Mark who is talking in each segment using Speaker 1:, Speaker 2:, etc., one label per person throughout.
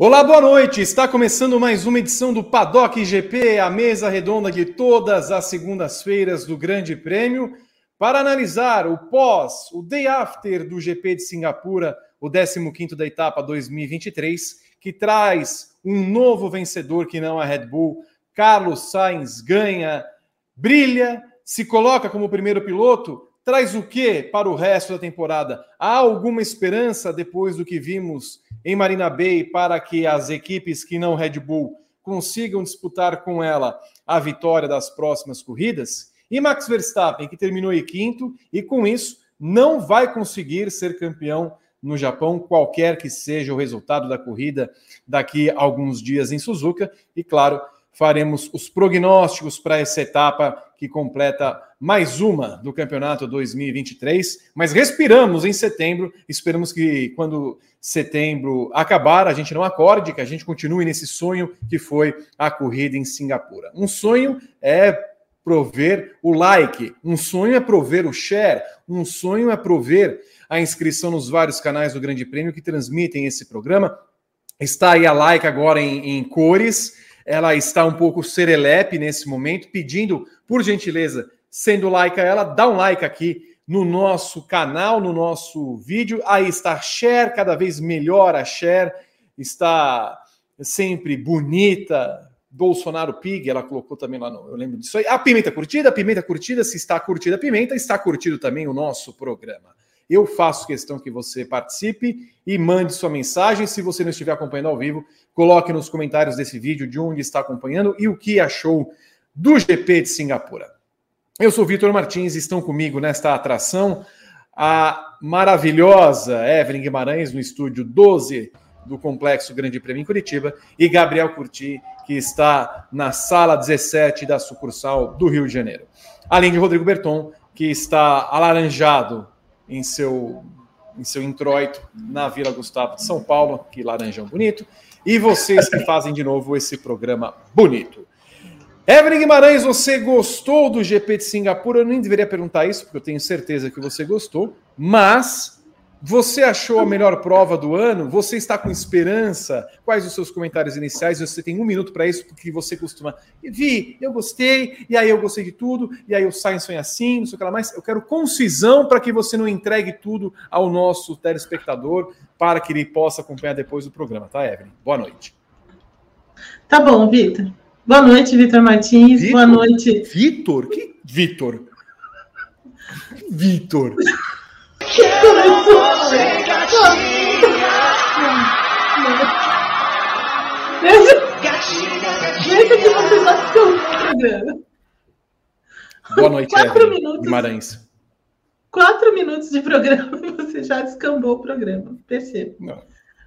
Speaker 1: Olá, boa noite. Está começando mais uma edição do Paddock GP, a mesa redonda de todas as segundas-feiras do Grande Prêmio, para analisar o pós, o day after do GP de Singapura, o 15º da etapa 2023, que traz um novo vencedor que não a Red Bull. Carlos Sainz ganha, brilha, se coloca como primeiro piloto, traz o que para o resto da temporada? Há alguma esperança depois do que vimos em Marina Bay para que as equipes que não Red Bull consigam disputar com ela a vitória das próximas corridas? E Max Verstappen, que terminou em quinto e com isso não vai conseguir ser campeão no Japão, qualquer que seja o resultado da corrida daqui a alguns dias em Suzuka. E claro, faremos os prognósticos para essa etapa que completa mais uma do campeonato 2023. Mas respiramos em setembro. Esperamos que quando setembro acabar, a gente não acorde, que a gente continue nesse sonho que foi a corrida em Singapura. Um sonho é prover o like, um sonho é prover o share, um sonho é prover a inscrição nos vários canais do Grande Prêmio que transmitem esse programa. Está aí a like agora em, em cores ela está um pouco serelepe nesse momento, pedindo, por gentileza, sendo like a ela, dá um like aqui no nosso canal, no nosso vídeo. Aí está share, cada vez melhor a share, está sempre bonita. Bolsonaro Pig, ela colocou também lá no. Eu lembro disso aí. A pimenta curtida, a pimenta curtida, se está curtida a pimenta, está curtido também o nosso programa. Eu faço questão que você participe e mande sua mensagem. Se você não estiver acompanhando ao vivo, coloque nos comentários desse vídeo de onde está acompanhando e o que achou do GP de Singapura. Eu sou Vitor Martins e estão comigo nesta atração a maravilhosa Evelyn Guimarães no estúdio 12 do Complexo Grande Prêmio em Curitiba e Gabriel Curti, que está na sala 17 da sucursal do Rio de Janeiro. Além de Rodrigo Berton, que está alaranjado em seu, em seu introito na Vila Gustavo de São Paulo, que laranjão bonito, e vocês que fazem de novo esse programa bonito. Evelyn Guimarães, você gostou do GP de Singapura? Eu nem deveria perguntar isso, porque eu tenho certeza que você gostou, mas você achou a melhor prova do ano? Você está com esperança? Quais os seus comentários iniciais? Você tem um minuto para isso, porque você costuma. Vi, eu gostei, e aí eu gostei de tudo, e aí o Science foi assim, não sei o que lá mais. Eu quero concisão para que você não entregue tudo ao nosso telespectador, para que ele possa acompanhar depois do programa, tá, Evelyn? Boa noite.
Speaker 2: Tá bom, Vitor. Boa noite, Vitor Martins.
Speaker 1: Victor?
Speaker 2: Boa noite.
Speaker 1: Vitor? Que Vitor? Vitor.
Speaker 2: Que você já descansou o programa.
Speaker 1: Boa noite,
Speaker 2: Quatro
Speaker 1: Evelyn
Speaker 2: minutos.
Speaker 1: Guimarães.
Speaker 2: Quatro minutos de programa você já descambou o programa. Percebo.
Speaker 1: Não.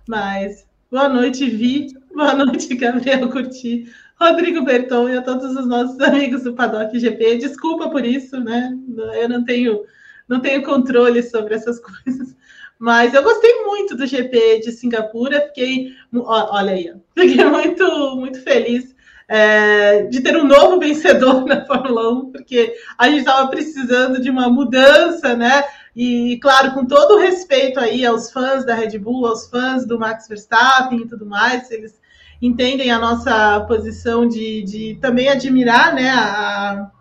Speaker 2: Mas boa noite, Vi. Boa noite, Gabriel Curti. Rodrigo Berton e a todos os nossos amigos do Paddock GP. Desculpa por isso, né? Eu não tenho, não tenho controle sobre essas coisas. Mas eu gostei muito do GP de Singapura. Fiquei, olha aí, fiquei muito, muito feliz é, de ter um novo vencedor na Fórmula 1, porque a gente estava precisando de uma mudança, né? E, claro, com todo o respeito aí aos fãs da Red Bull, aos fãs do Max Verstappen e tudo mais, eles entendem a nossa posição de, de também admirar né, a,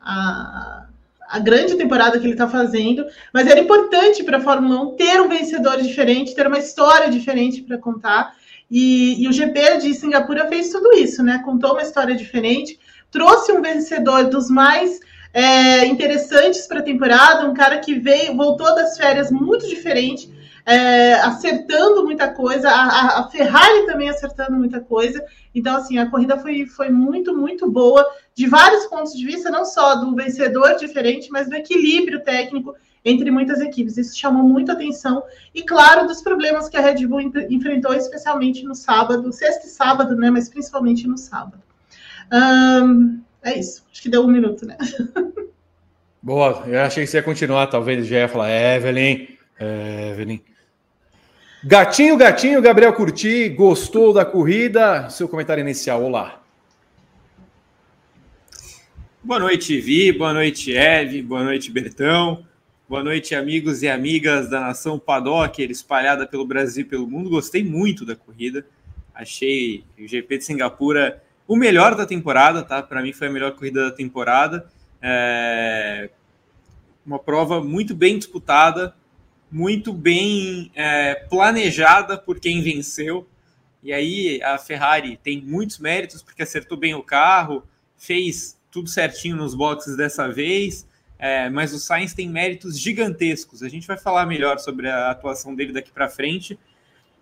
Speaker 2: a, a grande temporada que ele está fazendo, mas era importante para a Fórmula 1 ter um vencedor diferente, ter uma história diferente para contar. E, e, o GP de Singapura fez tudo isso, né? Contou uma história diferente, trouxe um vencedor dos mais é, interessantes para a temporada, um cara que veio, voltou das férias muito diferente, é, acertando muita coisa, a, a, Ferrari também acertando muita coisa. Então, assim, a corrida foi, foi muito, muito boa, de vários pontos de vista, não só do vencedor diferente, mas do equilíbrio técnico entre muitas equipes. Isso chamou muito atenção. E, claro, dos problemas que a Red Bull enfrentou, especialmente no sábado, sexta e sábado, né? Mas principalmente no sábado. É isso. Acho que deu um minuto, né?
Speaker 1: Boa, eu achei que você ia continuar, talvez já ia falar, Evelyn, Evelyn. Gatinho, gatinho, Gabriel Curti, gostou da corrida? Seu comentário inicial, olá.
Speaker 3: Boa noite, Vi, boa noite, Eve, boa noite, Bertão, boa noite, amigos e amigas da nação Paddock, espalhada pelo Brasil e pelo mundo. Gostei muito da corrida, achei o GP de Singapura o melhor da temporada, tá? Para mim foi a melhor corrida da temporada. É... Uma prova muito bem disputada, muito bem é, planejada por quem venceu. E aí a Ferrari tem muitos méritos porque acertou bem o carro, fez tudo certinho nos boxes dessa vez, é, mas o Sainz tem méritos gigantescos. A gente vai falar melhor sobre a atuação dele daqui para frente,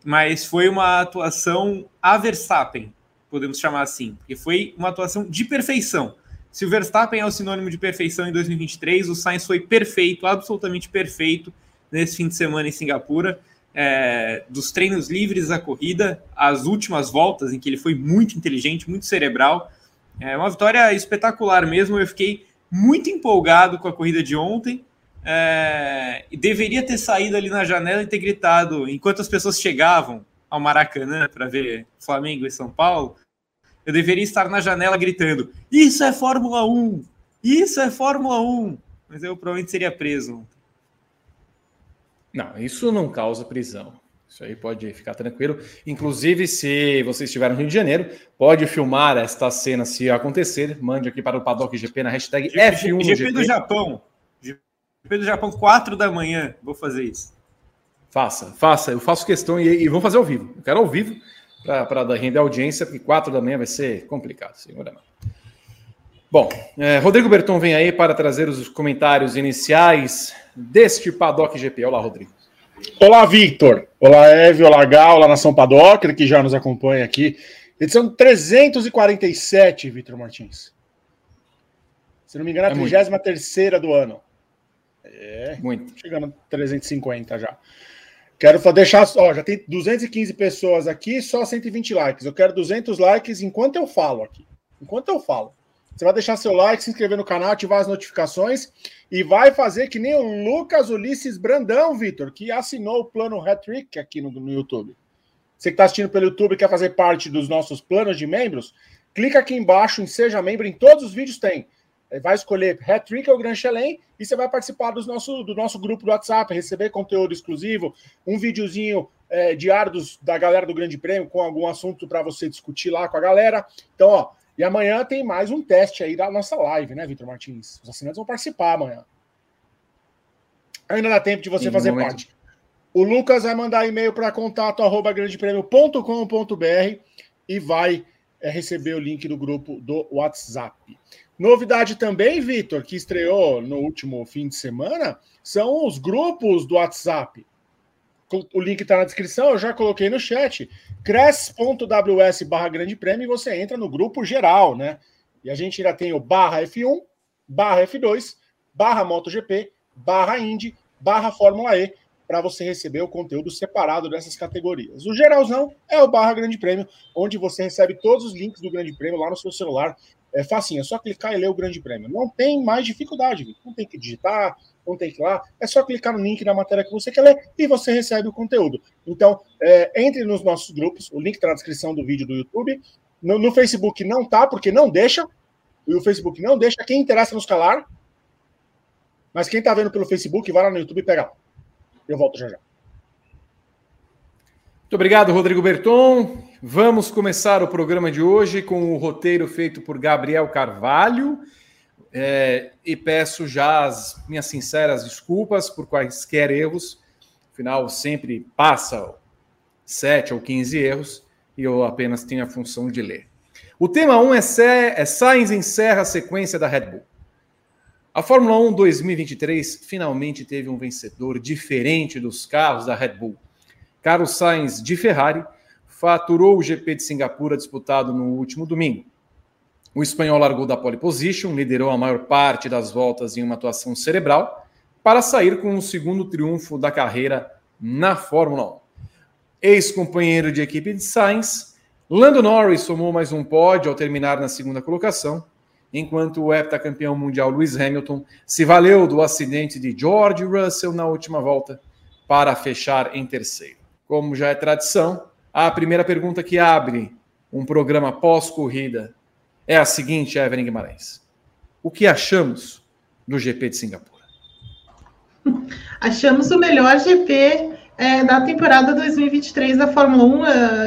Speaker 3: mas foi uma atuação a Verstappen, podemos chamar assim, porque foi uma atuação de perfeição. Se o Verstappen é o sinônimo de perfeição em 2023, o Sainz foi perfeito, absolutamente perfeito nesse fim de semana em Singapura. É, dos treinos livres à corrida, as últimas voltas em que ele foi muito inteligente, muito cerebral. É uma vitória espetacular mesmo. Eu fiquei muito empolgado com a corrida de ontem. É, deveria ter saído ali na janela e ter gritado enquanto as pessoas chegavam ao Maracanã para ver Flamengo e São Paulo. Eu deveria estar na janela gritando: Isso é Fórmula 1! Isso é Fórmula 1! Mas eu provavelmente seria preso.
Speaker 1: Não, isso não causa prisão. Isso aí pode ficar tranquilo. Inclusive, se você estiver no Rio de Janeiro, pode filmar esta cena se acontecer. Mande aqui para o Paddock GP na hashtag F1
Speaker 3: GP, GP do Japão. GP do Japão, 4 da manhã. Vou fazer isso.
Speaker 1: Faça, faça. Eu faço questão e, e vamos fazer ao vivo. Eu quero ao vivo para render audiência, porque 4 da manhã vai ser complicado. Segura Bom, é, Rodrigo Berton vem aí para trazer os comentários iniciais deste Paddock GP. Olá, Rodrigo.
Speaker 4: Olá, Victor. Olá, Eve. Olá, Gal. Olá, Nação Paddock, que já nos acompanha aqui. Edição 347, Victor Martins. Se não me engano, é a 33 do ano. É, muito. Chegando a 350 já. Quero deixar, ó, já tem 215 pessoas aqui, só 120 likes. Eu quero 200 likes enquanto eu falo aqui. Enquanto eu falo. Você vai deixar seu like, se inscrever no canal, ativar as notificações e vai fazer que nem o Lucas Ulisses Brandão, Vitor, que assinou o plano Hattrick aqui no, no YouTube. Você que está assistindo pelo YouTube e quer fazer parte dos nossos planos de membros, clica aqui embaixo em Seja Membro, em todos os vídeos tem. Vai escolher Hattrick ou Grand Chelem e você vai participar dos nosso, do nosso grupo do WhatsApp, receber conteúdo exclusivo, um videozinho é, diário dos, da galera do Grande Prêmio com algum assunto para você discutir lá com a galera. Então, ó, e amanhã tem mais um teste aí da nossa live, né, Vitor Martins? Os assinantes vão participar amanhã. Ainda dá tempo de você Sim, fazer parte. O Lucas vai mandar e-mail para contato arroba grandepremio.com.br e vai é, receber o link do grupo do WhatsApp. Novidade também, Vitor, que estreou no último fim de semana, são os grupos do WhatsApp. O link está na descrição, eu já coloquei no chat. cresce.ws barra grande prêmio e você entra no grupo geral, né? E a gente ainda tem o barra F1, barra F2, barra MotoGP, barra Indy, barra Fórmula E, para você receber o conteúdo separado dessas categorias. O geralzão é o barra Grande Prêmio, onde você recebe todos os links do Grande Prêmio lá no seu celular. É facinho, é só clicar e ler o Grande Prêmio. Não tem mais dificuldade, não tem que digitar, ir lá, é só clicar no link da matéria que você quer ler e você recebe o conteúdo. Então, é, entre nos nossos grupos, o link está na descrição do vídeo do YouTube. No, no, Facebook não tá, porque não deixa. E o Facebook não deixa. Quem interessa nos calar. Mas quem está vendo pelo Facebook, vai lá no YouTube e pega. Eu volto já já.
Speaker 1: Muito obrigado, Rodrigo Berton. Vamos começar o programa de hoje com o roteiro feito por Gabriel Carvalho. É, e peço já as minhas sinceras desculpas por quaisquer erros. Afinal, sempre passa 7 ou 15 erros e eu apenas tenho a função de ler. O tema 1 é, é Sainz encerra a sequência da Red Bull. A Fórmula 1 2023 finalmente teve um vencedor diferente dos carros da Red Bull. Carlos Sainz de Ferrari faturou o GP de Singapura disputado no último domingo. O espanhol largou da pole position, liderou a maior parte das voltas em uma atuação cerebral, para sair com o segundo triunfo da carreira na Fórmula 1. Ex-companheiro de equipe de Sainz, Lando Norris somou mais um pódio ao terminar na segunda colocação, enquanto o heptacampeão mundial Lewis Hamilton se valeu do acidente de George Russell na última volta para fechar em terceiro. como já é tradição, a primeira pergunta que abre um programa pós-corrida é a seguinte, Evelyn Guimarães. O que achamos do GP de Singapura?
Speaker 2: Achamos o melhor GP é, da temporada 2023 da Fórmula 1.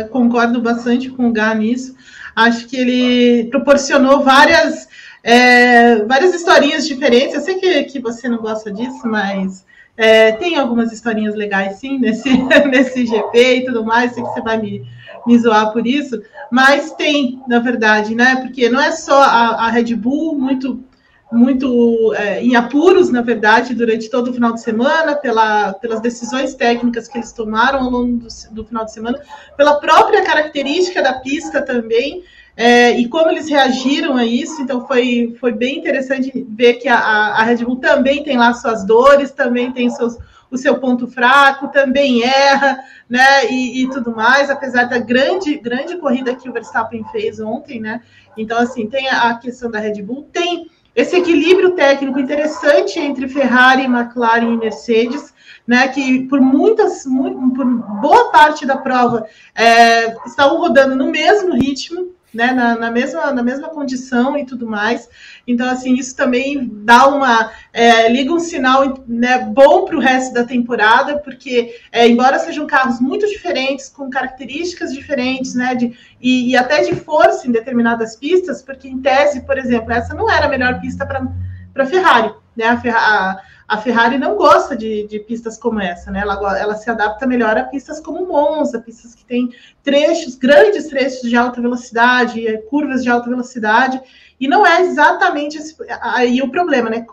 Speaker 2: Uh, concordo bastante com o Gá nisso. Acho que ele proporcionou várias, é, várias historinhas diferentes. Eu sei que, que você não gosta disso, mas é, tem algumas historinhas legais, sim, nesse, nesse GP e tudo mais. Sei que você vai me, me zoar por isso, mas tem, na verdade, né? Porque não é só a, a Red Bull muito muito é, em apuros, na verdade, durante todo o final de semana, pela, pelas decisões técnicas que eles tomaram ao longo do, do final de semana, pela própria característica da pista também, é, e como eles reagiram a isso, então foi, foi bem interessante ver que a, a Red Bull também tem lá suas dores, também tem seus, o seu ponto fraco, também erra, né, e, e, tudo mais, apesar da grande, grande corrida que o Verstappen fez ontem, né, então, assim, tem a questão da Red Bull, tem esse equilíbrio técnico interessante entre Ferrari, McLaren e Mercedes, né, que por muitas, por boa parte da prova é, estavam rodando no mesmo ritmo, né, na, na, mesma, na mesma condição e tudo mais. Então, assim, isso também dá uma. É, liga um sinal né, bom para o resto da temporada, porque, é, embora sejam carros muito diferentes, com características diferentes, né, de, e, e, até de força em determinadas pistas, porque, em tese, por exemplo, essa não era a melhor pista para a Ferrari. Né, a, Ferrari, a Ferrari não gosta de, de pistas como essa, né? Ela, ela se adapta melhor a pistas como Monza, pistas que têm trechos, grandes trechos de alta velocidade, eh, curvas de alta velocidade, e não é exatamente esse, aí o problema, né?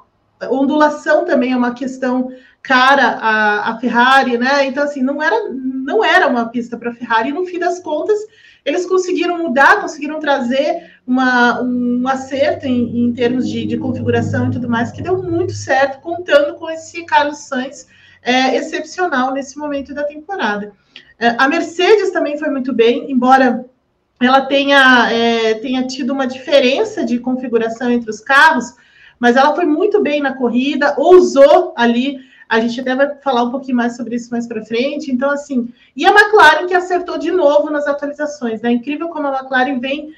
Speaker 2: Ondulação também é uma questão cara a, a Ferrari, né? Então, assim, não era, não era uma pista para a Ferrari, e no fim das contas, eles conseguiram mudar, conseguiram trazer uma, um acerto em, em termos de, de, configuração e tudo mais, que deu muito certo, contando com esse Carlos Sainz é, excepcional nesse momento da temporada. É, a Mercedes também foi muito bem, embora ela tenha, é, tenha tido uma diferença de configuração entre os carros, mas ela foi muito bem na corrida, ousou ali a gente até vai falar um pouquinho mais sobre isso mais para frente. Então, assim, e a McLaren que acertou de novo nas atualizações, né? Incrível como a McLaren vem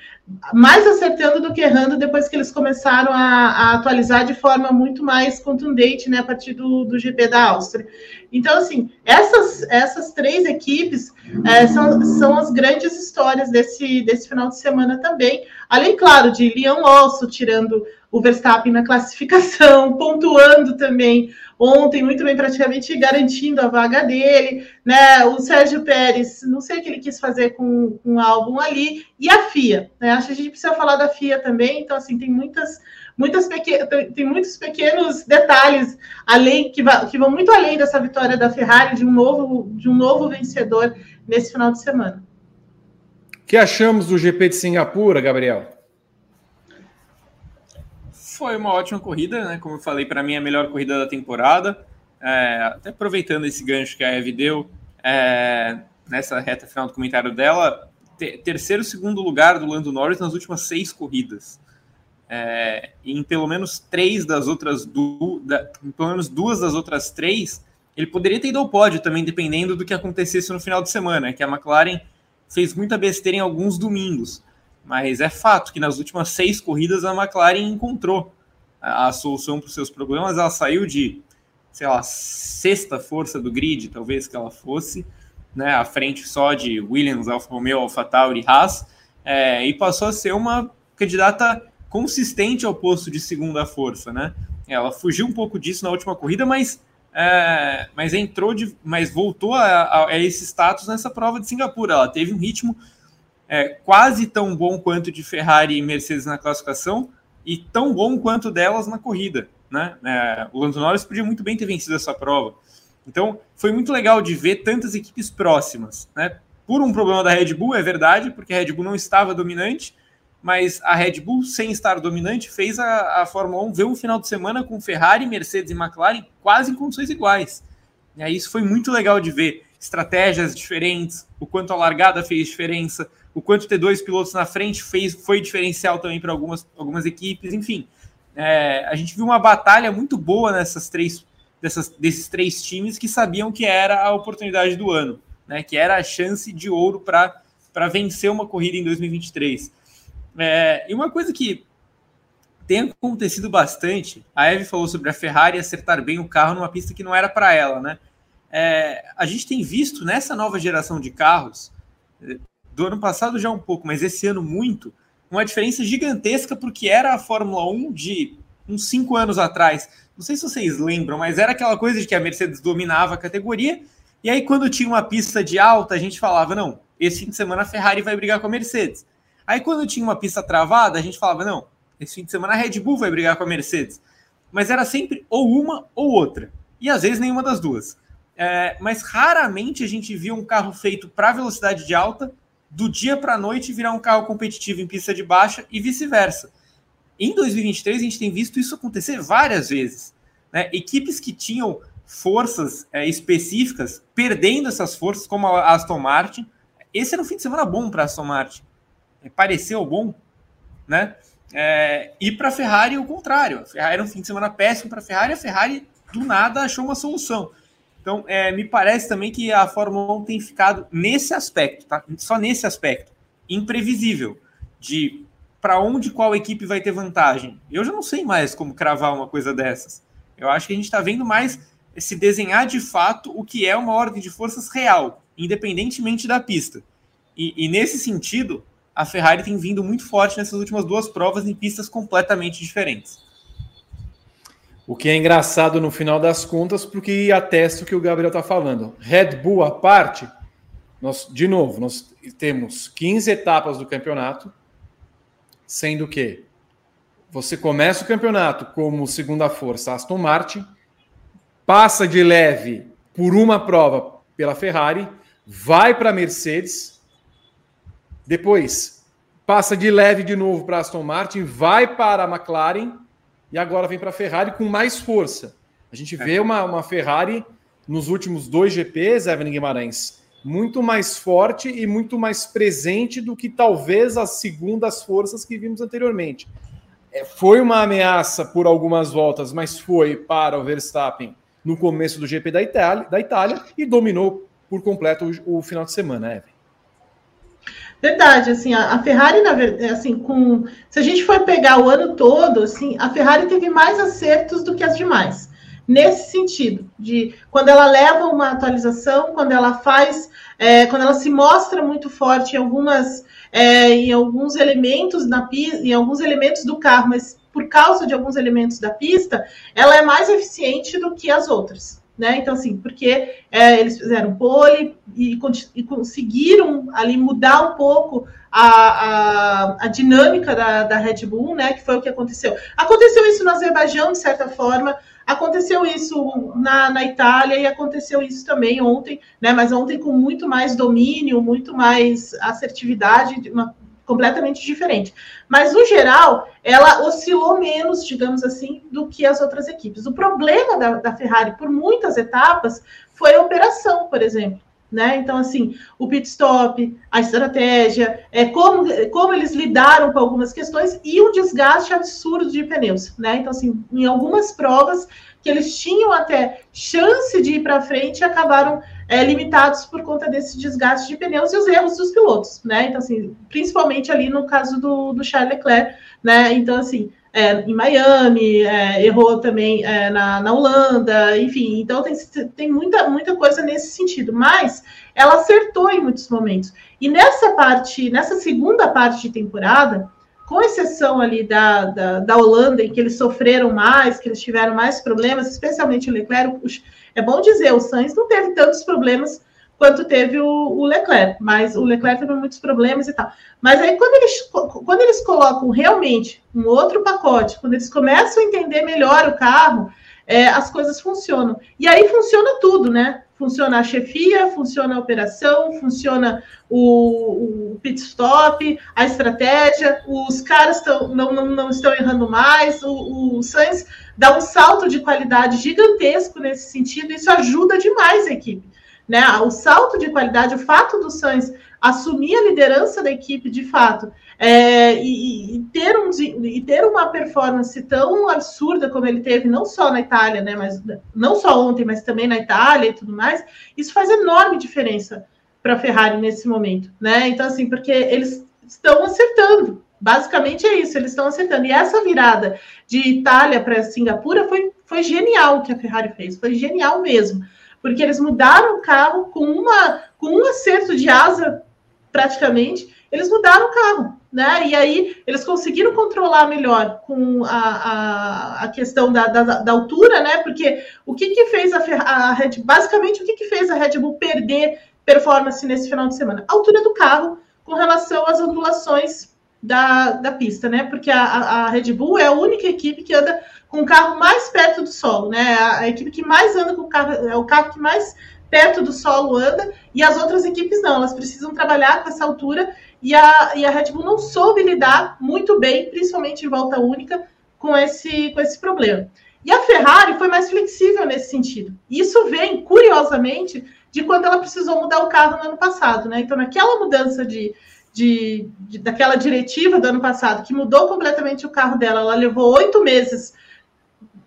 Speaker 2: mais acertando do que errando depois que eles começaram a, a atualizar de forma muito mais contundente, né? A partir do, do GP da Áustria. Então, assim, essas, essas três equipes é, são, são as grandes histórias desse, desse final de semana também. Além, claro, de Leon Lawson tirando o Verstappen na classificação, pontuando também ontem muito bem, praticamente garantindo a vaga dele, né? O Sérgio Pérez, não sei o que ele quis fazer com, com o álbum ali, e a FIA, né? Acho que a gente precisa falar da FIA também, então assim, tem muitas, muitas pequen... tem muitos pequenos detalhes além que, que vão muito além dessa vitória da Ferrari, de um novo, de um novo vencedor nesse final de semana.
Speaker 1: O que achamos do GP de Singapura, Gabriel?
Speaker 3: Foi uma ótima corrida, né? Como eu falei, para mim é a melhor corrida da temporada. É, até aproveitando esse gancho que a Eve deu é, nessa reta final do comentário dela, ter, terceiro segundo lugar do Lando Norris nas últimas seis corridas. É, em pelo menos três das outras duas, pelo menos duas das outras três, ele poderia ter ido ao pódio também, dependendo do que acontecesse no final de semana, que a McLaren fez muita besteira em alguns domingos. Mas é fato que nas últimas seis corridas a McLaren encontrou a, a solução para os seus problemas. Ela saiu de, sei lá, sexta força do grid, talvez que ela fosse, né, à frente só de Williams, Alfa Romeo, Alfa Tauri, Haas, é, e passou a ser uma candidata consistente ao posto de segunda força, né? Ela fugiu um pouco disso na última corrida, mas é, mas entrou de, mas voltou a, a, a, esse status nessa prova de Singapura. Ela teve um ritmo é, quase tão bom quanto de Ferrari e Mercedes na classificação e tão bom quanto delas na corrida. Né? É, o Lando Norris podia muito bem ter vencido essa prova. Então, foi muito legal de ver tantas equipes próximas. Né? Por um problema da Red Bull, é verdade, porque a Red Bull não estava dominante, mas a Red Bull, sem estar dominante, fez a, a Fórmula 1 ver um final de semana com Ferrari, Mercedes e McLaren quase em condições iguais. E aí, isso foi muito legal de ver. Estratégias diferentes, o quanto a largada fez diferença, o quanto ter dois pilotos na frente fez, foi diferencial também para algumas, algumas equipes, enfim. É, a gente viu uma batalha muito boa nessas três, dessas, desses três times que sabiam que era a oportunidade do ano. né, que era a chance de ouro para vencer uma corrida em 2023. É, e uma coisa que tem acontecido bastante, a Eve falou sobre a Ferrari acertar bem o carro numa pista que não era para ela, né? É, a gente tem visto nessa nova geração de carros, do ano passado já um pouco, mas esse ano muito, uma diferença gigantesca porque era a Fórmula 1 de uns cinco anos atrás. Não sei se vocês lembram, mas era aquela coisa de que a Mercedes dominava a categoria, e aí quando tinha uma pista de alta, a gente falava, não, esse fim de semana a Ferrari vai brigar com a Mercedes. Aí quando tinha uma pista travada, a gente falava, não, esse fim de semana a Red Bull vai brigar com a Mercedes. Mas era sempre ou uma ou outra. E às vezes nenhuma das duas. É, mas raramente a gente via um carro feito para velocidade de alta do dia para a noite virar um carro competitivo em pista de baixa e vice-versa. Em 2023, a gente tem visto isso acontecer várias vezes. Né? Equipes que tinham forças é, específicas perdendo essas forças, como a Aston Martin. Esse era um fim de semana bom para a Aston Martin. É, pareceu bom, né? É, e para a Ferrari, o contrário. Era um fim de semana péssimo para a Ferrari, a Ferrari do nada achou uma solução. Então, é, me parece também que a Fórmula 1 tem ficado nesse aspecto, tá? só nesse aspecto, imprevisível, de para onde qual equipe vai ter vantagem. Eu já não sei mais como cravar uma coisa dessas. Eu acho que a gente está vendo mais se desenhar de fato o que é uma ordem de forças real, independentemente da pista. E, e nesse sentido, a Ferrari tem vindo muito forte nessas últimas duas provas em pistas completamente diferentes.
Speaker 1: O que é engraçado no final das contas, porque atesta o que o Gabriel está falando. Red Bull à parte, nós, de novo, nós temos 15 etapas do campeonato, sendo que você começa o campeonato como segunda força Aston Martin, passa de leve por uma prova pela Ferrari, vai para a Mercedes, depois passa de leve de novo para Aston Martin, vai para a McLaren e agora vem para a Ferrari com mais força. A gente vê uma, uma Ferrari nos últimos dois GPs, Evelyn Guimarães, muito mais forte e muito mais presente do que talvez as segundas forças que vimos anteriormente. É, foi uma ameaça por algumas voltas, mas foi para o Verstappen no começo do GP da Itália, da Itália e dominou por completo o, o final de semana, Evelyn.
Speaker 2: Verdade, assim, a, a, Ferrari, na verdade, assim, com. Se a gente for pegar o ano todo, assim, a Ferrari teve mais acertos do que as demais. Nesse sentido, de quando ela leva uma atualização, quando ela faz, é, quando ela se mostra muito forte em algumas, é, em alguns elementos na pista, em alguns elementos do carro, mas por causa de alguns elementos da pista, ela é mais eficiente do que as outras. Né? Então, assim, porque é, eles fizeram pole e, e, conseguiram ali mudar um pouco a, a, a dinâmica da, da, Red Bull, né? Que foi o que aconteceu. Aconteceu isso no Azerbaijão, de certa forma, aconteceu isso na, na Itália e aconteceu isso também ontem, né? Mas ontem com muito mais domínio, muito mais assertividade, uma completamente diferente. Mas, no geral, ela oscilou menos, digamos assim, do que as outras equipes. O problema da, da Ferrari, por muitas etapas, foi a operação, por exemplo. Né? Então, assim, o pit stop, a estratégia, é, como, como eles lidaram com algumas questões e o desgaste absurdo de pneus. Né? Então, assim, em algumas provas que eles tinham até chance de ir para frente acabaram é, limitados por conta desse desgaste de pneus e os erros dos pilotos, né? Então, assim, principalmente ali no caso do, do Charles Leclerc, né? Então, assim, é, em Miami, é, errou também é, na, na Holanda, enfim, então tem, tem muita, muita coisa nesse sentido, mas ela acertou em muitos momentos. E nessa parte, nessa segunda parte de temporada, com exceção ali da, da, da Holanda, em que eles sofreram mais, que eles tiveram mais problemas, especialmente o Leclerc, é bom dizer, o Sainz não teve tantos problemas quanto teve o, o, Leclerc, mas o Leclerc teve muitos problemas e tal. Mas aí, quando eles, quando eles colocam realmente um outro pacote, quando eles começam a entender melhor o carro, é, as coisas funcionam. E aí funciona tudo, né? Funciona a chefia, funciona a operação, funciona o, o pit stop, a estratégia, os caras tão, não, não, não estão errando mais, o, o Sainz dá um salto de qualidade gigantesco nesse sentido, isso ajuda demais a equipe. Né? O salto de qualidade, o fato do Sainz assumir a liderança da equipe de fato é, e, e, ter um, e ter uma performance tão absurda como ele teve, não só na Itália, né, mas não só ontem, mas também na Itália e tudo mais, isso faz enorme diferença para a Ferrari nesse momento, né? Então, assim, porque eles estão acertando. Basicamente é isso, eles estão acertando. E essa virada de Itália para Singapura foi, foi genial que a Ferrari fez, foi genial mesmo. Porque eles mudaram o carro com, uma, com um acerto de asa, praticamente, eles mudaram o carro, né? E aí eles conseguiram controlar melhor com a, a, a questão da, da, da, altura, né? Porque o que, que fez a, a Red basicamente o que, que fez a Red Bull perder performance nesse final de semana? A altura do carro com relação às ondulações da, da pista, né? Porque a, a Red Bull é a única equipe que anda com o carro mais perto do solo, né? A, a equipe que mais anda com o carro, é o carro que mais perto do solo anda, e as outras equipes não, elas precisam trabalhar com essa altura, e a, e a Red Bull não soube lidar muito bem, principalmente em volta única, com esse, com esse problema. E a Ferrari foi mais flexível nesse sentido. Isso vem, curiosamente, de quando ela precisou mudar o carro no ano passado, né? Então, naquela mudança de, de, de, daquela diretiva do ano passado, que mudou completamente o carro dela, ela levou oito meses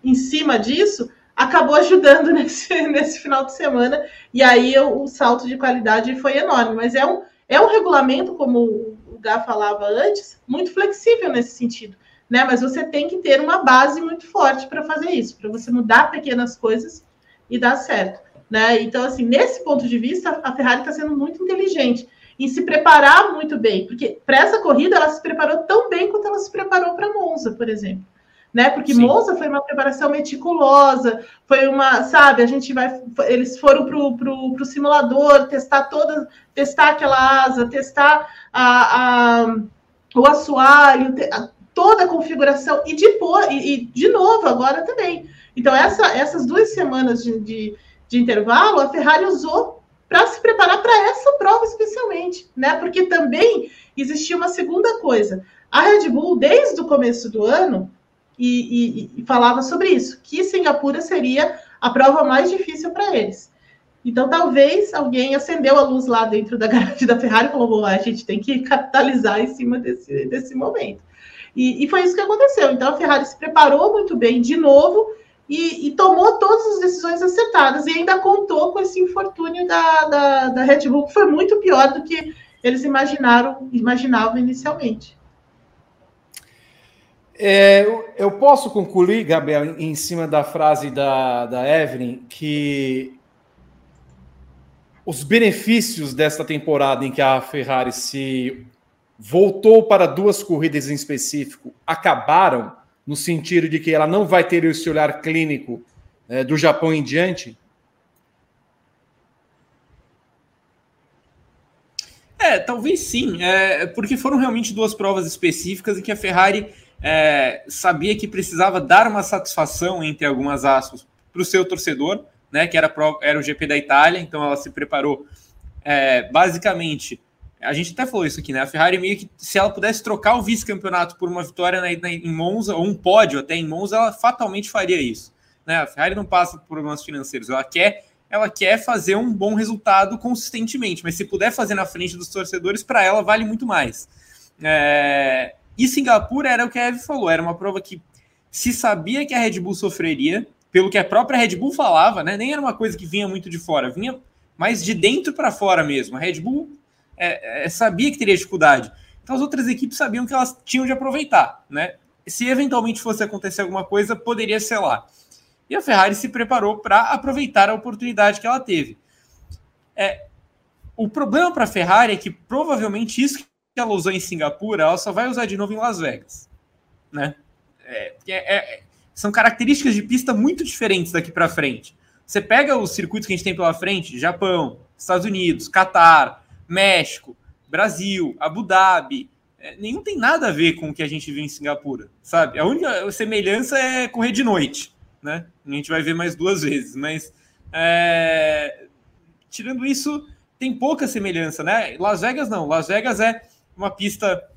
Speaker 2: em cima disso, acabou ajudando nesse, nesse final de semana, e aí o, o salto de qualidade foi enorme. Mas é um, é um regulamento, como o Gá falava antes, muito flexível nesse sentido. Né? Mas você tem que ter uma base muito forte para fazer isso, para você mudar pequenas coisas e dar certo. Né? Então, assim, nesse ponto de vista, a Ferrari está sendo muito inteligente em se preparar muito bem, porque para essa corrida ela se preparou tão bem quanto ela se preparou para Monza, por exemplo. Né? Porque Sim. Monza foi uma preparação meticulosa, foi uma, sabe, a gente vai, eles foram pro, pro, pro simulador testar toda, testar aquela asa, testar a, a o assoalho, toda a configuração e depois, e, e, de novo agora também. Então essa, essas duas semanas de, de, de intervalo a Ferrari usou para se preparar para essa prova especialmente, né? Porque também existia uma segunda coisa. A Red Bull, desde o começo do ano, e, e, e falava sobre isso, que Singapura seria a prova mais difícil para eles. Então, talvez alguém acendeu a luz lá dentro da garagem da Ferrari e falou: a gente tem que capitalizar em cima desse, desse momento. E, e, foi isso que aconteceu. Então, a Ferrari se preparou muito bem de novo e, e, tomou todas as decisões acertadas e ainda contou com esse infortúnio da, da, da Red Bull, que foi muito pior do que eles imaginaram, imaginavam inicialmente.
Speaker 1: É, eu posso concluir, Gabriel, em cima da frase da, da Evelyn, que os benefícios desta temporada em que a Ferrari se voltou para duas corridas em específico acabaram no sentido de que ela não vai ter esse olhar clínico é, do Japão em diante?
Speaker 3: É, talvez sim, é, porque foram realmente duas provas específicas em que a Ferrari é, sabia que precisava dar uma satisfação, entre algumas aspas, para o seu torcedor, né, que era, era o GP da Itália, então ela se preparou é, basicamente a gente até falou isso aqui, né? A Ferrari meio que, se ela pudesse trocar o vice-campeonato por uma vitória na, na, em Monza, ou um pódio até em Monza, ela fatalmente faria isso. Né? A Ferrari não passa por problemas financeiros, ela quer, ela quer fazer um bom resultado consistentemente, mas se puder fazer na frente dos torcedores, para ela vale muito mais. É... E Singapura era o que a Eve falou, era uma prova que se sabia que a Red Bull sofreria, pelo que a própria Red Bull falava, né? Nem era uma coisa que vinha muito de fora, vinha mais de dentro para fora mesmo. A Red Bull é, é, sabia que teria dificuldade. Então as outras equipes sabiam que elas tinham de aproveitar, né? Se eventualmente fosse acontecer alguma coisa, poderia ser lá. E a Ferrari se preparou para aproveitar a oportunidade que ela teve. É, o problema para a Ferrari é que provavelmente isso que ela usou em Singapura, ela só vai usar de novo em Las Vegas, né? É, é, é são características de pista muito diferentes daqui para frente. Você pega os circuitos que a gente tem pela frente, Japão, Estados Unidos, Catar, México, Brasil, Abu Dhabi. É, nenhum tem nada a ver com o que a gente viu em Singapura, sabe? A única semelhança é correr de noite, né? A gente vai ver mais duas vezes, mas é... tirando isso, tem pouca semelhança, né? Las Vegas não. Las Vegas é uma pista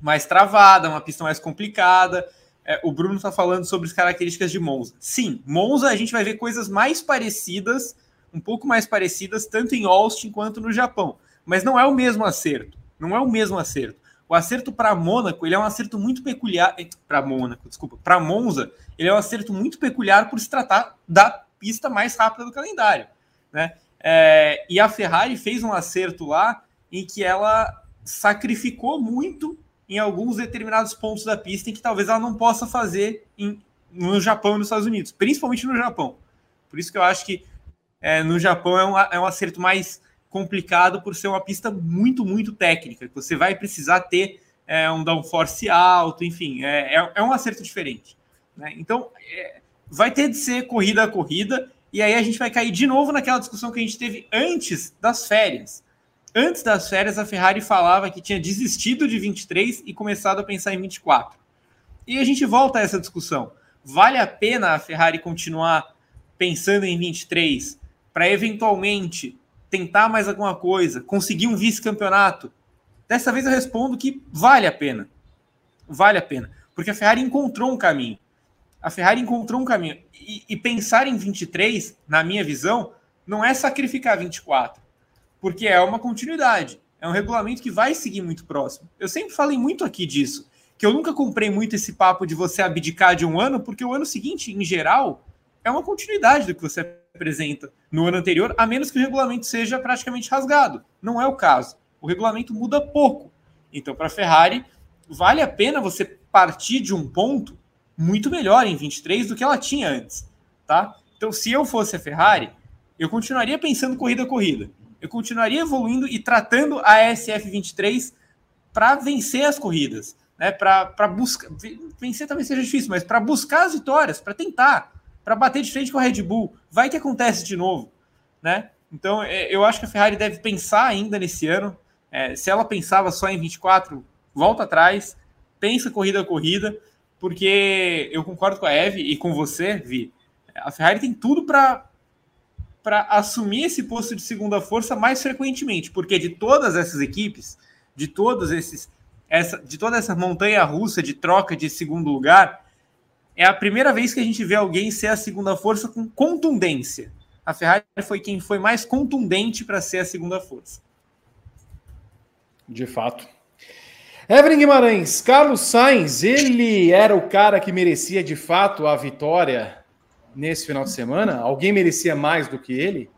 Speaker 3: mais travada, uma pista mais complicada. É, o Bruno está falando sobre as características de Monza. Sim, Monza a gente vai ver coisas mais parecidas, um pouco mais parecidas, tanto em Austin quanto no Japão mas não é o mesmo acerto. Não é o mesmo acerto. O acerto para Mônaco, ele é um acerto muito peculiar. Eh, para Mônaco, desculpa. Para Monza, ele é um acerto muito peculiar por se tratar da pista mais rápida do calendário. Né? É, e a Ferrari fez um acerto lá em que ela sacrificou muito em alguns determinados pontos da pista em que talvez ela não possa fazer em, no Japão e nos Estados Unidos, principalmente no Japão. Por isso que eu acho que é, no Japão é um, é um acerto mais complicado por ser uma pista muito, muito técnica, que você vai precisar ter é, um downforce alto, enfim, é, é, é um acerto diferente. Né? Então, é, vai ter de ser corrida a corrida, e aí a gente vai cair de novo naquela discussão que a gente teve antes das férias. Antes das férias, a Ferrari falava que tinha desistido de 23 e começado a pensar em 24. E a gente volta a essa discussão. Vale a pena a Ferrari continuar pensando em 23 para eventualmente tentar mais alguma coisa, conseguir um vice-campeonato? Dessa vez eu respondo que vale a pena. Vale a pena. Porque a Ferrari encontrou um caminho. A Ferrari encontrou um caminho. E, e pensar em 23, na minha visão, não é sacrificar 24 porque é uma continuidade. É um regulamento que vai seguir muito próximo. Eu sempre falei muito aqui disso, que eu nunca comprei muito esse papo de você abdicar de um ano, porque o ano seguinte, em geral, é uma continuidade do que você apresenta no ano anterior, a menos que o regulamento seja praticamente rasgado. Não é o caso. O regulamento muda pouco. Então, para a Ferrari, vale a pena você partir de um ponto muito melhor em 23 do que ela tinha antes, tá? Então, se eu fosse a Ferrari, eu continuaria pensando corrida a corrida eu continuaria evoluindo e tratando a SF23 para vencer as corridas, né? Para buscar vencer talvez seja difícil, mas para buscar as vitórias, para tentar, para bater de frente com a Red Bull, vai que acontece de novo, né? Então é, eu acho que a Ferrari deve pensar ainda nesse ano. É, se ela pensava só em 24, volta atrás, pensa corrida a corrida, porque eu concordo com a Eve e com você, Vi. A Ferrari tem tudo para para assumir esse posto de segunda força mais frequentemente, porque de todas essas equipes, de todos esses essa, de toda essa montanha russa de troca de segundo lugar, é a primeira vez que a gente vê alguém ser a segunda força com contundência. A Ferrari foi quem foi mais contundente para ser a segunda força.
Speaker 1: De fato. Evelyn Guimarães, Carlos Sainz, ele era o cara que merecia de fato a vitória nesse final de semana? Alguém merecia mais do que ele?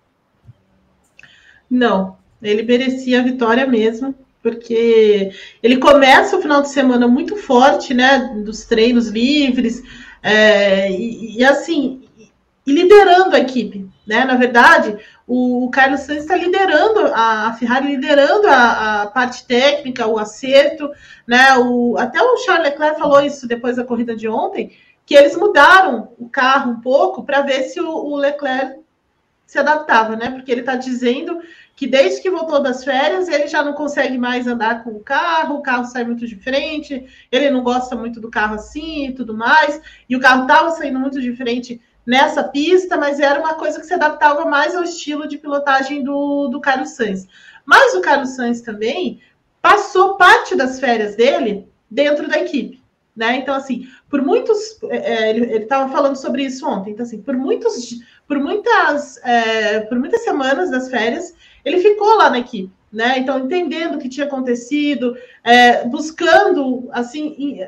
Speaker 2: Não, ele merecia a vitória mesmo, porque ele começa o final de semana muito forte, né? Dos treinos livres, é, e, e, assim, e liderando a equipe, né? Na verdade, o, o Carlos Sainz está liderando a, a, Ferrari, liderando a, a, parte técnica, o acerto, né? O, até o Charles Leclerc falou isso depois da corrida de ontem que eles mudaram o carro um pouco para ver se o, o, Leclerc se adaptava, né? Porque ele está dizendo que desde que voltou das férias ele já não consegue mais andar com o carro, o carro sai muito de frente, ele não gosta muito do carro assim e tudo mais, e o carro estava saindo muito diferente nessa pista, mas era uma coisa que se adaptava mais ao estilo de pilotagem do, do Carlos Sainz. Mas o Carlos Sainz também passou parte das férias dele dentro da equipe. Né? Então, assim, por muitos. É, é ele estava falando sobre isso ontem. Então, assim, por muitos, por muitas, é, por muitas semanas das férias, ele ficou lá na equipe. Né? Então, entendendo o que tinha acontecido, é, buscando assim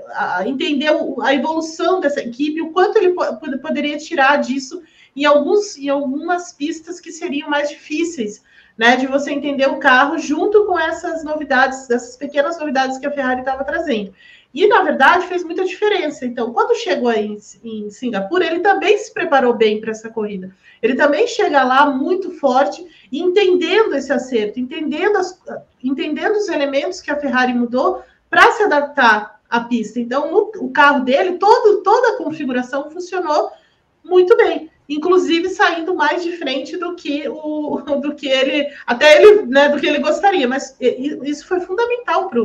Speaker 2: entender a evolução dessa equipe, o quanto ele poderia tirar disso em, alguns, em algumas pistas que seriam mais difíceis, né? De você entender o carro junto com essas novidades, essas pequenas novidades que a Ferrari estava trazendo. E, na verdade, fez muita diferença. Então, quando chegou aí em, Singapura, ele também se preparou bem para essa corrida. Ele também chega lá muito forte, entendendo esse acerto, entendendo, as, entendendo os elementos que a Ferrari mudou para se adaptar à pista. Então, no, o carro dele, todo, toda a configuração funcionou muito bem inclusive saindo mais de frente do que o do que ele até ele né, do que ele gostaria mas isso foi fundamental para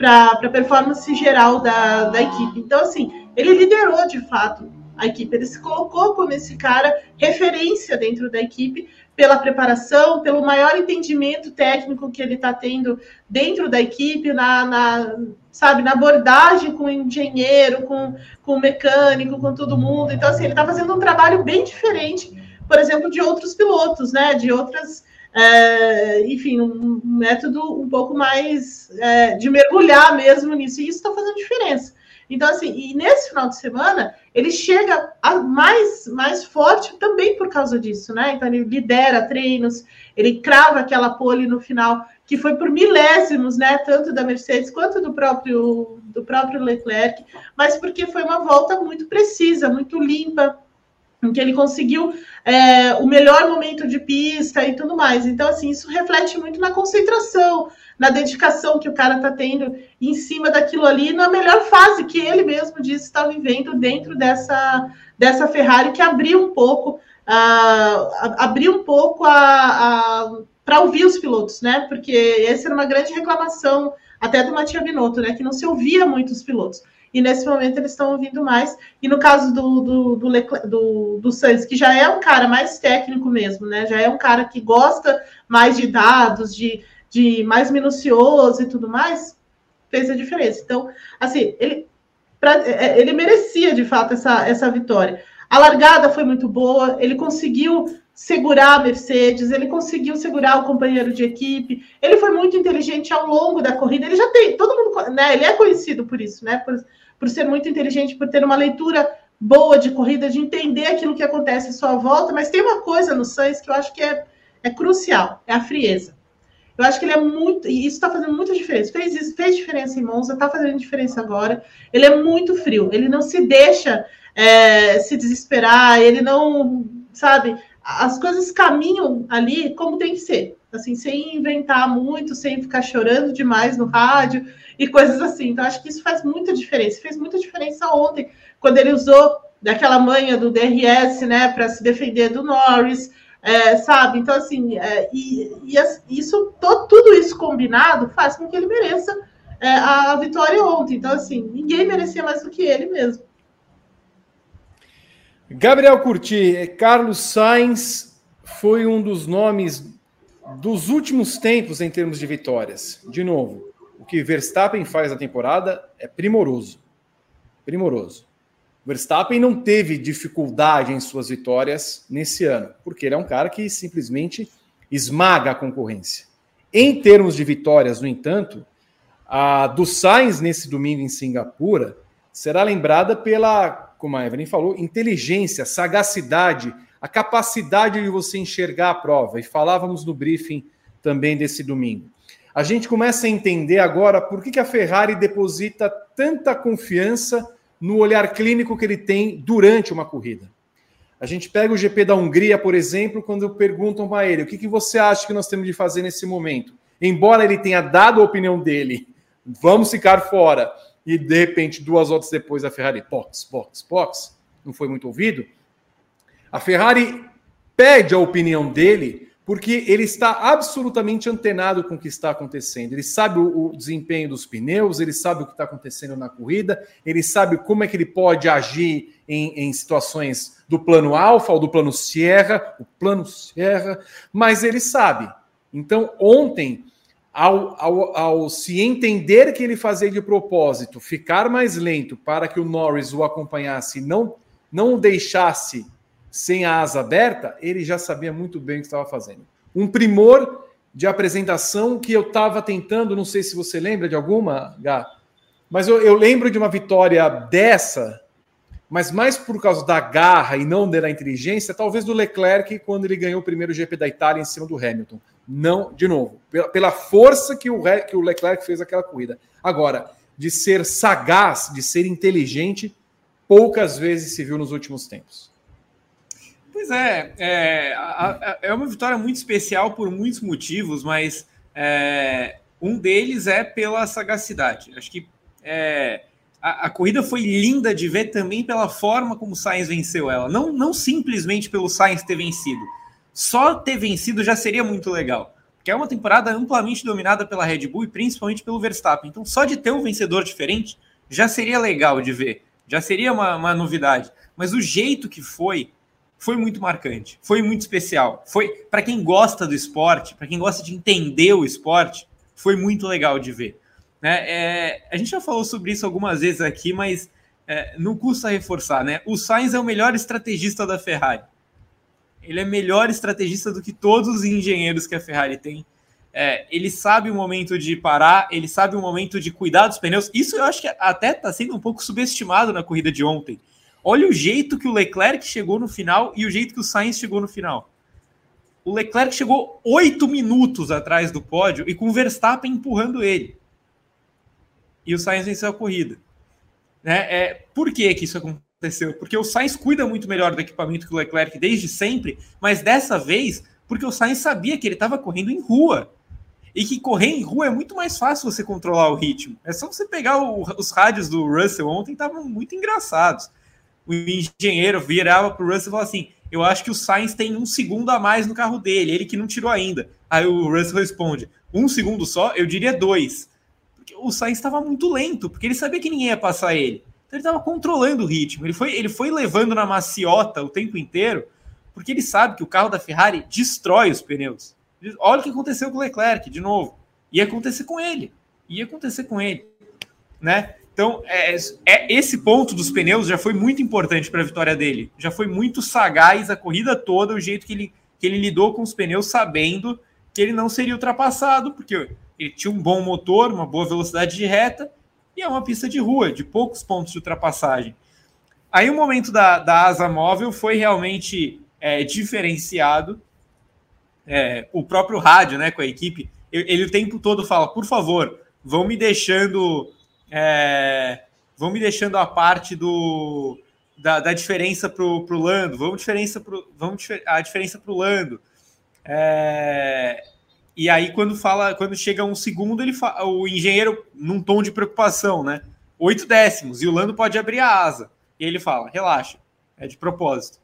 Speaker 2: para a performance geral da, da equipe. Então, assim, ele liderou de fato a equipe, ele se colocou como esse cara referência dentro da equipe pela preparação, pelo maior entendimento técnico que ele está tendo dentro da equipe, na, na, sabe, na abordagem com o engenheiro, com, com o mecânico, com todo mundo. Então, assim, ele está fazendo um trabalho bem diferente, por exemplo, de outros pilotos, né? De outras é, enfim, um, método um pouco mais é, de mergulhar mesmo nisso, e isso está fazendo diferença. Então, assim, e nesse final de semana, ele chega mais, mais forte também por causa disso, né? Então, ele lidera treinos, ele crava aquela pole no final, que foi por milésimos, né? Tanto da Mercedes quanto do próprio, do próprio Leclerc, mas porque foi uma volta muito precisa, muito limpa, em que ele conseguiu é, o melhor momento de pista e tudo mais. Então, assim, isso reflete muito na concentração, na dedicação que o cara está tendo em cima daquilo ali, na melhor fase que ele mesmo disse estar vivendo dentro dessa, dessa Ferrari, que abriu um pouco, uh, abriu um pouco a, a para ouvir os pilotos, né? Porque essa era uma grande reclamação até do Matia Binotto, né? Que não se ouvia muito os pilotos e nesse momento eles estão ouvindo mais. E no caso do, do, do, do, do Sainz, que já é um cara mais técnico mesmo, né? Já é um cara que gosta mais de dados, de, de mais minucioso e tudo mais, fez a diferença. Então, assim, ele, pra, é, ele merecia de fato essa, essa vitória. A largada foi muito boa, ele conseguiu segurar a Mercedes, ele conseguiu segurar o companheiro de equipe, ele foi muito inteligente ao longo da corrida, ele já tem, todo mundo, né, ele é conhecido por isso, né, por, por ser muito inteligente, por ter uma leitura boa de corrida, de entender aquilo que acontece à sua volta, mas tem uma coisa no Sainz que eu acho que é, é crucial, é a frieza. Eu acho que ele é muito, e isso está fazendo muita diferença. Fez fez diferença em Monza, está fazendo diferença agora. Ele é muito frio, ele não se deixa é, se desesperar, ele não, sabe, as coisas caminham ali como tem que ser, assim, sem inventar muito, sem ficar chorando demais no rádio e coisas assim. Então, acho que isso faz muita diferença. Fez muita diferença ontem, quando ele usou daquela manha do DRS, né, para se defender do Norris, é, sabe? Então, assim, é, e, e, isso, tudo isso combinado faz com que ele mereça é, a vitória ontem. Então, assim, ninguém merecia mais do que ele mesmo.
Speaker 1: Gabriel Curti, Carlos Sainz foi um dos nomes dos últimos tempos em termos de vitórias. De novo, o que Verstappen faz na temporada é primoroso. Primoroso. Verstappen não teve dificuldade em suas vitórias nesse ano, porque ele é um cara que simplesmente esmaga a concorrência. Em termos de vitórias, no entanto, a do Sainz nesse domingo em Singapura será lembrada pela como a Evelyn falou, inteligência, sagacidade, a capacidade de você enxergar a prova. E falávamos no briefing também desse domingo. A gente começa a entender agora por que, que a Ferrari deposita tanta confiança no olhar clínico que ele tem durante uma corrida. A gente pega o GP da Hungria, por exemplo, quando perguntam a ele o que, que você acha que nós temos de fazer nesse momento. Embora ele tenha dado a opinião dele, vamos ficar fora e de repente, duas voltas depois, a Ferrari, box, box, box, não foi muito ouvido. A Ferrari pede a opinião dele porque ele está absolutamente antenado com o que está acontecendo. Ele sabe o, o desempenho dos pneus, ele sabe o que está acontecendo na corrida, ele sabe como é que ele pode agir em, em situações do plano alfa ou do plano Sierra, o plano Sierra, mas ele sabe. Então, ontem, ao, ao, ao, se entender que ele fazia de propósito ficar mais lento para que o Norris o acompanhasse e não, não o deixasse sem a asa aberta, ele já sabia muito bem o que estava fazendo. Um primor de apresentação que eu estava tentando, não sei se você lembra de alguma, Gá, mas eu, eu lembro de uma vitória dessa, mas mais por causa da garra e não da inteligência, talvez do Leclerc quando ele ganhou o primeiro GP da Itália em cima do Hamilton. Não, de novo, pela, pela força que o, que o Leclerc fez aquela corrida. Agora, de ser sagaz, de ser inteligente, poucas vezes se viu nos últimos tempos.
Speaker 3: Pois é, é, é uma vitória muito especial por muitos motivos, mas é, um deles é pela sagacidade. Acho que é, a, a, corrida foi linda de ver também pela forma como o Sainz venceu ela. Não, não simplesmente pelo Sainz ter vencido, só ter vencido já seria muito legal. Porque é uma temporada amplamente dominada pela Red Bull e principalmente pelo Verstappen. Então, só de ter um vencedor diferente já seria legal de ver. Já seria uma, uma novidade. Mas o jeito que foi, foi muito marcante. Foi muito especial. Foi para quem gosta do esporte, para quem gosta de entender o esporte, foi muito legal de ver. Né? É, a gente já falou sobre isso algumas vezes aqui, mas é, não custa reforçar. Né? O Sainz é o melhor estrategista da Ferrari ele é melhor estrategista do que todos os engenheiros que a Ferrari tem. é, ele sabe o momento de parar, ele sabe o momento de cuidar dos pneus. Isso eu acho que até está sendo um pouco subestimado na corrida de ontem. Olha o jeito que o Leclerc chegou no final e o jeito que o Sainz chegou no final. O Leclerc chegou oito minutos atrás do pódio e com o Verstappen empurrando ele. E o Sainz venceu a corrida. Né? É, por que, que isso aconteceu? Porque o Sainz cuida muito melhor do equipamento que o Leclerc desde sempre, mas dessa vez porque o Sainz sabia que ele estava correndo em rua. E que correr em rua é muito mais fácil você controlar o ritmo. É só você pegar o, os rádios do Russell ontem, estavam muito engraçados. O engenheiro virava para o Russell e falava assim: Eu acho que o Sainz tem um segundo a mais no carro dele, ele que não tirou ainda. Aí o Russell responde: Um segundo só? Eu diria dois. Porque o Sainz estava muito lento, porque ele sabia que ninguém ia passar ele. Então ele estava controlando o ritmo. Ele foi, ele foi levando na maciota o tempo inteiro porque ele sabe que o carro da Ferrari destrói os pneus. Olha o que aconteceu com o Leclerc, de novo. Ia acontecer com ele. Ia acontecer com ele. Né? Então, é, é esse ponto dos pneus já foi muito importante para a vitória dele. Já foi muito sagaz a corrida toda, o jeito que ele, que ele lidou com os pneus, sabendo que ele não seria ultrapassado, porque ele tinha um bom motor, uma boa velocidade de reta, e é uma pista de rua, de poucos pontos de ultrapassagem. Aí o momento da, da asa móvel foi realmente é, diferenciado. É, o próprio rádio, né, com a equipe, ele o tempo todo fala, por favor, vão me deixando, é, vão me deixando a parte do da, da diferença para o Lando, vamos diferença pro, vamos a diferença para o Lando. É, e aí quando fala, quando chega um segundo, ele fala, o engenheiro num tom de preocupação, né? Oito décimos e o Lando pode abrir a asa. E ele fala, relaxa, é de propósito.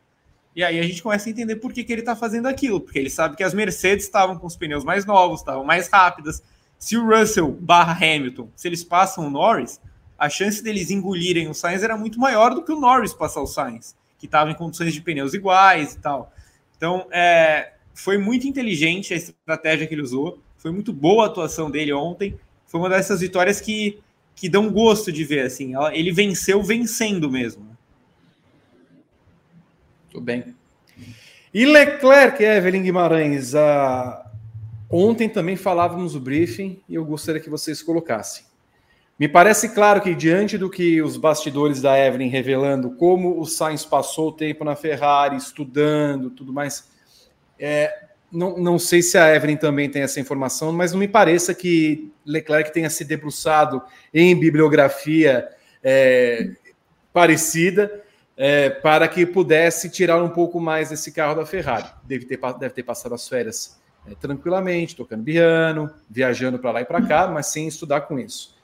Speaker 3: E aí a gente começa a entender por que, que ele está fazendo aquilo, porque ele sabe que as Mercedes estavam com os pneus mais novos, estavam mais rápidas. Se o Russell barra Hamilton, se eles passam o Norris, a chance deles engolirem o Sainz era muito maior do que o Norris passar o Sainz, que estava em condições de pneus iguais e tal. Então, é, foi muito inteligente a estratégia que ele usou, foi muito boa a atuação dele ontem. Foi uma dessas vitórias que, que dão gosto de ver. Assim, ele venceu vencendo mesmo.
Speaker 1: Tudo bem. E Leclerc, Evelyn Guimarães, a... ontem também falávamos o briefing e eu gostaria que vocês colocassem. Me parece claro que, diante do que os bastidores da Evelyn revelando como o Sainz passou o tempo na Ferrari, estudando, tudo mais, é, não, não sei se a Evelyn também tem essa informação, mas não me pareça que Leclerc tenha se debruçado em bibliografia é, parecida é, para que pudesse tirar um pouco mais desse carro da Ferrari. Deve ter, deve ter passado as férias é, tranquilamente, tocando piano, viajando para lá e para cá, mas sem estudar com isso.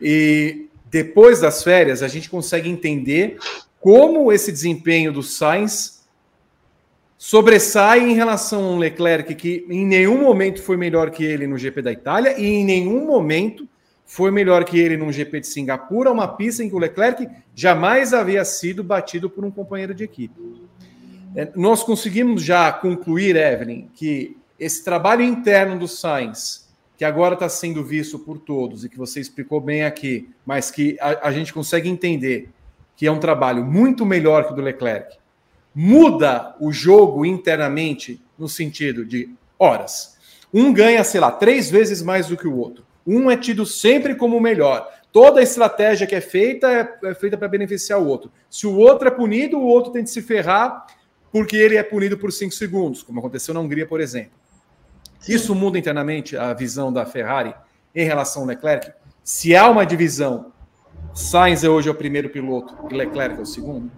Speaker 1: E depois das férias, a gente consegue entender como esse desempenho do Sainz sobressai em relação ao Leclerc, que em nenhum momento foi melhor que ele no GP da Itália e em nenhum momento foi melhor que ele num GP de Singapura, uma pista em que o Leclerc jamais havia sido batido por um companheiro de equipe. É, nós conseguimos já concluir, Evelyn, que esse trabalho interno do Sainz, que agora está sendo visto por todos e que você explicou bem aqui, mas que a, a gente consegue entender que é um trabalho muito melhor que o do Leclerc, muda o jogo internamente no sentido de horas. Um ganha, sei lá, três vezes mais do que o outro. Um é tido sempre como o melhor. Toda a estratégia que é feita é, é feita para beneficiar o outro. Se o outro é punido, o outro tem de se ferrar porque ele é punido por cinco segundos, como aconteceu na Hungria, por exemplo. Sim. Isso muda internamente a visão da Ferrari em relação ao Leclerc? Se há uma divisão, Sainz é hoje é o primeiro piloto e Leclerc é o segundo?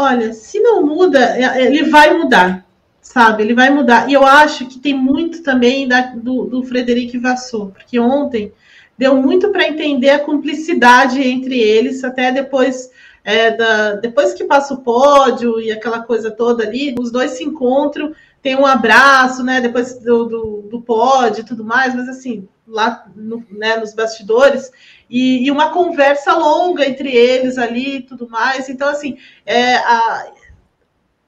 Speaker 2: Olha, se não muda, é, ele vai mudar sabe? Ele vai mudar. E eu acho que tem muito também da, do, do Frederic Vassou, porque ontem deu muito para entender a cumplicidade entre eles, até depois. É, da, depois que passa o pódio e aquela coisa toda ali, os dois se encontram, tem um abraço, né? Depois do, do, do pódio e tudo mais, mas assim, lá no, né, nos bastidores, e, e, uma conversa longa entre eles ali e tudo mais. Então, assim, é, a,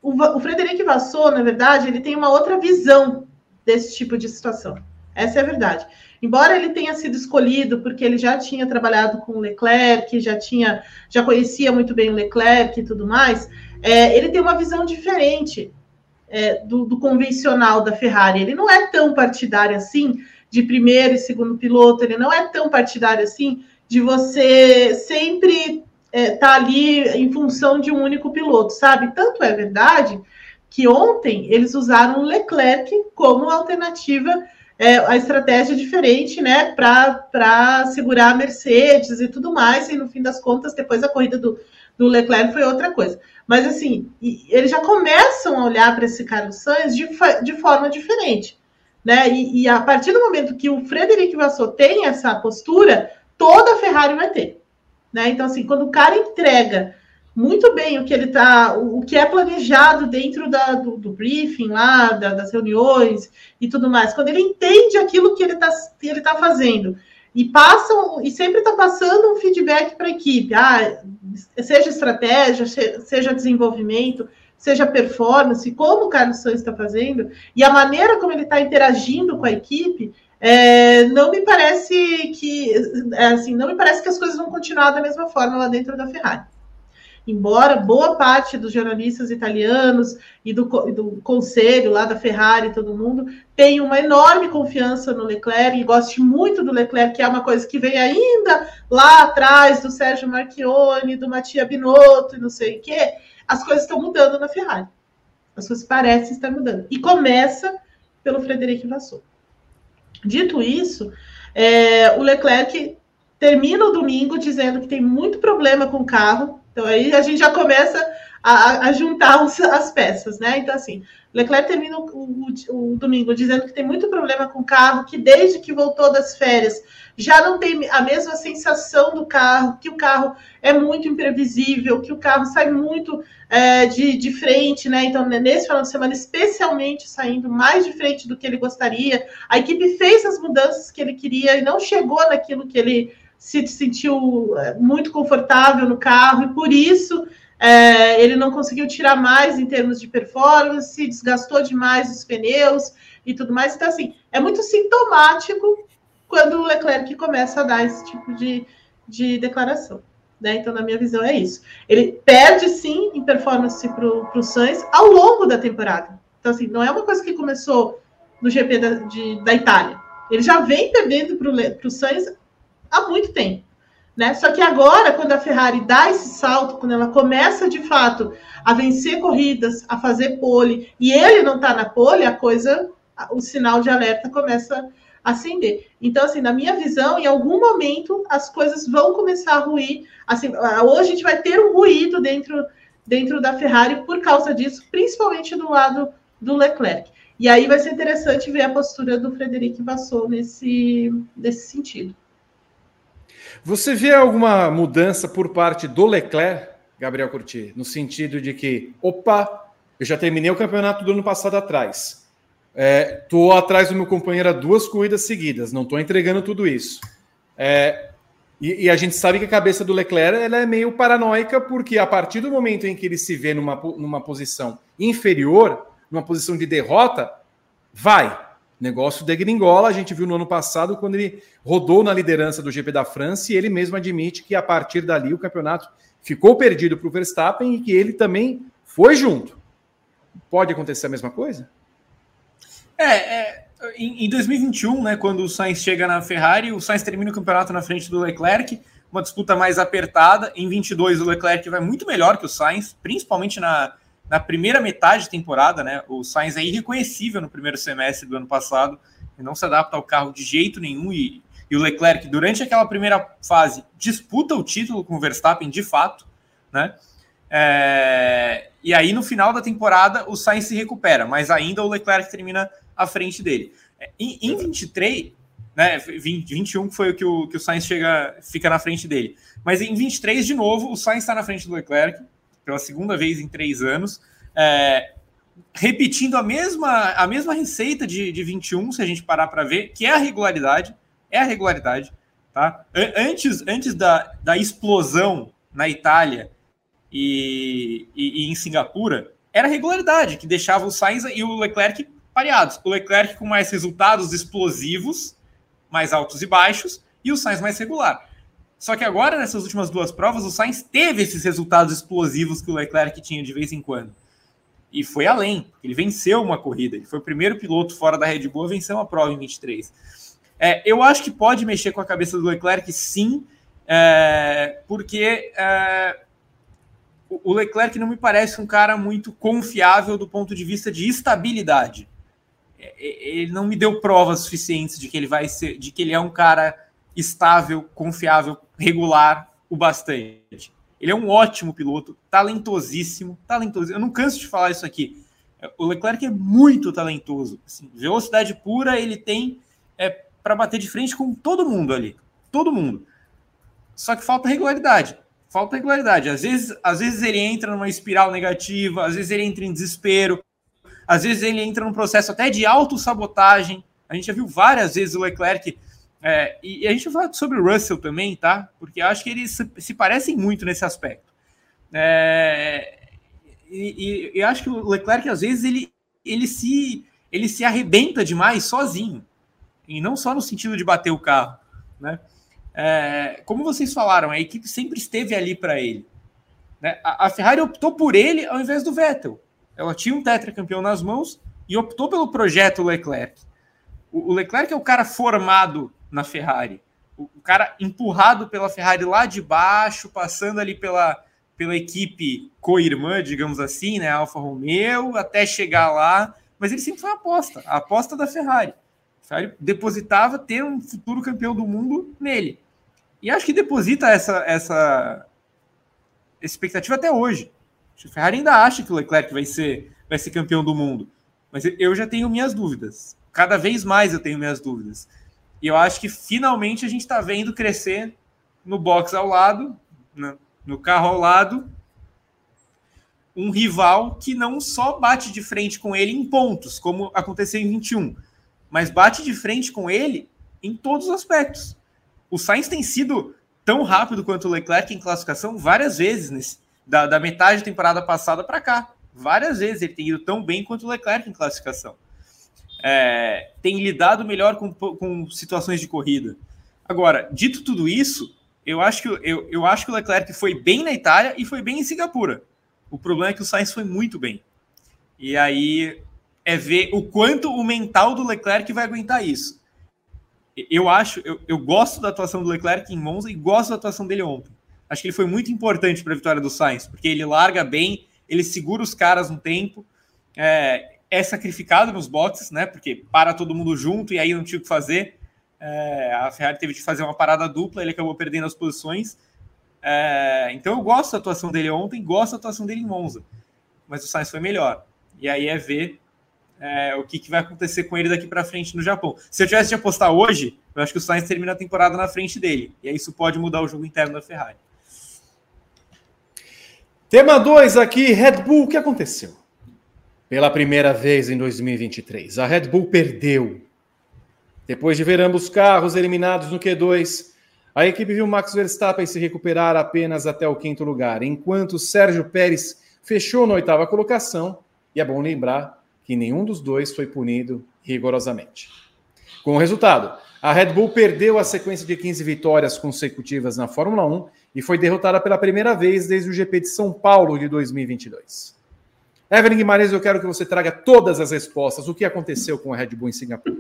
Speaker 2: o, o Frederic Vassou, na verdade, ele tem uma outra visão desse tipo de situação. Essa é a verdade. Embora ele tenha sido escolhido porque ele já tinha trabalhado com o Leclerc, já tinha, já conhecia muito bem o Leclerc e tudo mais, é, ele tem uma visão diferente. é, do, do, convencional da Ferrari. Ele não é tão partidário assim de primeiro e segundo piloto, ele não é tão partidário assim de você sempre estar é, tá ali em função de um único piloto, sabe? Tanto é verdade que ontem eles usaram o Leclerc como alternativa é, a estratégia diferente, né, para segurar a Mercedes e tudo mais, e no fim das contas, depois a corrida do, do Leclerc foi outra coisa. Mas assim, eles já começam a olhar para esse Carlos Sainz de, de forma diferente. Né? E, e, a partir do momento que o Frederic Vassou tem essa postura, toda a Ferrari vai ter. Né? Então, assim, quando o cara entrega muito bem o que ele tá, o que é planejado dentro da, do, do briefing lá, da, das reuniões e tudo mais. Quando ele entende aquilo que ele está ele tá fazendo e passam e sempre está passando um feedback para a equipe, ah, seja estratégia, seja desenvolvimento, seja performance, como o Carlos Sainz está fazendo e a maneira como ele está interagindo com a equipe, é, não me parece que é, assim, não me parece que as coisas vão continuar da mesma forma lá dentro da Ferrari embora boa parte dos jornalistas italianos e do, do conselho lá da Ferrari todo mundo tenha uma enorme confiança no Leclerc e goste muito do Leclerc, que é uma coisa que vem ainda lá atrás do Sérgio Marchione, do Mattia Binotto e não sei o quê, as coisas estão mudando na Ferrari. As coisas parecem estar mudando. E começa pelo Frederic Vassou. Dito isso, é, o Leclerc termina o domingo dizendo que tem muito problema com o carro, então aí a gente já começa a, a juntar os, as peças, né? Então, assim, Leclerc termina o, o, o, domingo dizendo que tem muito problema com o carro, que desde que voltou das férias já não tem a mesma sensação do carro, que o carro é muito imprevisível, que o carro sai muito é, de, de frente, né? Então, nesse final de semana, especialmente saindo mais de frente do que ele gostaria. A equipe fez as mudanças que ele queria e não chegou naquilo que ele se sentiu é, muito confortável no carro e por isso é, ele não conseguiu tirar mais em termos de performance, desgastou demais os pneus e tudo mais. Então, assim, é muito sintomático quando o Leclerc começa a dar esse tipo de, de declaração. Né? Então, na minha visão, é isso. Ele perde, sim, em performance para o Sainz ao longo da temporada. Então, assim, não é uma coisa que começou no GP da, de, da Itália. Ele já vem perdendo para o Sainz há muito tempo. Né? Só que agora, quando a Ferrari dá esse salto, quando ela começa de fato a vencer corridas, a fazer pole, e ele não está na pole, a coisa, o sinal de alerta começa acender. Então, assim, na minha visão, em algum momento as coisas vão começar a ruir. Assim, hoje a gente vai ter um ruído dentro, dentro da Ferrari por causa disso, principalmente do lado do Leclerc. E aí vai ser interessante ver a postura do Frederic Vassou nesse, nesse sentido.
Speaker 1: Você vê alguma mudança por parte do Leclerc, Gabriel Curti, no sentido de que, opa, eu já terminei o campeonato do ano passado atrás. É, atrás do meu companheiro há duas corridas seguidas, não estou entregando tudo isso. É, e, e, a gente sabe que a cabeça do Leclerc ela é meio paranoica, porque a partir do momento em que ele se vê numa, numa posição inferior, numa posição de derrota, vai, negócio degringola. A gente viu no ano passado, quando ele rodou na liderança do GP da França, e ele mesmo admite que a partir dali o campeonato ficou perdido para o Verstappen e que ele também foi junto. Pode acontecer a mesma coisa?
Speaker 3: É, é em, em 2021, né, quando o Sainz chega na Ferrari, o Sainz termina o campeonato na frente do Leclerc, uma disputa mais apertada. Em 22, o Leclerc vai muito melhor que o Sainz, principalmente na, na primeira metade de temporada, né? O Sainz é irreconhecível no primeiro semestre do ano passado, e não se adapta ao carro de jeito nenhum. E, e o Leclerc, durante aquela primeira fase, disputa o título com o Verstappen de fato, né? É, e aí, no final da temporada, o Sainz se recupera, mas ainda o Leclerc termina à frente dele. É, em, em 23, né, 20, 21 foi o que o, que o Sainz chega, fica na frente dele. Mas em 23, de novo, o Sainz está na frente do Leclerc, pela segunda vez em três anos, é, repetindo a mesma, a mesma receita de, de 21, se a gente parar para ver, que é a regularidade, é a regularidade, tá? Antes, antes da, da explosão na Itália e, e, e em Singapura, era a regularidade, que deixava o Sainz e o Leclerc pareados. O Leclerc com mais resultados explosivos, mais altos e baixos, e o Sainz mais regular. Só que agora, nessas últimas duas provas, o Sainz teve esses resultados explosivos que o Leclerc tinha de vez em quando. e foi além. Ele venceu uma corrida. Ele foi o primeiro piloto fora da Red Bull a vencer uma prova em 23. É, eu acho que pode mexer com a cabeça do Leclerc, sim, é, porque é, o Leclerc não me parece um cara muito confiável do ponto de vista de estabilidade. É, é, ele não me deu provas suficientes de que ele vai ser, de que ele é um cara estável, confiável, regular o bastante. Ele é um ótimo piloto, talentosíssimo, talentoso. Eu não canso de falar isso aqui. O Leclerc é muito talentoso. Assim, velocidade pura ele tem é, para bater de frente com todo mundo ali. Todo mundo. Só que falta regularidade. Falta regularidade. Às vezes, às vezes ele entra numa espiral negativa, às vezes ele entra em desespero, às vezes ele entra num processo até de autossabotagem. A gente já viu várias vezes o Leclerc é, e, a gente vai falar sobre o Russell também, tá? Porque acho que eles se, se parecem muito nesse aspecto. É, e, e, e, acho que o Leclerc, às vezes, ele, ele, se, ele se arrebenta demais sozinho. E não só no sentido de bater o carro. Né? É, como vocês falaram, a equipe sempre esteve ali para ele. Né? A, a, Ferrari optou por ele ao invés do Vettel. Ela tinha um tetracampeão nas mãos e optou pelo projeto Leclerc. O, Leclerc é o cara formado na Ferrari. O cara empurrado pela Ferrari lá de baixo, passando ali pela, pela equipe co-irmã, digamos assim, né, Alfa Romeo, até chegar lá, mas ele sempre foi a aposta, a aposta da Ferrari. A Ferrari depositava ter um futuro campeão do mundo nele. E acho que deposita essa, essa expectativa até hoje. A Ferrari ainda acha que o Leclerc vai ser, vai ser campeão do mundo. Mas eu já tenho minhas dúvidas. Cada vez mais eu tenho minhas dúvidas. E eu acho que finalmente a gente está vendo crescer no box ao lado, no, carro ao lado, um rival que não só bate de frente com ele em pontos, como aconteceu em 21, mas bate de frente com ele em todos os aspectos. O Sainz tem sido tão rápido quanto o Leclerc em classificação várias vezes, nesse, da, da metade da temporada passada para cá. Várias vezes ele tem ido tão bem quanto o Leclerc em classificação é, tem lidado melhor com, com situações de corrida. Agora, dito tudo isso, eu acho, que, eu, eu acho que o Leclerc foi bem na Itália e foi bem em Singapura. O problema é que o Sainz foi muito bem. E aí é ver o quanto o mental do Leclerc vai aguentar isso. Eu acho, eu, eu gosto da atuação do Leclerc em Monza e gosto da atuação dele ontem. Acho que ele foi muito importante para a vitória do Sainz, porque ele larga bem, ele segura os caras um tempo. É, é sacrificado nos boxes, né? Porque para todo mundo junto e aí não tinha o que fazer. É, a Ferrari teve de fazer uma parada dupla, ele acabou perdendo as posições. É, então eu gosto da atuação dele ontem, gosto da atuação dele em Monza. Mas o Sainz foi melhor. E aí é ver é, o que, que, vai acontecer com ele daqui para frente no Japão. Se eu tivesse de apostar hoje, eu acho que o Sainz termina a temporada na frente dele. E aí isso pode mudar o jogo interno da Ferrari.
Speaker 1: Tema 2 aqui, Red Bull, o que aconteceu? pela primeira vez em 2023. A Red Bull perdeu. Depois de ver ambos carros eliminados no Q2, a equipe viu Max Verstappen se recuperar apenas até o quinto lugar, enquanto Sérgio Pérez fechou na oitava colocação. E é bom lembrar que nenhum dos dois foi punido rigorosamente. Com o resultado, a Red Bull perdeu a sequência de 15 vitórias consecutivas na Fórmula 1 e foi derrotada pela primeira vez desde o GP de São Paulo de 2022. Evelyn Guimarães, eu quero que você traga todas as respostas. O que aconteceu com a Red Bull em Singapura?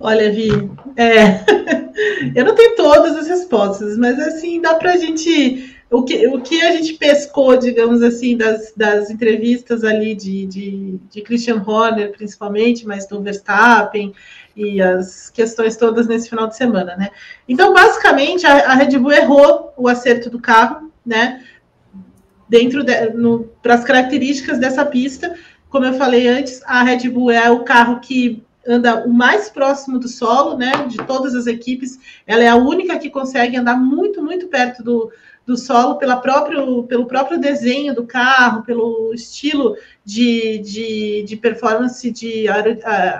Speaker 2: Olha, Vi, é... eu não tenho todas as respostas, mas assim, dá para a gente. O que, o que a gente pescou, digamos assim, das, das entrevistas ali de, de, de Christian Horner, principalmente, mas do Verstappen, e as questões todas nesse final de semana, né? Então, basicamente, a, a Red Bull errou o acerto do carro, né? dentro para as características dessa pista. Como eu falei antes, a Red Bull é o carro que anda o mais próximo do solo, né? De todas as equipes, ela é a única que consegue andar muito, muito perto do, do solo pela próprio, pelo próprio desenho do carro, pelo estilo de, de, de performance de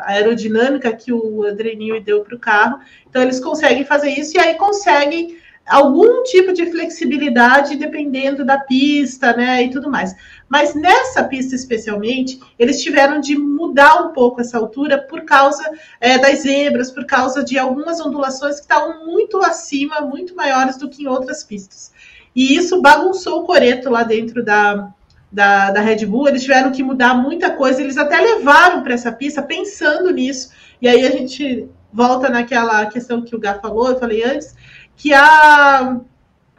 Speaker 2: aerodinâmica que o Adreninho deu para o carro. Então, eles conseguem fazer isso e aí conseguem algum tipo de flexibilidade dependendo da pista, né, e tudo mais. Mas nessa pista especialmente, eles tiveram de mudar um pouco essa altura por causa é, das zebras, por causa de algumas ondulações que estavam muito acima, muito maiores do que em outras pistas. E isso bagunçou o coreto lá dentro da, da, da Red Bull, eles tiveram que mudar muita coisa, eles até levaram para essa pista pensando nisso, e aí a gente volta naquela questão que o Gá falou, eu falei antes, que a,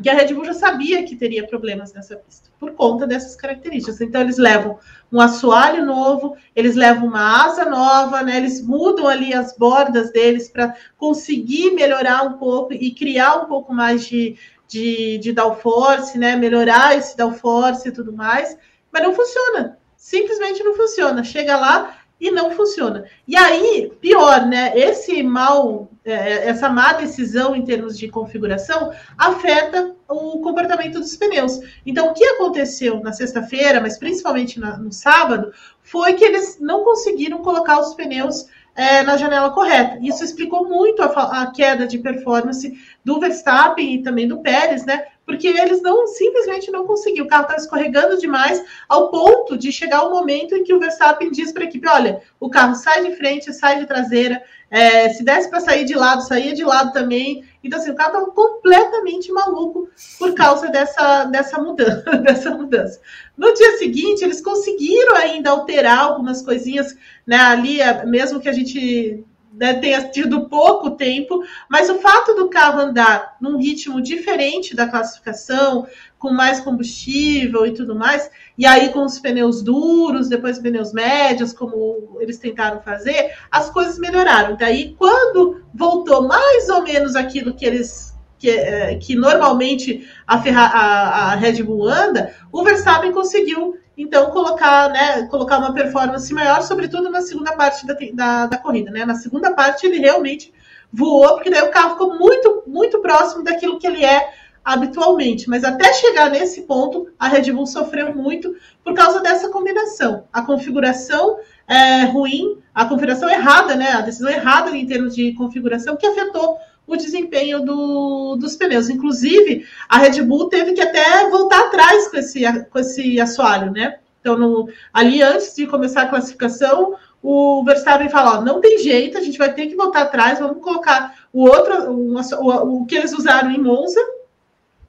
Speaker 2: que a Red Bull já sabia que teria problemas nessa pista, por conta dessas características. Então, eles levam um assoalho novo, eles levam uma asa nova, né? Eles mudam ali as bordas deles para conseguir melhorar um pouco e criar um pouco mais de, de, de downforce, né? Melhorar esse downforce e tudo mais, mas não funciona. Simplesmente não funciona. Chega lá e não funciona. E aí, pior, né? Esse mal, é, essa má decisão em termos de configuração afeta o comportamento dos pneus. Então, o que aconteceu na sexta-feira, mas principalmente no sábado, foi que eles não conseguiram colocar os pneus é, na janela correta. Isso explicou muito a, a, queda de performance do Verstappen e também do Pérez, né? Porque eles não simplesmente não conseguiram. O carro estava escorregando demais ao ponto de chegar o momento em que o Verstappen diz para a equipe: olha, o carro sai de frente, sai de traseira. É, se desse para sair de lado, saía de lado também. Então, assim, o carro estava completamente maluco por causa dessa, dessa mudança, dessa mudança. No dia seguinte, eles conseguiram ainda alterar algumas coisinhas, né? Ali, mesmo que a gente né, tenha tido pouco tempo, mas o fato do carro andar num ritmo diferente da classificação, com mais combustível e tudo mais, e aí com os pneus duros, depois pneus médios, como eles tentaram fazer, as coisas melhoraram. Daí, quando voltou mais ou menos aquilo que eles que, é, que normalmente a, Ferra, a, a Red Bull anda, o Verstappen conseguiu então colocar, né, colocar uma performance maior, sobretudo na segunda parte da, da, da, corrida, né? Na segunda parte ele realmente voou, porque daí o carro ficou muito, muito próximo daquilo que ele é habitualmente. Mas até chegar nesse ponto, a Red Bull sofreu muito por causa dessa combinação. A configuração é, ruim, a configuração errada, né? A decisão errada em termos de configuração que afetou o desempenho do, dos pneus. Inclusive, a Red Bull teve que até voltar atrás com esse, com esse assoalho, né? Então, no, ali antes de começar a classificação, o Verstappen fala: não tem jeito, a gente vai ter que voltar atrás, vamos colocar o outro, o, o, o que eles usaram em Monza,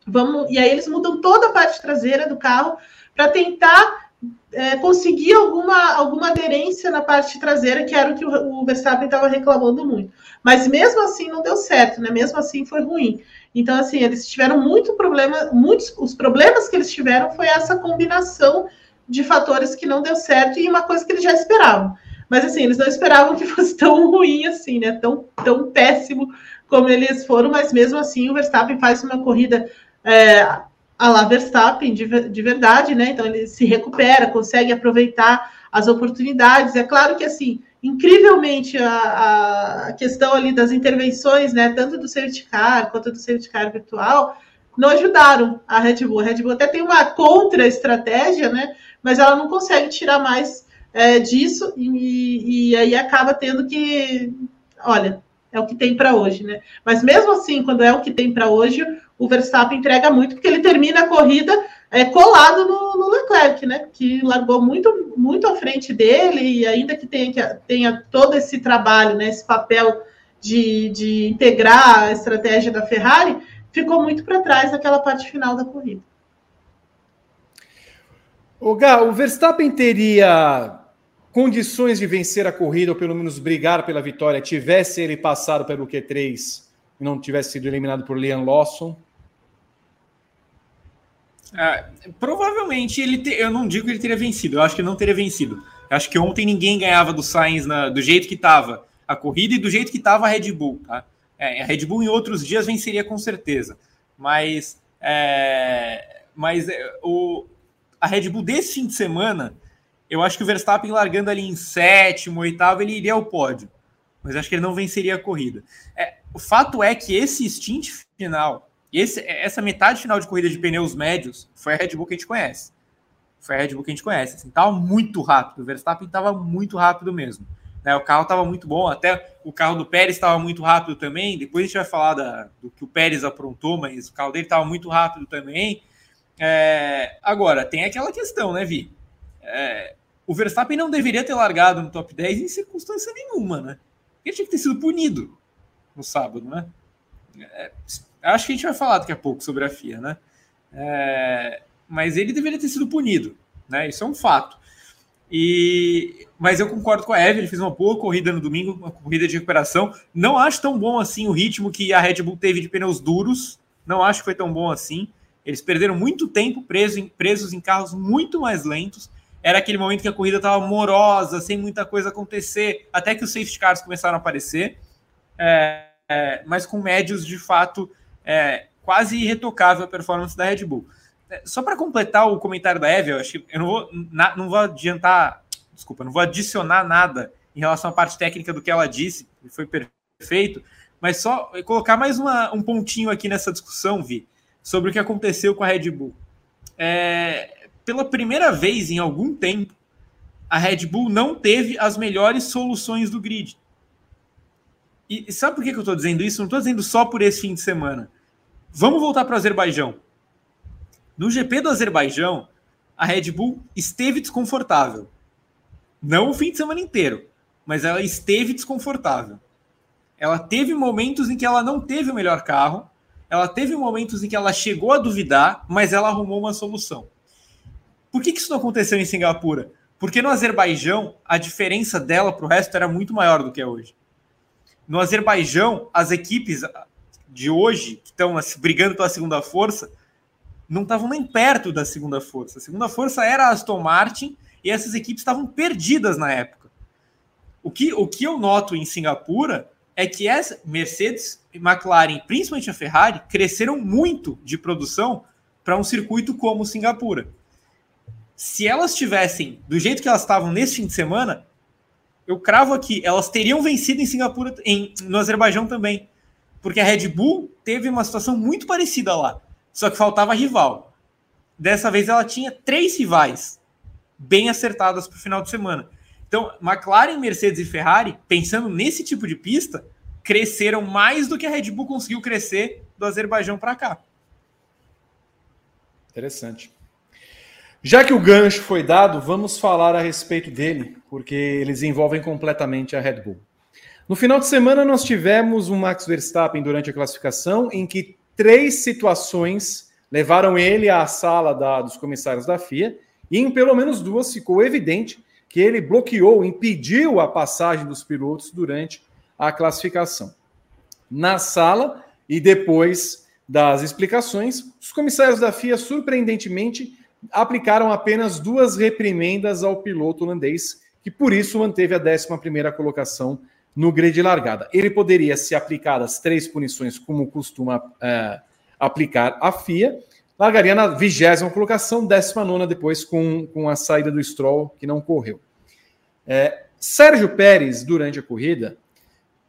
Speaker 2: vamos, e aí eles mudam toda a parte traseira do carro para tentar é, conseguir alguma, alguma aderência na parte traseira, que era o que o, o Verstappen estava reclamando muito. Mas mesmo assim não deu certo, né? Mesmo assim foi ruim. Então, assim, eles tiveram muito problema, muitos, os problemas que eles tiveram foi essa combinação de fatores que não deu certo e uma coisa que eles já esperavam. Mas assim, eles não esperavam que fosse tão ruim assim, né? Tão, tão péssimo como eles foram, mas mesmo assim o Verstappen faz uma corrida é, a la Verstappen de, de verdade, né? Então ele se recupera, consegue aproveitar as oportunidades. É claro que assim incrivelmente a, a, questão ali das intervenções, né, tanto do safety car quanto do safety car virtual, não ajudaram a Red Bull. A Red Bull até tem uma contra-estratégia, né, mas ela não consegue tirar mais é, disso e, e aí acaba tendo que, olha, é o que tem para hoje, né? Mas mesmo assim, quando é o que tem para hoje, o Verstappen entrega muito, porque ele termina a corrida é, colado no, no, Leclerc, né? Que largou muito, muito à frente dele, e ainda que tenha, tenha todo esse trabalho, né, esse papel de, de integrar a estratégia da Ferrari, ficou muito para trás naquela parte final da corrida.
Speaker 1: O Gá, o Verstappen teria condições de vencer a corrida, ou pelo menos brigar pela vitória, tivesse ele passado pelo Q3 e não tivesse sido eliminado por Liam Lawson?
Speaker 3: É, provavelmente ele te, eu não digo que ele teria vencido, eu acho que não teria vencido. Eu acho que ontem ninguém ganhava do Sainz na, do jeito que estava a corrida e do jeito que estava a Red Bull. Tá? É, a Red Bull em outros dias venceria com certeza, mas, é, mas é, o, a Red Bull desse fim de semana, eu acho que o Verstappen largando ali em sétimo, oitavo, ele iria ao pódio, mas acho que ele não venceria a corrida. É, o fato é que esse stint final e esse, essa metade final de corrida de pneus médios foi a Red Bull que a gente conhece. Foi a Red Bull que a gente conhece. Assim, tava muito rápido. O Verstappen estava muito rápido mesmo. Né? O carro estava muito bom. Até o carro do Pérez estava muito rápido também. Depois a gente vai falar da, do que o Pérez aprontou, mas o carro dele estava muito rápido também. É, agora, tem aquela questão, né, Vi? É, o Verstappen não deveria ter largado no top 10 em circunstância nenhuma, né? Ele tinha que ter sido punido no sábado, né? É, Acho que a gente vai falar daqui a pouco sobre a FIA, né? É, mas ele deveria ter sido punido. né? Isso é um fato. E mas eu concordo com a Eve, ele fez uma boa corrida no domingo, uma corrida de recuperação. Não acho tão bom assim o ritmo que a Red Bull teve de pneus duros. Não acho que foi tão bom assim. Eles perderam muito tempo presos em, presos em carros muito mais lentos. Era aquele momento que a corrida estava morosa, sem muita coisa acontecer, até que os safety cars começaram a aparecer. É, é, mas com médios de fato é, quase irretocável a performance da Red Bull. É, só para completar o comentário da Eve, eu acho que eu não vou, na, não vou adiantar, desculpa, não vou adicionar nada em relação à parte técnica do que ela disse, foi perfeito, mas só colocar mais uma, um pontinho aqui nessa discussão, Vi, sobre o que aconteceu com a Red Bull. É, pela primeira vez em algum tempo, a Red Bull não teve as melhores soluções do grid. E sabe por que eu estou dizendo isso? Não estou dizendo só por esse fim de semana. Vamos voltar para o Azerbaijão. No GP do Azerbaijão, a Red Bull esteve desconfortável. Não o fim de semana inteiro, mas ela esteve desconfortável. Ela teve momentos em que ela não teve o melhor carro, ela teve momentos em que ela chegou a duvidar, mas ela arrumou uma solução. Por que, isso não aconteceu em Singapura? Porque no Azerbaijão, a diferença dela para o resto era muito maior do que é hoje. No Azerbaijão, as equipes de hoje, que estão brigando pela segunda força, não estavam nem perto da segunda força. A segunda força era a Aston Martin e essas equipes estavam perdidas na época. O que, o que eu noto em Singapura é que essa Mercedes McLaren, principalmente a Ferrari, cresceram muito de produção para um circuito como Singapura. Se elas tivessem do jeito que elas estavam nesse fim de semana, eu cravo aqui, elas teriam vencido em Singapura, em, no Azerbaijão também. Porque a Red Bull teve uma situação muito parecida lá, só que faltava rival. Dessa vez ela tinha três rivais bem acertadas para o final de semana. Então, McLaren, Mercedes e Ferrari, pensando nesse tipo de pista, cresceram mais do que a Red Bull conseguiu crescer do Azerbaijão para cá.
Speaker 1: Interessante. Já que o gancho foi dado, vamos falar a respeito dele, porque eles envolvem completamente a Red Bull. No final de semana, nós tivemos um Max Verstappen durante a classificação em que três situações levaram ele à sala da, dos comissários da FIA, e em pelo menos duas ficou evidente que ele bloqueou, impediu a passagem dos pilotos durante a classificação. Na sala e depois das explicações, os comissários da FIA surpreendentemente aplicaram apenas duas reprimendas ao piloto holandês, que por isso manteve a 11 colocação no grid de largada. Ele poderia se aplicar as três punições, como costuma é, aplicar a FIA, largaria na vigésima colocação, 19 depois com, com a saída do Stroll, que não correu. É, Sérgio Pérez, durante a corrida,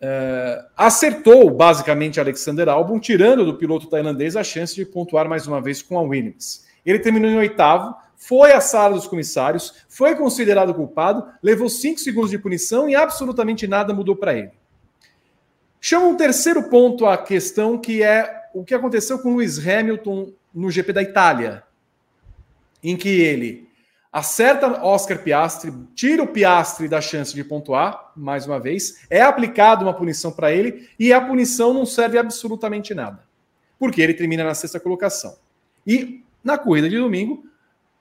Speaker 1: é, acertou basicamente Alexander Albon, tirando do piloto tailandês a chance de pontuar mais uma vez com a Williams. Ele terminou em oitavo, foi à sala dos comissários, foi considerado culpado, levou cinco segundos de punição e absolutamente nada mudou para ele. Chama um terceiro ponto à questão, que é o que aconteceu com Lewis Hamilton no GP da Itália, em que ele acerta Oscar Piastri, tira o Piastri da chance de pontuar, mais uma vez, é aplicada uma punição para ele e a punição não serve absolutamente nada, porque ele termina na sexta colocação. E na corrida de domingo,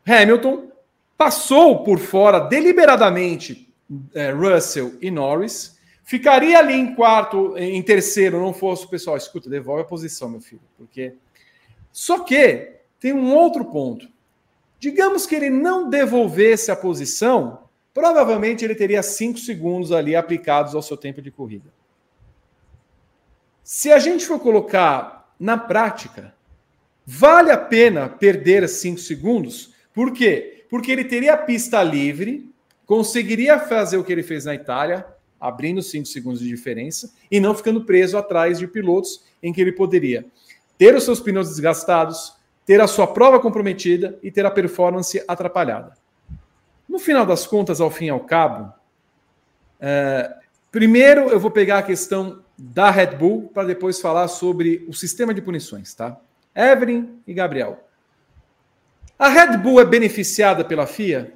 Speaker 1: Hamilton passou por fora deliberadamente é, Russell e Norris, ficaria ali em quarto, em terceiro, não fosse o pessoal, escuta, devolve a posição, meu filho, porque. Só que tem um outro ponto. Digamos que ele não devolvesse a posição, provavelmente ele teria cinco segundos ali aplicados ao seu tempo de corrida. Se a gente for colocar na prática, Vale a pena perder cinco segundos? Por quê? Porque ele teria a pista livre, conseguiria fazer o que ele fez na Itália, abrindo cinco segundos de diferença, e não ficando preso atrás de pilotos em que ele poderia ter os seus pneus desgastados, ter a sua prova comprometida e ter a performance atrapalhada. No final das contas, ao fim e ao cabo, é, primeiro eu vou pegar a questão da Red Bull para depois falar sobre o sistema de punições, tá? Evelyn e Gabriel. A Red Bull é beneficiada pela FIA?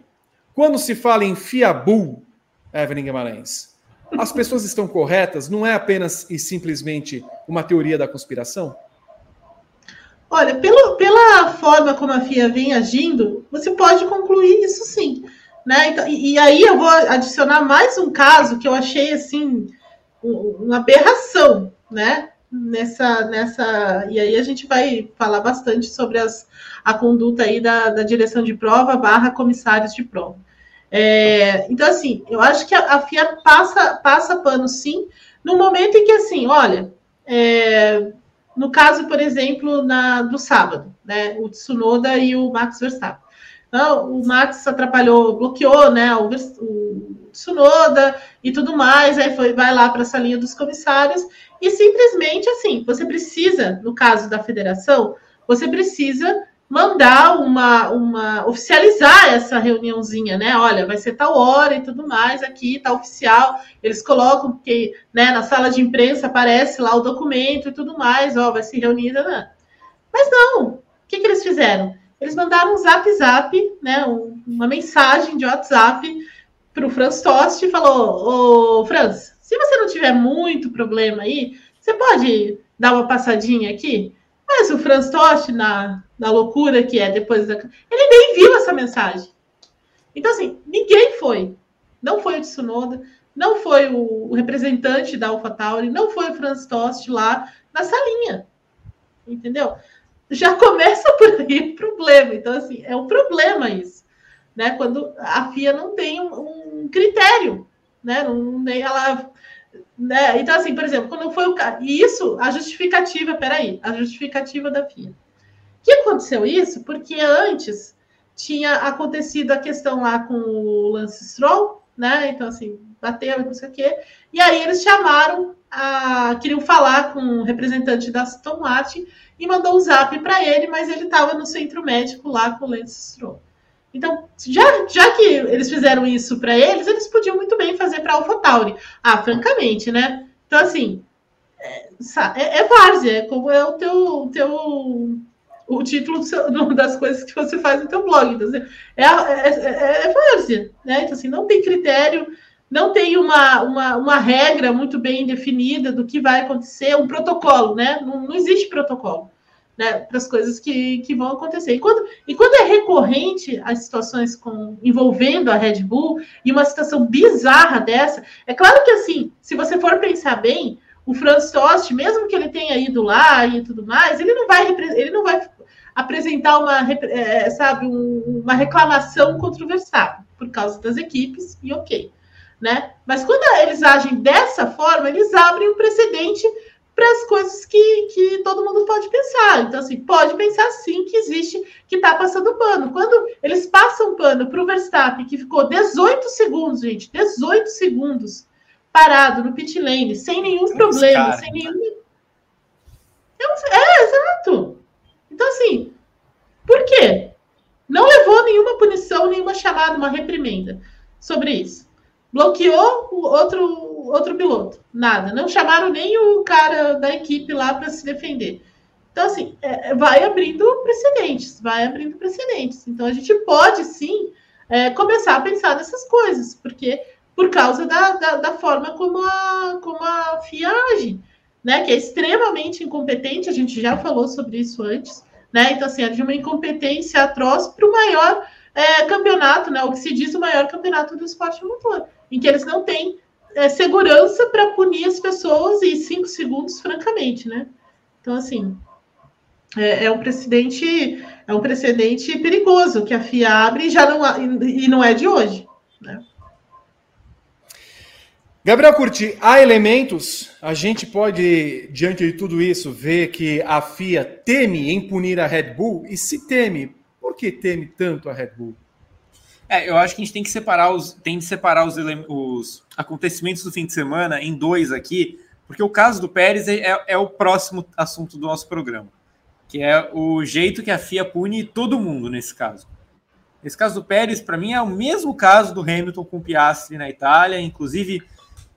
Speaker 1: Quando se fala em FIA Bull, Evelyn Guimarães, as pessoas estão corretas? Não é apenas e simplesmente uma teoria da conspiração?
Speaker 2: Olha, pelo, pela forma como a FIA vem agindo, você pode concluir isso sim. Né? Então, e, e, aí eu vou adicionar mais um caso que eu achei assim uma aberração, né? Nessa, nessa. E aí a gente vai falar bastante sobre as, a conduta aí da, da direção de prova barra comissários de prova. É, então, assim, eu acho que a, a FIA passa, passa pano sim, no momento em que, assim, olha, é, no caso, por exemplo, na, do sábado, né? O Tsunoda e o Max Verstappen. Então, o Max atrapalhou, bloqueou, né? O, o Tsunoda e tudo mais, aí foi, vai lá para essa linha dos comissários e simplesmente assim, você precisa, no caso da federação, você precisa mandar uma, uma oficializar essa reuniãozinha, né? Olha, vai ser tal hora e tudo mais aqui, tá oficial. Eles colocam que, né, na sala de imprensa aparece lá o documento e tudo mais, ó, vai se reunir, né? Mas não. O que, que eles fizeram? Eles mandaram um zap zap, né, uma mensagem de WhatsApp para o Franz Tost e falou: Ô, Franz, se você não tiver muito problema aí, você pode dar uma passadinha aqui? Mas o Franz Tost, na, na loucura que é depois da. Ele nem viu essa mensagem. Então, assim, ninguém foi. Não foi o Tsunoda, não foi o, o representante da AlphaTauri, não foi o Franz Tost lá na salinha. Entendeu? Já começa por aí o problema. Então, assim, é um problema isso. Né? Quando a FIA não tem um, um critério. Né? Não, nem ela né? Então, assim, por exemplo, quando foi o caso. E isso, a justificativa, peraí, a justificativa da FIA. que aconteceu isso? Porque antes tinha acontecido a questão lá com o Lance Stroll, né? Então, assim, bateu e não sei o quê. E aí eles chamaram, a, queriam falar com o representante da Aston Martin e mandou um zap para ele, mas ele estava no centro médico lá com o Lance Stroll. Então, já, já que eles fizeram isso para eles, eles podiam muito bem fazer para AlphaTauri. Ah, francamente, né? Então, assim, é, é, é várzea, é como é o teu, teu o título seu, das coisas que você faz no teu blog. Então, assim, é, é, é, é várzea, né? Então, assim, não tem critério, não tem uma, uma, uma regra muito bem definida do que vai acontecer, um protocolo, né? Não, não existe protocolo né, para as coisas que, que vão acontecer. E quando, e quando é recorrente as situações com, envolvendo a Red Bull e uma situação bizarra dessa, é claro que assim, se você for pensar bem, o Franz Tost, mesmo que ele tenha ido lá e tudo mais, ele não vai, ele não vai apresentar uma, é, sabe, um, uma reclamação Verstappen por causa das equipes, e ok. Né? Mas quando eles agem dessa forma, eles abrem um precedente para as coisas que, que todo mundo pode pensar. Então, assim, pode pensar sim que existe, que está passando pano. Quando eles passam pano para o Verstappen, que ficou 18 segundos, gente, 18 segundos parado no pit lane, sem nenhum problema, cara, sem nenhum. É, exato. Então, assim, por quê? Não levou nenhuma punição, nenhuma chamada, uma reprimenda sobre isso. Bloqueou o outro outro piloto. Nada. Não chamaram nem o cara da equipe lá para se defender. Então, assim, é, é, vai abrindo precedentes, vai abrindo precedentes. Então, a gente pode sim é, começar a pensar nessas coisas, porque por causa da, da, da, forma como a, como a FIA age, né? Que é extremamente incompetente, a gente já falou sobre isso antes, né? Então, assim, é de uma incompetência atroz para o maior é, campeonato, né? O que se diz o maior campeonato do esporte motor, em que eles não têm é, segurança para punir as pessoas e cinco segundos, francamente, né? Então, assim, é, é, um precedente é um precedente perigoso que a FIA abre e já não e não é de hoje, né?
Speaker 1: Gabriel Curti, há elementos, a gente pode, diante de tudo isso, ver que a FIA teme em punir a Red Bull, e se teme, por que teme tanto a Red Bull?
Speaker 3: É, eu acho que a gente tem que separar os, tem de separar os, os acontecimentos do fim de semana em dois aqui, porque o caso do Pérez é, é, é, o próximo assunto do nosso programa, que é o jeito que a FIA pune todo mundo nesse caso. Esse caso do Pérez, para mim, é o mesmo caso do Hamilton com o Piastri na Itália, inclusive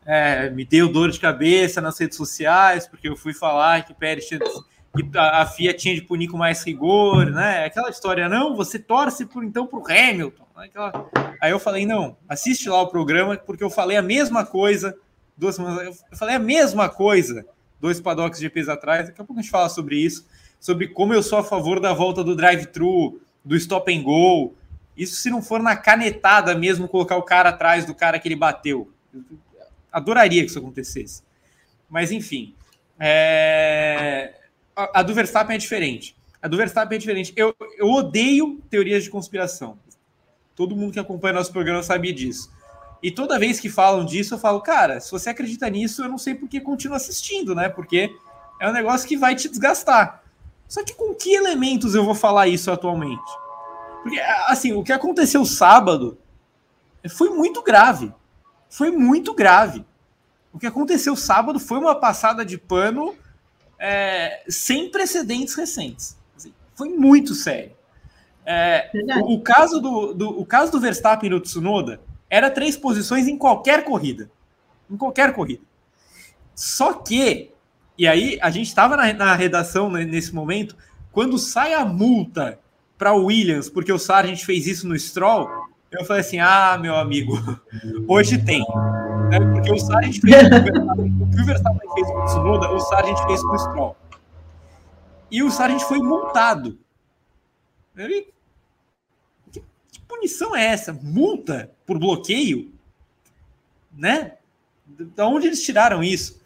Speaker 3: é, me deu dor de cabeça nas redes sociais, porque eu fui falar que Pérez tinha que a, FIA tinha de punir com mais rigor, né? Aquela história, não, você torce por então para o Hamilton. Aí eu falei, não, assiste lá o programa, porque eu falei a mesma coisa duas semanas. Eu falei a mesma coisa dois paddocks GPs atrás. Daqui a pouco a gente fala sobre isso. sobre como eu sou a favor da volta do drive-thru, do stop and go. Isso se não for na canetada mesmo, colocar o cara atrás do cara que ele bateu. Adoraria que isso acontecesse. Mas enfim. É... A, do Verstappen é diferente. A do Verstappen é diferente. Eu, eu odeio teorias de conspiração. Todo mundo que acompanha nosso programa sabe disso. E toda vez que falam disso, eu falo, cara, se você acredita nisso, eu não sei por que continua assistindo, né? Porque é um negócio que vai te desgastar. Só que com que elementos eu vou falar isso atualmente? Porque, assim, o que aconteceu sábado foi muito grave. Foi muito grave. O que aconteceu sábado foi uma passada de pano é, sem precedentes recentes. Assim, foi muito sério. É, o, o, caso do, do, o caso do Verstappen e do Tsunoda era três posições em qualquer corrida. Em qualquer corrida. Só que, e aí a gente estava na, na, redação nesse momento, quando sai a multa para o Williams, porque o Sargent fez isso no Stroll, eu falei assim: ah, meu amigo, hoje tem. Né? Porque o Sargent fez o que o Verstappen fez com o Tsunoda, o Sargent fez com o Stroll. E o Sargent foi multado. Ele punição é essa? Multa por bloqueio? Né? Da onde eles tiraram isso?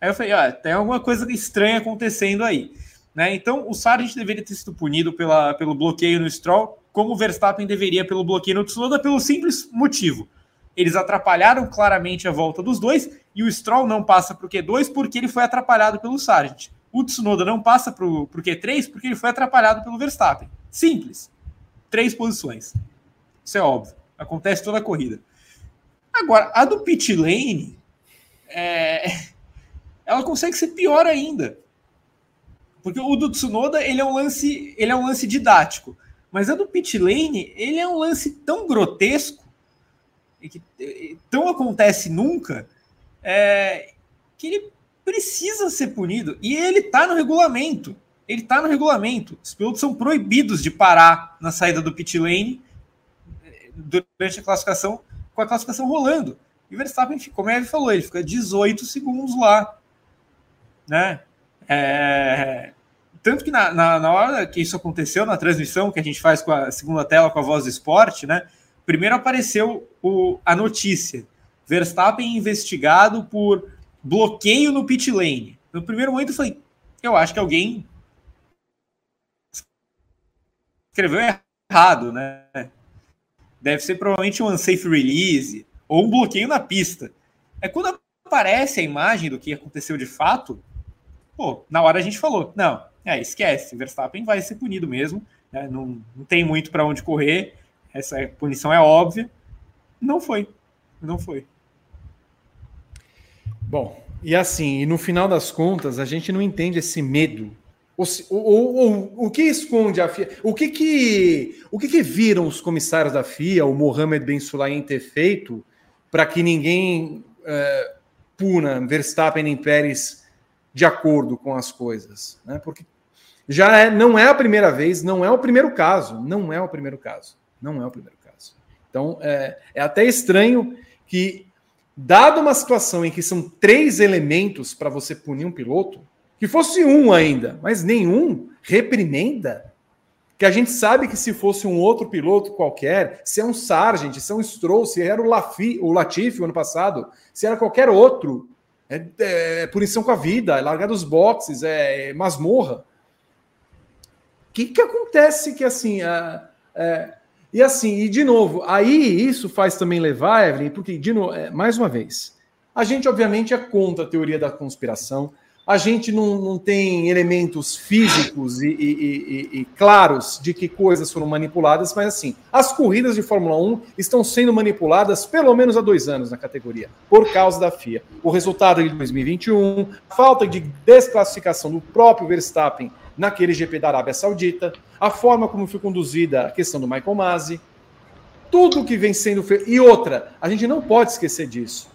Speaker 3: Aí eu falei, ó, tem alguma coisa estranha acontecendo aí. Né? Então, o Sargent deveria ter sido punido pela, pelo bloqueio no Stroll, como o Verstappen deveria pelo bloqueio no Tsunoda, pelo simples motivo. Eles atrapalharam claramente a volta dos dois, e o Stroll não passa para o Q2 porque ele foi atrapalhado pelo Sargent. O Tsunoda não passa para o Q3 porque ele foi atrapalhado pelo Verstappen. Simples. Três posições. Isso é óbvio. Acontece toda a corrida. Agora, a do pit lane, é... ela consegue ser pior ainda. Porque o do Tsunoda, ele é um lance, ele é um lance didático. Mas a do pit lane, ele é um lance tão grotesco, que tão acontece nunca, é... que ele precisa ser punido. E ele tá no regulamento. Ele tá no regulamento. Os pilotos são proibidos de parar na saída do pit lane durante a classificação, com a classificação rolando. E o Verstappen, como ele falou, ele fica 18 segundos lá. Né? É... Tanto que na, na, na, hora que isso aconteceu, na transmissão que a gente faz com a segunda tela, com a voz do esporte, né? Primeiro apareceu o, a notícia: Verstappen investigado por bloqueio no pit lane. No primeiro momento eu falei, eu acho que alguém escreveu errado, né? deve ser provavelmente um unsafe release ou um bloqueio na pista. É quando aparece a imagem do que aconteceu de fato, pô, na hora a gente falou, não, é, esquece, Verstappen vai ser punido mesmo, né, não, não tem muito para onde correr, essa punição é óbvia. Não foi, não foi.
Speaker 1: Bom, e assim, e no final das contas, a gente não entende esse medo o, o, o, o que esconde a FIA? O que que, o que que viram os comissários da FIA, o Mohamed Ben Sulayem, ter feito para que ninguém é, puna Verstappen nem Pérez de acordo com as coisas? Né? Porque já é, não é a primeira vez, não é o primeiro caso, não é o primeiro caso, não é o primeiro caso. Então é, é até estranho que, dada uma situação em que são três elementos para você punir um piloto, que fosse um ainda, mas nenhum reprimenda. Que a gente sabe que se fosse um outro piloto qualquer, se é um Sargent, se é um Stroll, se era o, Lafi, o Latifi o ano passado, se era qualquer outro, é, é, é punição com a vida, é largar dos boxes, é, é masmorra. O que, que acontece que assim. É, é, e assim, e de novo, aí isso faz também levar, Evelyn, porque, de novo, é, mais uma vez, a gente obviamente é contra a teoria da conspiração, a gente não, não tem elementos físicos e, e, e, e, claros de que coisas foram manipuladas, mas assim, as corridas de Fórmula 1 estão sendo manipuladas pelo menos há dois anos na categoria, por causa da FIA. O resultado de 2021, falta de desclassificação do próprio Verstappen naquele GP da Arábia Saudita, a forma como foi conduzida a questão do Michael Masi, tudo que vem sendo feito. E outra, a gente não pode esquecer disso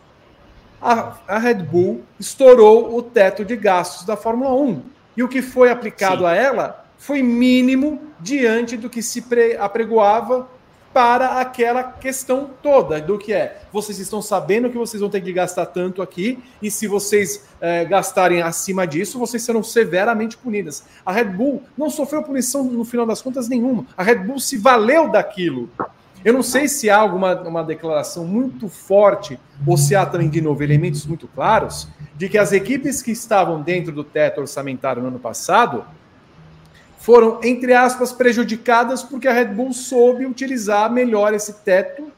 Speaker 1: a, a Red Bull estourou o teto de gastos da Fórmula 1. E o que foi aplicado Sim. a ela foi mínimo diante do que se pre, apregoava para aquela questão toda do que é. Vocês estão sabendo que vocês vão ter que gastar tanto aqui, e se vocês é, gastarem acima disso, vocês serão severamente punidas. A Red Bull não sofreu punição no final das contas nenhuma. A Red Bull se valeu daquilo. Eu não sei se há alguma uma declaração muito forte ou se há também, de novo, elementos muito claros de que as equipes que estavam dentro do teto orçamentário no ano passado foram, entre aspas, prejudicadas porque a Red Bull soube utilizar melhor esse teto,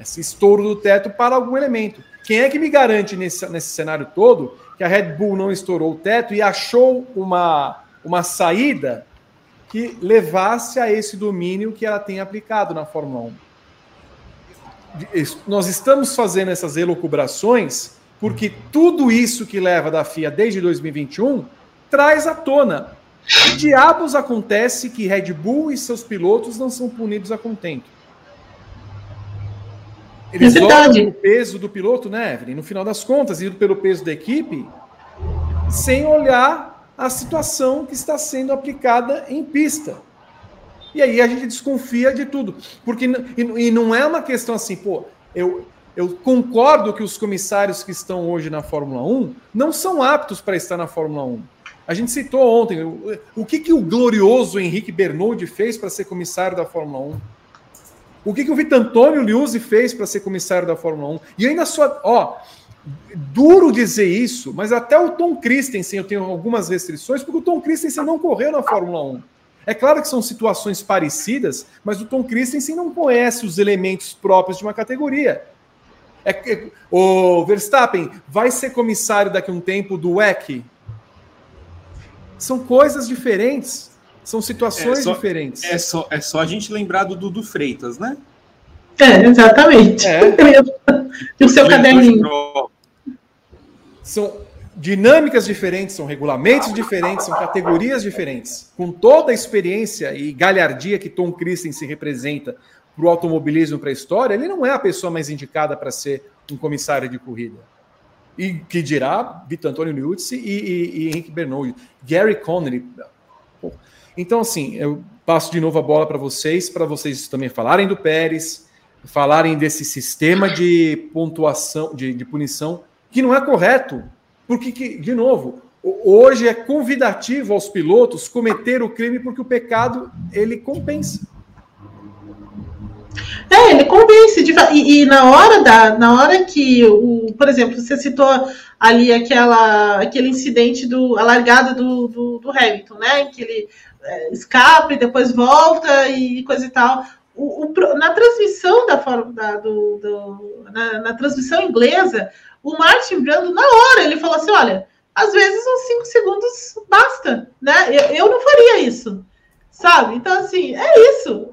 Speaker 1: esse estouro do teto, para algum elemento. Quem é que me garante nesse, nesse cenário todo que a Red Bull não estourou o teto e achou uma, uma saída que levasse a esse domínio que ela tem aplicado na Fórmula 1? Nós estamos fazendo essas elucubrações porque tudo isso que leva da FIA desde 2021 traz à tona que diabos acontece que Red Bull e seus pilotos não são punidos a contento? Eles é olham o peso do piloto, né, Evelyn? No final das contas, indo pelo peso da equipe, sem olhar a situação que está sendo aplicada em pista. E aí a gente desconfia de tudo. Porque e não é uma questão assim, pô, eu, eu concordo que os comissários que estão hoje na Fórmula 1 não são aptos para estar na Fórmula 1. A gente citou ontem o, o que, que o glorioso Henrique Bernoulli fez para ser comissário da Fórmula 1. O que, que o Vitantônio Liuzzi fez para ser comissário da Fórmula 1. E ainda só. Ó, duro dizer isso, mas até o Tom Christensen eu tenho algumas restrições, porque o Tom Christensen não correu na Fórmula 1. É claro que são situações parecidas, mas o Tom Christensen não conhece os elementos próprios de uma categoria. É, é, o Verstappen vai ser comissário daqui a um tempo do WEC, são coisas diferentes, são situações é só, diferentes.
Speaker 3: É só, é só a gente lembrar do Dudu Freitas, né?
Speaker 2: É, exatamente. É. e o seu caderninho.
Speaker 1: São dinâmicas diferentes, são regulamentos diferentes, são categorias diferentes. Com toda a experiência e galhardia que Tom Christen se representa para o automobilismo, para a história, ele não é a pessoa mais indicada para ser um comissário de corrida. E que dirá Vitor Antônio Liuzzi e, e, e Henrique Bernoulli. Gary Connery. Então, assim, eu passo de novo a bola para vocês, para vocês também falarem do Pérez, falarem desse sistema de pontuação, de, de punição, que não é correto. Porque, que, de novo, hoje é convidativo aos pilotos cometer o crime porque o pecado ele compensa.
Speaker 2: É, ele convence. De, e, e, na hora da, na hora que o, por exemplo, você citou ali aquela, aquele incidente do a largada do, do, do Hamilton, né? Que ele é, escapa e depois volta e coisa e tal. O, o, na transmissão da da, do, do na, na, transmissão inglesa, o Martin Brando, na hora, ele falou assim: olha, às vezes uns cinco segundos basta, né? Eu, eu não faria isso, sabe? Então, assim, é isso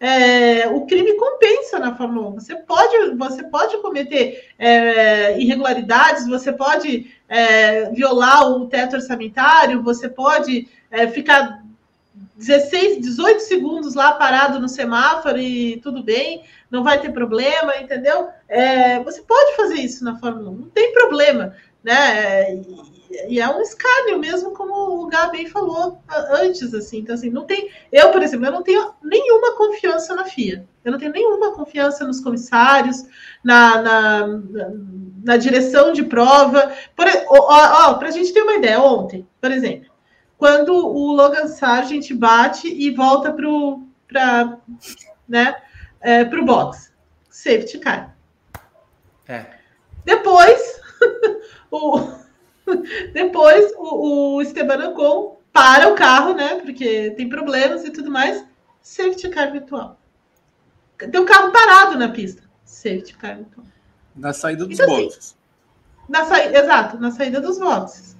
Speaker 2: é, o crime compensa na Fórmula 1. Você pode, você pode cometer é, irregularidades, você pode é, violar o teto orçamentário, você pode é, ficar 16, 18 segundos lá parado no semáforo e tudo bem, não vai ter problema, entendeu? É, você pode fazer isso na Fórmula 1, não tem problema, né? E é um escárnio mesmo, como o Gabi falou antes, assim. Então, assim, não tem. Eu, por exemplo, eu não tenho nenhuma confiança na FIA. Eu não tenho nenhuma confiança nos comissários, na, na, na, na direção de prova. Para a gente ter uma ideia, ontem, por exemplo, quando o Logan Sargent bate e volta para né, é, o box, safety car. É. Depois, o Depois, o, o Esteban Ocon para o carro, né? Porque tem problemas e tudo mais. Safety car virtual. Tem um carro parado na pista. Safety car virtual.
Speaker 3: Na saída dos então, assim, boxes. Assim,
Speaker 2: na sa... Exato, na saída dos boxes.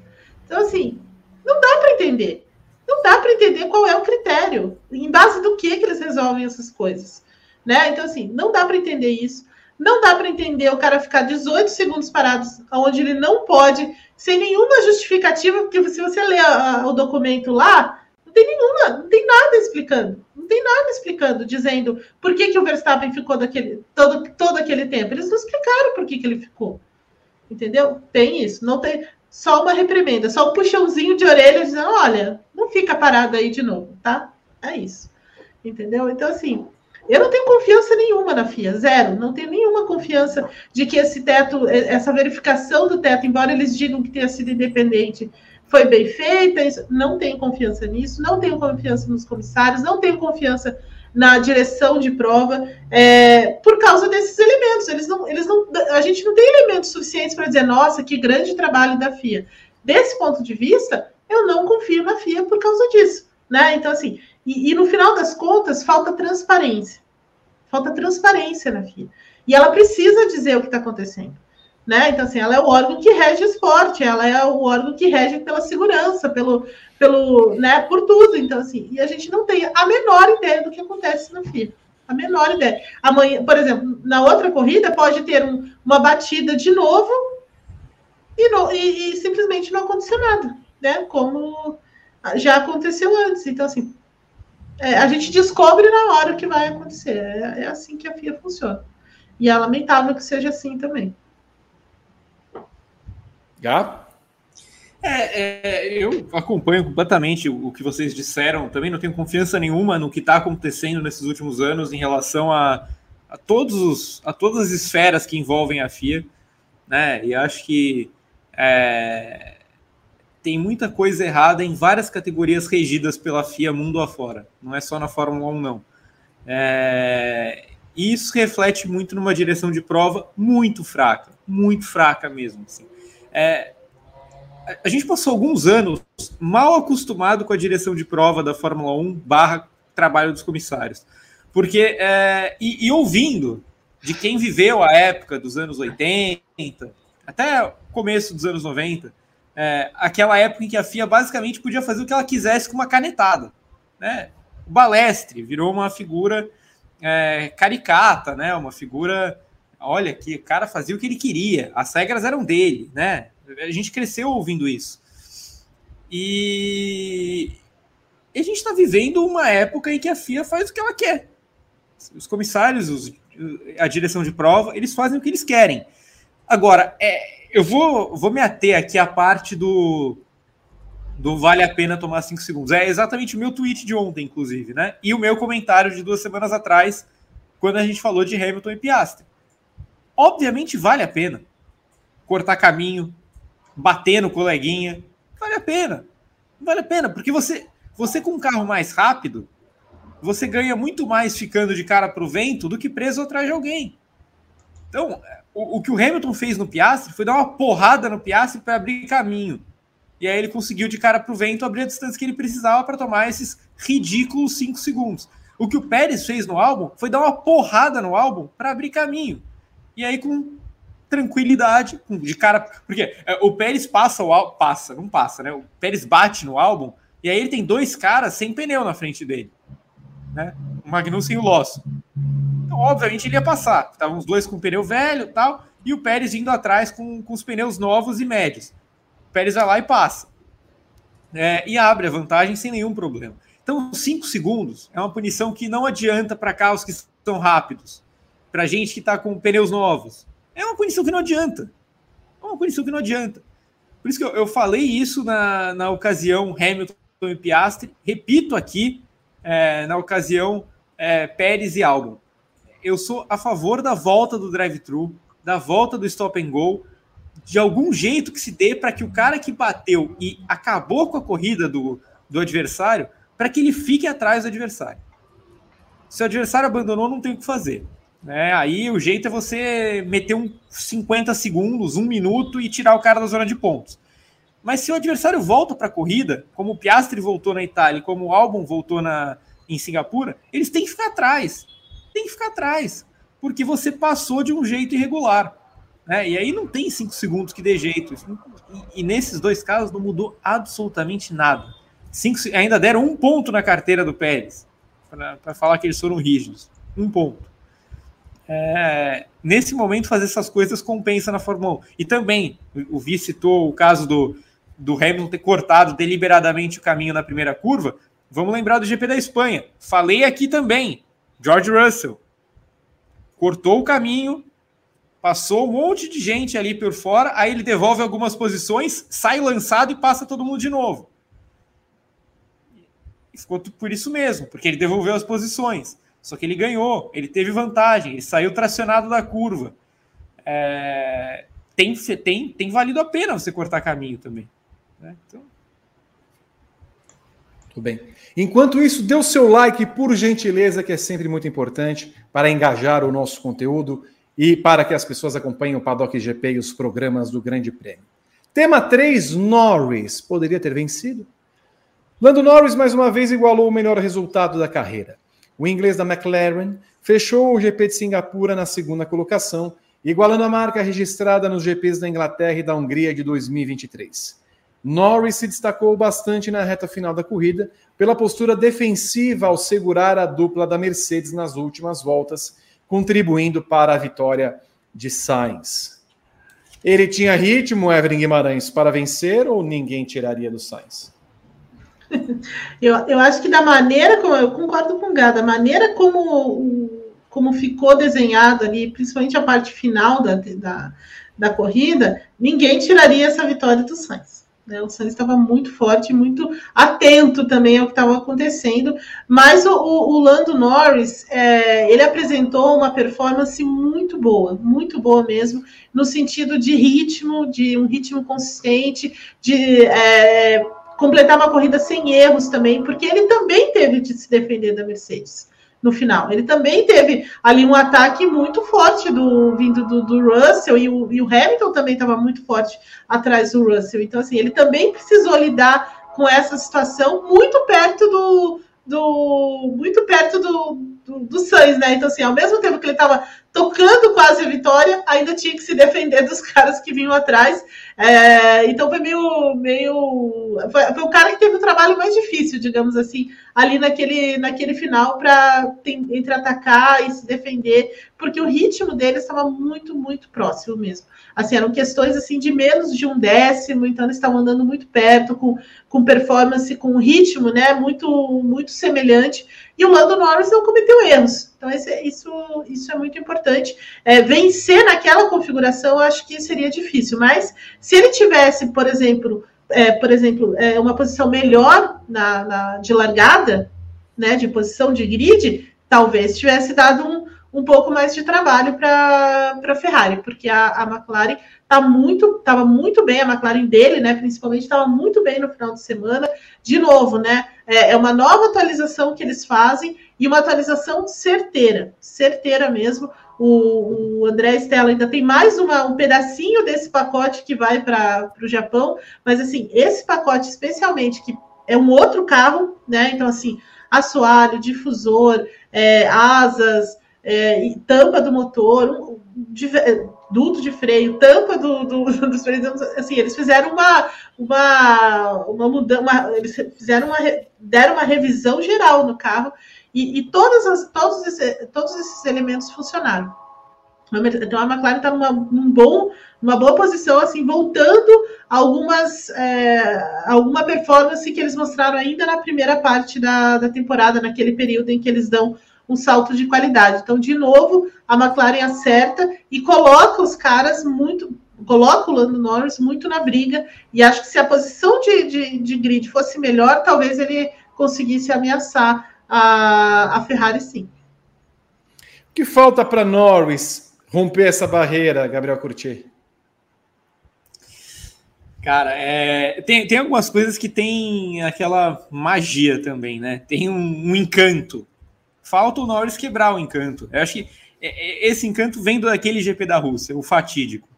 Speaker 2: Então, assim, não dá para entender. Não dá para entender qual é o critério. Em base do que, que eles resolvem essas coisas. Né? Então, assim, não dá para entender isso. Não dá para entender o cara ficar 18 segundos parados onde ele não pode sem nenhuma justificativa, porque se você ler a, o documento lá, não tem nenhuma, não tem nada explicando. Não tem nada explicando, dizendo por que, que o Verstappen ficou daquele, todo, todo aquele tempo. Eles não explicaram por que, que ele ficou. Entendeu? Tem isso. Não tem só uma reprimenda, só um puxãozinho de orelha dizendo: olha, não fica parado aí de novo, tá? É isso. Entendeu? Então, assim, Eu não tenho confiança nenhuma na FIA, zero. Não tenho nenhuma confiança de que esse teto, essa verificação do teto, embora eles digam que tenha sido independente, foi bem feita. Não tenho confiança nisso, não tenho confiança nos comissários, não tenho confiança na direção de prova é, por causa desses elementos. Eles não, eles não, a gente não tem elementos suficientes para dizer, nossa, que grande trabalho da FIA. Desse ponto de vista, eu não confio na FIA por causa disso. Né? Então, assim, e, e no final das contas, falta transparência. Falta transparência na FIA. E ela precisa dizer o que está acontecendo. Né? Então, assim, ela é o órgão que rege o esporte, ela é o órgão que rege pela segurança, pelo, pelo, né, por tudo. Então, assim, e a gente não tem a menor ideia do que acontece na FIA. A menor ideia. Amanhã, por exemplo, na outra corrida pode ter um, uma batida de novo e, no, e, e, simplesmente não aconteceu nada, né? Como já aconteceu antes. Então, assim, é, a gente descobre na hora o que vai acontecer. É, é assim que a FIA funciona. E é lamentável que seja assim também.
Speaker 3: Já? É, é, eu acompanho completamente o que vocês disseram. Também não tenho confiança nenhuma no que está acontecendo nesses últimos anos em relação a, a, todos os, a todas as esferas que envolvem a FIA. Né? E acho que é, tem muita coisa errada em várias categorias regidas pela FIA mundo afora. Não é só na Fórmula 1, não. É, e isso reflete muito numa direção de prova muito fraca, muito fraca mesmo. Assim. É, a gente passou alguns anos mal acostumado com a direção de prova da Fórmula 1 barra trabalho dos comissários. Porque, é, e, e, ouvindo de quem viveu a época dos anos 80, até começo dos anos 90, é, aquela época em que a FIA basicamente podia fazer o que ela quisesse com uma canetada. Né? O Balestre virou uma figura é, caricata, né? uma figura olha que o cara fazia o que ele queria, as regras eram dele, né? A gente cresceu ouvindo isso. E, e a gente está vivendo uma época em que a FIA faz o que ela quer. Os comissários, os, a direção de prova, eles fazem o que eles querem. Agora, é, eu vou, vou me ater aqui à parte do, do vale a pena tomar cinco segundos. É exatamente o meu tweet de ontem, inclusive, né? E o meu comentário de duas semanas atrás, quando a gente falou de Hamilton e Piastri. Obviamente vale a pena cortar caminho, bater no coleguinha. Vale a pena. Vale a pena, porque você, você com um carro mais rápido, você ganha muito mais ficando de cara para o vento do que preso atrás de alguém. Então, o, que o Hamilton fez no Piastri foi dar uma porrada no Piastri para abrir caminho. E aí ele conseguiu de cara para o vento abrir a distância que ele precisava para tomar esses ridículos 5 segundos. O que o Pérez fez no álbum foi dar uma porrada no álbum para abrir caminho. E aí, com tranquilidade, de cara. Porque é, o Pérez passa o álbum. Passa, não passa, né? O Pérez bate no álbum, e aí ele tem dois caras sem pneu na frente dele. Né? O Magnussen e o Losso. Então, obviamente, ele ia passar. Estavam os dois com pneu velho tal, e o Pérez indo atrás com, com os pneus novos e médios. O Pérez vai lá e passa. É, e abre a vantagem sem nenhum problema. Então, cinco segundos é uma punição que não adianta para carros que são rápidos para gente que está com pneus novos. É uma punição que não adianta. É uma punição que não adianta. Por isso que eu, eu falei isso na, na ocasião Hamilton e Piastri, repito aqui é, na ocasião é, Pérez e Albon. Eu sou a favor da volta do drive-thru, da volta do stop and go, de algum jeito que se dê para que o cara que bateu e acabou com a corrida do, do adversário, para que ele fique atrás do adversário. Se o adversário abandonou, não tem o que fazer. Né? Aí o jeito é você meter um 50 segundos, um minuto e tirar o cara da zona de pontos. Mas se o adversário volta para a corrida, como o Piastri voltou na Itália, como o Albon voltou na, em Singapura, eles têm que ficar atrás. Tem que ficar atrás. Porque você passou de um jeito irregular. Né? E aí não tem cinco segundos que dê jeito. E, e nesses dois casos não mudou absolutamente nada. Cinco, ainda deram um ponto na carteira do Pérez. Para falar que eles foram rígidos. Um ponto é, nesse momento fazer essas coisas compensa na Fórmula 1. E também, o Vi citou o caso do, do Hamilton ter cortado deliberadamente o caminho na primeira curva. Vamos lembrar do GP da Espanha. Falei aqui também, George Russell cortou o caminho, passou um monte de gente ali por fora, aí ele devolve algumas posições, sai lançado e passa todo mundo de novo. E ficou por isso mesmo, porque ele devolveu as posições. Só que ele ganhou, ele teve vantagem, ele saiu tracionado da curva. É, tem, tem, tem valido a pena você cortar caminho também. Né? Então...
Speaker 1: Tudo bem. Enquanto isso, dê o seu like, por gentileza, que é sempre muito importante para engajar o nosso conteúdo e para que as pessoas acompanhem o Paddock GP e os programas do Grande Prêmio. Tema 3, Norris. Poderia ter vencido? Lando Norris, mais uma vez, igualou o melhor resultado da carreira. O inglês da McLaren fechou o GP de Singapura na segunda colocação, igualando a marca registrada nos GPs da Inglaterra e da Hungria de 2023. Norris se destacou bastante na reta final da corrida pela postura defensiva ao segurar a dupla da Mercedes nas últimas voltas, contribuindo para a vitória de Sainz. Ele tinha ritmo, Evelyn Guimarães, para vencer ou ninguém tiraria do Sainz?
Speaker 2: Eu, eu acho que da maneira como eu concordo com o Gá, da maneira como, como ficou desenhado ali, principalmente a parte final da, da, da corrida, ninguém tiraria essa vitória do Sainz. Né? O Sainz estava muito forte, muito atento também ao que estava acontecendo. Mas o, o, o Lando Norris, é, ele apresentou uma performance muito boa, muito boa mesmo, no sentido de ritmo, de um ritmo consistente, de é, completar uma corrida sem erros também, porque ele também teve de se defender da Mercedes no final. Ele também teve ali um ataque muito forte do vindo do, do Russell e o, e o Hamilton também estava muito forte atrás do Russell. Então, assim, ele também precisou lidar com essa situação muito perto do, do muito perto do, do, do Sainz, né? Então, assim, ao mesmo tempo que ele estava tocando quase a vitória, ainda tinha que se defender dos caras que vinham atrás. É, então foi meio. meio foi, foi, o cara que teve o trabalho mais difícil, digamos assim, ali naquele, naquele final, para entre atacar e se defender, porque o ritmo dele estava muito, muito próximo mesmo. Assim, eram questões assim de menos de um décimo, então eles estavam andando muito perto, com, com performance, com ritmo, né? Muito, muito semelhante. E o Lando Norris não cometeu erros. Então, esse, isso, isso é muito importante. É, vencer naquela configuração, acho que seria difícil. Mas se ele tivesse, por exemplo, é, por exemplo, é, uma posição melhor na, na, de largada, né, de posição de grid, talvez tivesse dado um, um pouco mais de trabalho para a Ferrari, porque a, a McLaren tá muito, estava muito bem, a McLaren dele, né, principalmente, estava muito bem no final de semana. De novo, né, é, é, uma nova atualização que eles fazem e uma atualização certeira, certeira mesmo. O, o André Stella ainda tem mais uma, um pedacinho desse pacote que vai para o Japão, mas assim, esse pacote especialmente, que é um outro carro, né, então assim, assoalho, difusor, é, asas, é, tampa do motor, um, de, duto de freio, tampa do, do, dos freios, assim, eles fizeram uma, uma, uma mudança, eles fizeram uma, deram uma revisão geral no carro e, e as, todos, esse, todos esses elementos funcionaram. Então a McLaren está numa, num bom, numa boa posição, assim, voltando algumas é, alguma performance que eles mostraram ainda na primeira parte da, da temporada, naquele período em que eles dão um salto de qualidade. Então, de novo, a McLaren acerta e coloca os caras muito, coloca o Lando Norris muito na briga. E acho que se a posição de, de, de grid fosse melhor, talvez ele conseguisse ameaçar a, a Ferrari sim.
Speaker 1: O que falta para Norris romper essa barreira, Gabriel Curti?
Speaker 3: Cara, é, tem, tem algumas coisas que tem aquela magia também, né? Tem um, um encanto falta o Norris quebrar o encanto. Eu acho que é, é, esse encanto vem daquele GP da Rússia, o fatídico.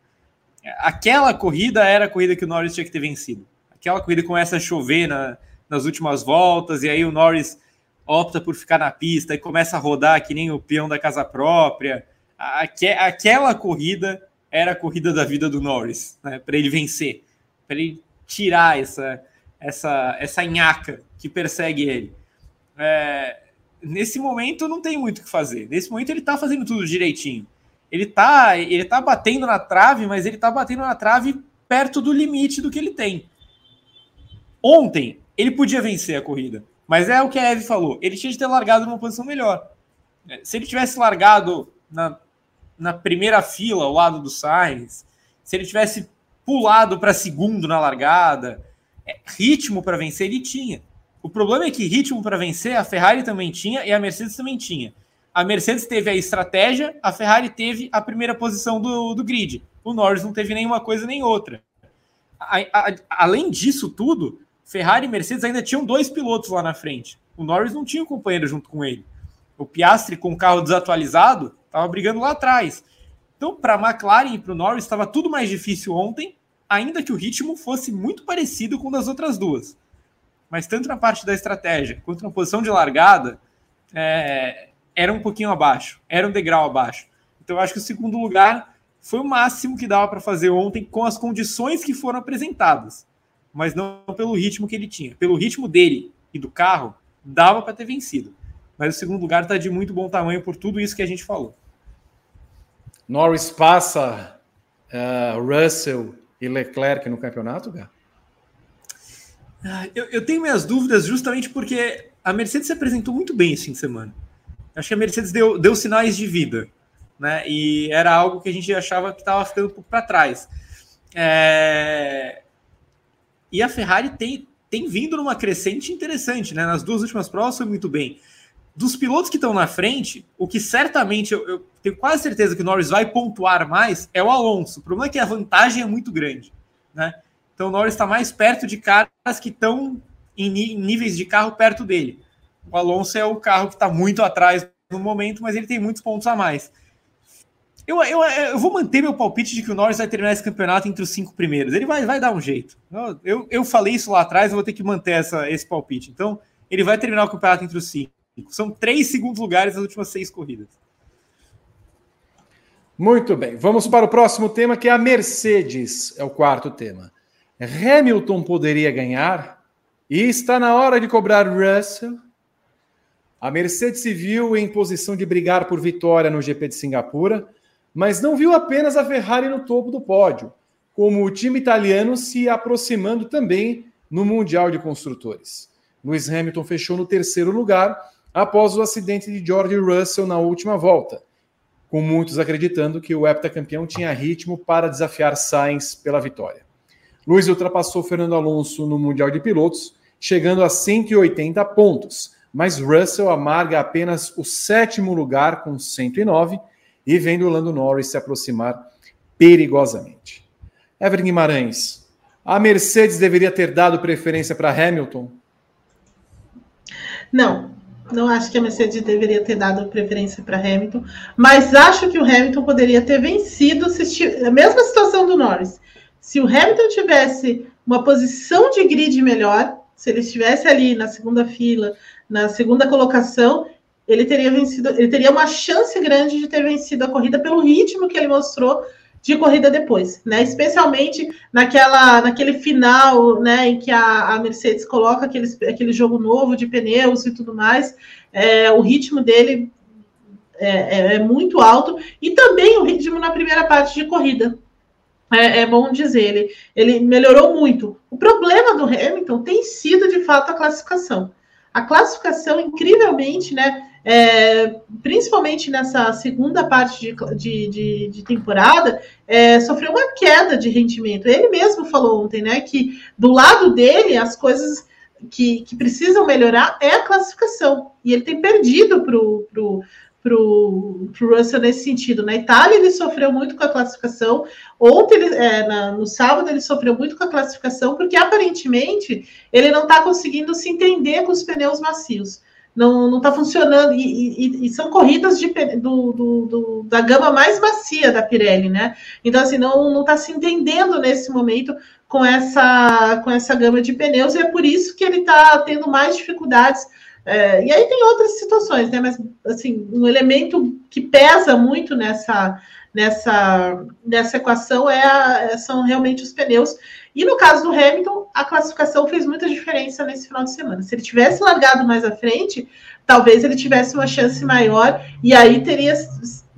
Speaker 3: Aquela corrida era a corrida que o Norris tinha que ter vencido. Aquela corrida começa a chover na, nas últimas voltas, e aí o Norris opta por ficar na pista e começa a rodar que nem o peão da casa própria. Aque, aquela corrida era a corrida da vida do Norris, né, para ele vencer, para ele tirar essa, essa, essa nhaca que persegue ele. É, nesse momento não tem muito o que fazer. Nesse momento ele tá fazendo tudo direitinho. Ele tá, ele tá batendo na trave, mas ele tá batendo na trave perto do limite do que ele tem. Ontem ele podia vencer a corrida, mas é o que a Eve falou. Ele tinha de ter largado numa posição melhor. Se ele tivesse largado na, na primeira fila ao lado do Sainz, se ele tivesse pulado para segundo na largada, é, ritmo para vencer ele tinha. O problema é que ritmo para vencer a Ferrari também tinha e a Mercedes também tinha. A Mercedes teve a estratégia, a Ferrari teve a primeira posição do, do grid. O Norris não teve nenhuma coisa nem outra. A, a, além disso tudo, Ferrari e Mercedes ainda tinham dois pilotos lá na frente. O Norris não tinha um companheiro junto com ele. O Piastri, com o carro desatualizado, estava brigando lá atrás. Então, para a McLaren e para o Norris, estava tudo mais difícil ontem, ainda que o ritmo fosse muito parecido com o das outras duas. Mas tanto na parte da estratégia quanto na posição de largada, é, era um pouquinho abaixo, era um degrau abaixo. Então, eu acho que o segundo lugar foi o máximo que dava para fazer ontem com as condições que foram apresentadas, mas não pelo ritmo que ele tinha. Pelo ritmo dele e do carro, dava para ter vencido. Mas o segundo lugar está de muito bom tamanho por tudo isso que a gente falou.
Speaker 1: Norris passa uh, Russell e Leclerc no campeonato, Gá?
Speaker 3: Ah, eu, eu, tenho minhas dúvidas justamente porque a Mercedes se apresentou muito bem esse fim de semana. Acho que a Mercedes deu, deu sinais de vida, né? E era algo que a gente achava que estava ficando um pouco para trás. É... E a Ferrari tem, tem vindo numa crescente interessante, né? Nas duas últimas provas foi muito bem. Dos pilotos que estão na frente, o que certamente eu, eu, tenho quase certeza que o Norris vai pontuar mais é o Alonso. O problema é que a vantagem é muito grande, né? Então o Norris está mais perto de caras que estão em, em níveis de carro perto dele. O Alonso é o carro que está muito atrás no momento, mas ele tem muitos pontos a mais. Eu, eu, eu vou manter meu palpite de que o Norris vai terminar esse campeonato entre os cinco primeiros. Ele vai, vai dar um jeito. Eu, eu falei isso lá atrás, eu vou ter que manter essa, esse palpite. Então, ele vai terminar o campeonato entre os cinco. São três segundos lugares nas últimas seis corridas.
Speaker 1: Muito bem. Vamos para o próximo tema, que é a Mercedes. É o quarto tema. Hamilton poderia ganhar? E está na hora de cobrar Russell? A Mercedes se viu em posição de brigar por vitória no GP de Singapura, mas não viu apenas a Ferrari no topo do pódio, como o time italiano se aproximando também no Mundial de Construtores. Lewis Hamilton fechou no terceiro lugar após o acidente de George Russell na última volta, com muitos acreditando que o heptacampeão tinha ritmo para desafiar Sainz pela vitória. Lewis ultrapassou Fernando Alonso no Mundial de Pilotos, chegando a 180 pontos, mas Russell amarga apenas o sétimo lugar com 109 e vendo Lando Norris se aproximar perigosamente. Evelyn Guimarães, a Mercedes deveria ter dado preferência para Hamilton?
Speaker 2: Não, não acho que a Mercedes deveria ter dado preferência para Hamilton, mas acho que o Hamilton poderia ter vencido se a mesma situação do Norris. Se o Hamilton tivesse uma posição de grid melhor, se ele estivesse ali na segunda fila, na segunda colocação, ele teria vencido, ele teria uma chance grande de ter vencido a corrida pelo ritmo que ele mostrou de corrida depois, né? Especialmente naquela, naquele final, né, em que a, a Mercedes coloca aquele, aquele jogo novo de pneus e tudo mais, é, o ritmo dele é, é, é, muito alto e também o ritmo na primeira parte de corrida. É, é bom dizer, ele, ele melhorou muito. O problema do Hamilton tem sido de fato a classificação. A classificação, incrivelmente, né? É, principalmente nessa segunda parte de, de, de, de temporada, é, sofreu uma queda de rendimento. Ele mesmo falou ontem, né, que do lado dele as coisas que, que precisam melhorar é a classificação. E ele tem perdido para o pro, pro, Russell nesse sentido. Na Itália ele sofreu muito com a classificação. Ontem, ele, é, na, no sábado, ele sofreu muito com a classificação, porque aparentemente ele não está conseguindo se entender com os pneus macios não está funcionando. E, e, e, são corridas de, do, do, do, da gama mais macia da Pirelli, né? Então, assim, não está se entendendo nesse momento com essa, com essa gama de pneus, e é por isso que ele está tendo mais dificuldades. É, e aí tem outras situações, né? Mas assim, um elemento que pesa muito nessa, nessa, nessa equação é a, são realmente os pneus. E no caso do Hamilton, a classificação fez muita diferença nesse final de semana. Se ele tivesse largado mais à frente, talvez ele tivesse uma chance maior e aí teria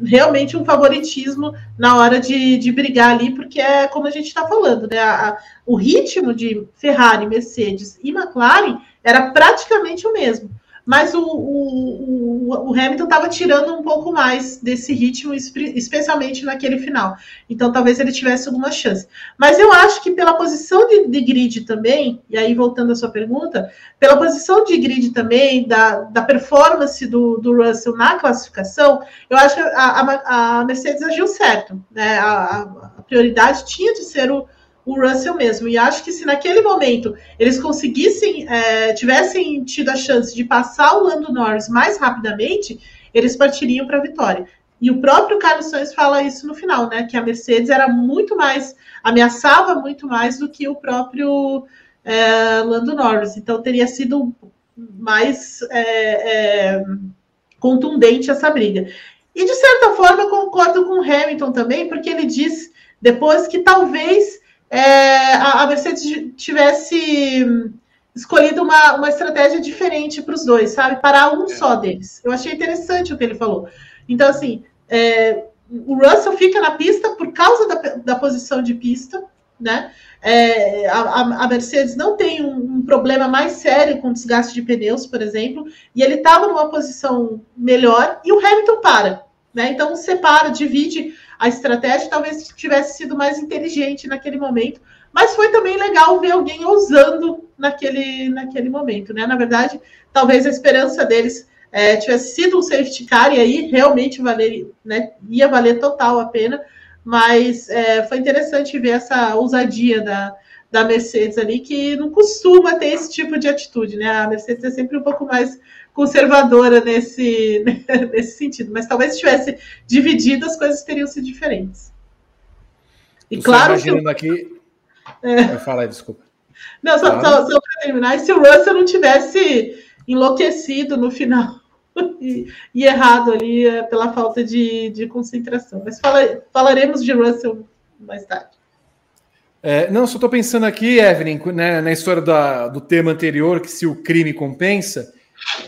Speaker 2: realmente um favoritismo na hora de, de brigar ali, porque é como a gente está falando, né? A, a, o ritmo de Ferrari, Mercedes e McLaren era praticamente o mesmo. Mas o, o, o, o Hamilton estava tirando um pouco mais desse ritmo, especialmente naquele final. Então talvez ele tivesse alguma chance. Mas eu acho que pela posição de, de grid também, e aí voltando à sua pergunta, pela posição de grid também, da, da performance do, do Russell na classificação, eu acho que a, a, a Mercedes agiu certo. Né? A, a prioridade tinha de ser o o Russell mesmo. E acho que se naquele momento eles conseguissem, é, tivessem tido a chance de passar o Lando Norris mais rapidamente, eles partiriam para a vitória. E o próprio Carlos Sainz fala isso no final, né? Que a Mercedes era muito mais, ameaçava muito mais do que o próprio é, Lando Norris. Então teria sido mais é, é contundente essa briga. E de certa forma eu concordo com o Hamilton também, porque ele diz depois que talvez é, a, a, Mercedes tivesse escolhido uma, uma estratégia diferente para os dois, sabe? Parar um é. só deles. Eu achei interessante o que ele falou. Então, assim, é, o Russell fica na pista por causa da, da posição de pista, né? É, a, a, Mercedes não tem um, um, problema mais sério com desgaste de pneus, por exemplo, e ele estava numa posição melhor e o Hamilton para, né? Então separa, divide a estratégia talvez tivesse sido mais inteligente naquele momento, mas foi também legal ver alguém ousando naquele, naquele momento, né? Na verdade, talvez a esperança deles é, tivesse sido um safety car e aí realmente valer, né, ia valer total a pena, mas é, foi interessante ver essa ousadia da, da Mercedes ali, que não costuma ter esse tipo de atitude, né? A Mercedes é sempre um pouco mais conservadora nesse, nesse sentido. Mas talvez se tivesse dividido, as coisas teriam sido diferentes.
Speaker 1: E Você claro imaginando que. aqui. É... Fala desculpa.
Speaker 2: Não, só, só, só para terminar, e se o Russell não tivesse enlouquecido no final e, e errado ali é, pela falta de, de concentração. Mas fala, falaremos de Russell mais tarde.
Speaker 1: É, não, só estou pensando aqui, Evelyn, né, na história da, do tema anterior, que se o crime compensa.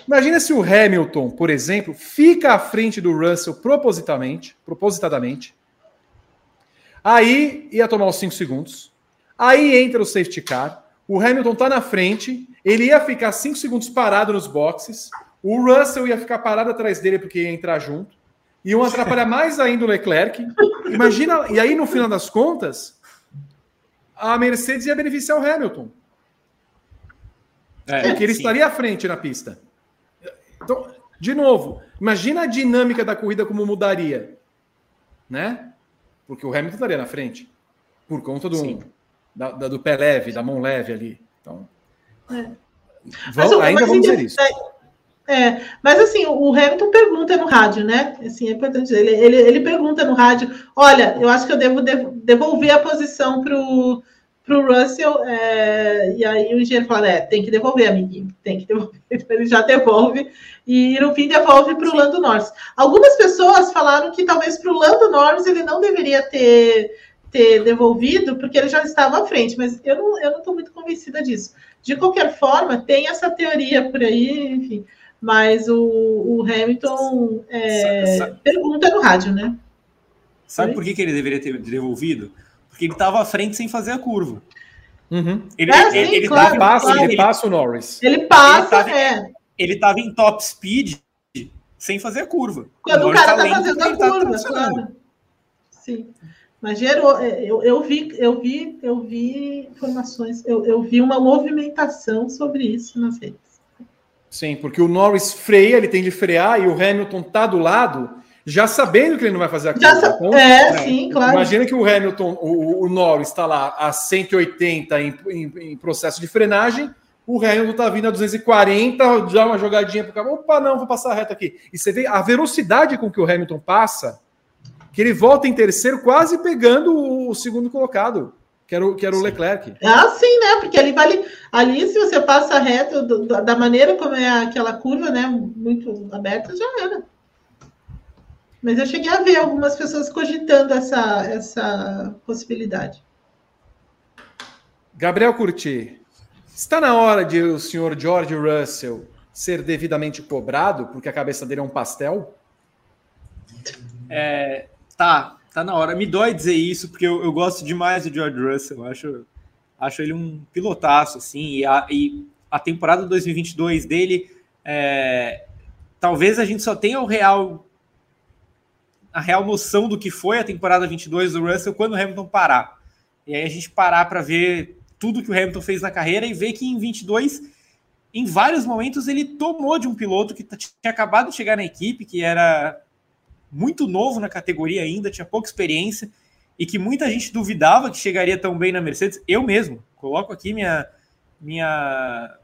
Speaker 1: Imagina se o Hamilton, por exemplo, fica à frente do Russell propositalmente, propositadamente. Aí ia tomar os 5 segundos. Aí entra o safety car. O Hamilton está na frente. Ele ia ficar 5 segundos parado nos boxes. O Russell ia ficar parado atrás dele porque ia entrar junto. Iam atrapalhar mais ainda o Leclerc. Imagina, e aí no final das contas, a Mercedes ia beneficiar o Hamilton. É, porque ele sim. estaria à frente na pista. Então, de novo, imagina a dinâmica da corrida como mudaria, né? Porque o Hamilton estaria na frente por conta do, da, da, do pé leve, da mão leve ali. Então, é. vamos, ainda vamos ver isso.
Speaker 2: É, mas assim, o Hamilton pergunta no rádio, né? Assim, é importante dizer, ele, ele, ele pergunta no rádio: olha, eu acho que eu devo devolver a posição para o para o Russell, é, e aí o engenheiro fala, é, tem que devolver, amiguinho, tem que devolver. Então, ele já devolve, e no fim devolve para o Lando Norris. Algumas pessoas falaram que talvez para o Lando Norris ele não deveria ter, ter devolvido, porque ele já estava à frente, mas eu não estou eu não muito convencida disso. De qualquer forma, tem essa teoria por aí, enfim, mas o, o Hamilton é, pergunta no rádio, né?
Speaker 3: Sabe por que, que ele deveria ter devolvido? Porque ele estava à frente sem fazer a curva.
Speaker 1: Uhum. Ele, é, sim, ele, claro, ele, passa, ele passa o Norris.
Speaker 2: Ele passa, é.
Speaker 3: Ele estava em top speed sem fazer a curva.
Speaker 2: Quando o, o cara está fazendo a tá curva, tá claro. Sim. Mas gerou, é, eu, eu vi, eu vi, eu vi informações, eu, eu vi uma movimentação sobre isso nas redes.
Speaker 1: Sim, porque o Norris freia, ele tem de frear e o Hamilton tá do lado já sabendo que ele não vai fazer a
Speaker 2: curva. Sa então, é, né? sim, claro.
Speaker 1: Imagina que o Hamilton, o, o Norris está lá a 180 em, em, em, processo de frenagem, o Hamilton está vindo a 240, dá uma jogadinha para o cara, opa, não, vou passar a reta aqui. E você vê a velocidade com que o Hamilton passa, que ele volta em terceiro, quase pegando o, o segundo colocado. Que era, o, que era o Leclerc.
Speaker 2: Ah, sim, né? Porque ali vale. Ali, se você passa reto do, da maneira como é aquela curva, né? Muito aberta, já era. Mas eu cheguei a ver algumas pessoas cogitando essa, essa possibilidade.
Speaker 1: Gabriel Curti, está na hora de o senhor George Russell ser devidamente cobrado, porque a cabeça dele é um pastel?
Speaker 3: É, tá, tá na hora. Me dói dizer isso, porque eu, eu gosto demais do George Russell. Eu acho, acho ele um pilotaço, assim, e a, e a temporada 2022 dele é, talvez a gente só tenha o real a real noção do que foi a temporada 22 do Russell quando o Hamilton parar. E aí a gente parar para ver tudo que o Hamilton fez na carreira e ver que em 22, em vários momentos, ele tomou de um piloto que tinha acabado de chegar na equipe, que era muito novo na categoria ainda, tinha pouca experiência e que muita gente duvidava que chegaria tão bem na Mercedes. Eu mesmo coloco aqui minha minha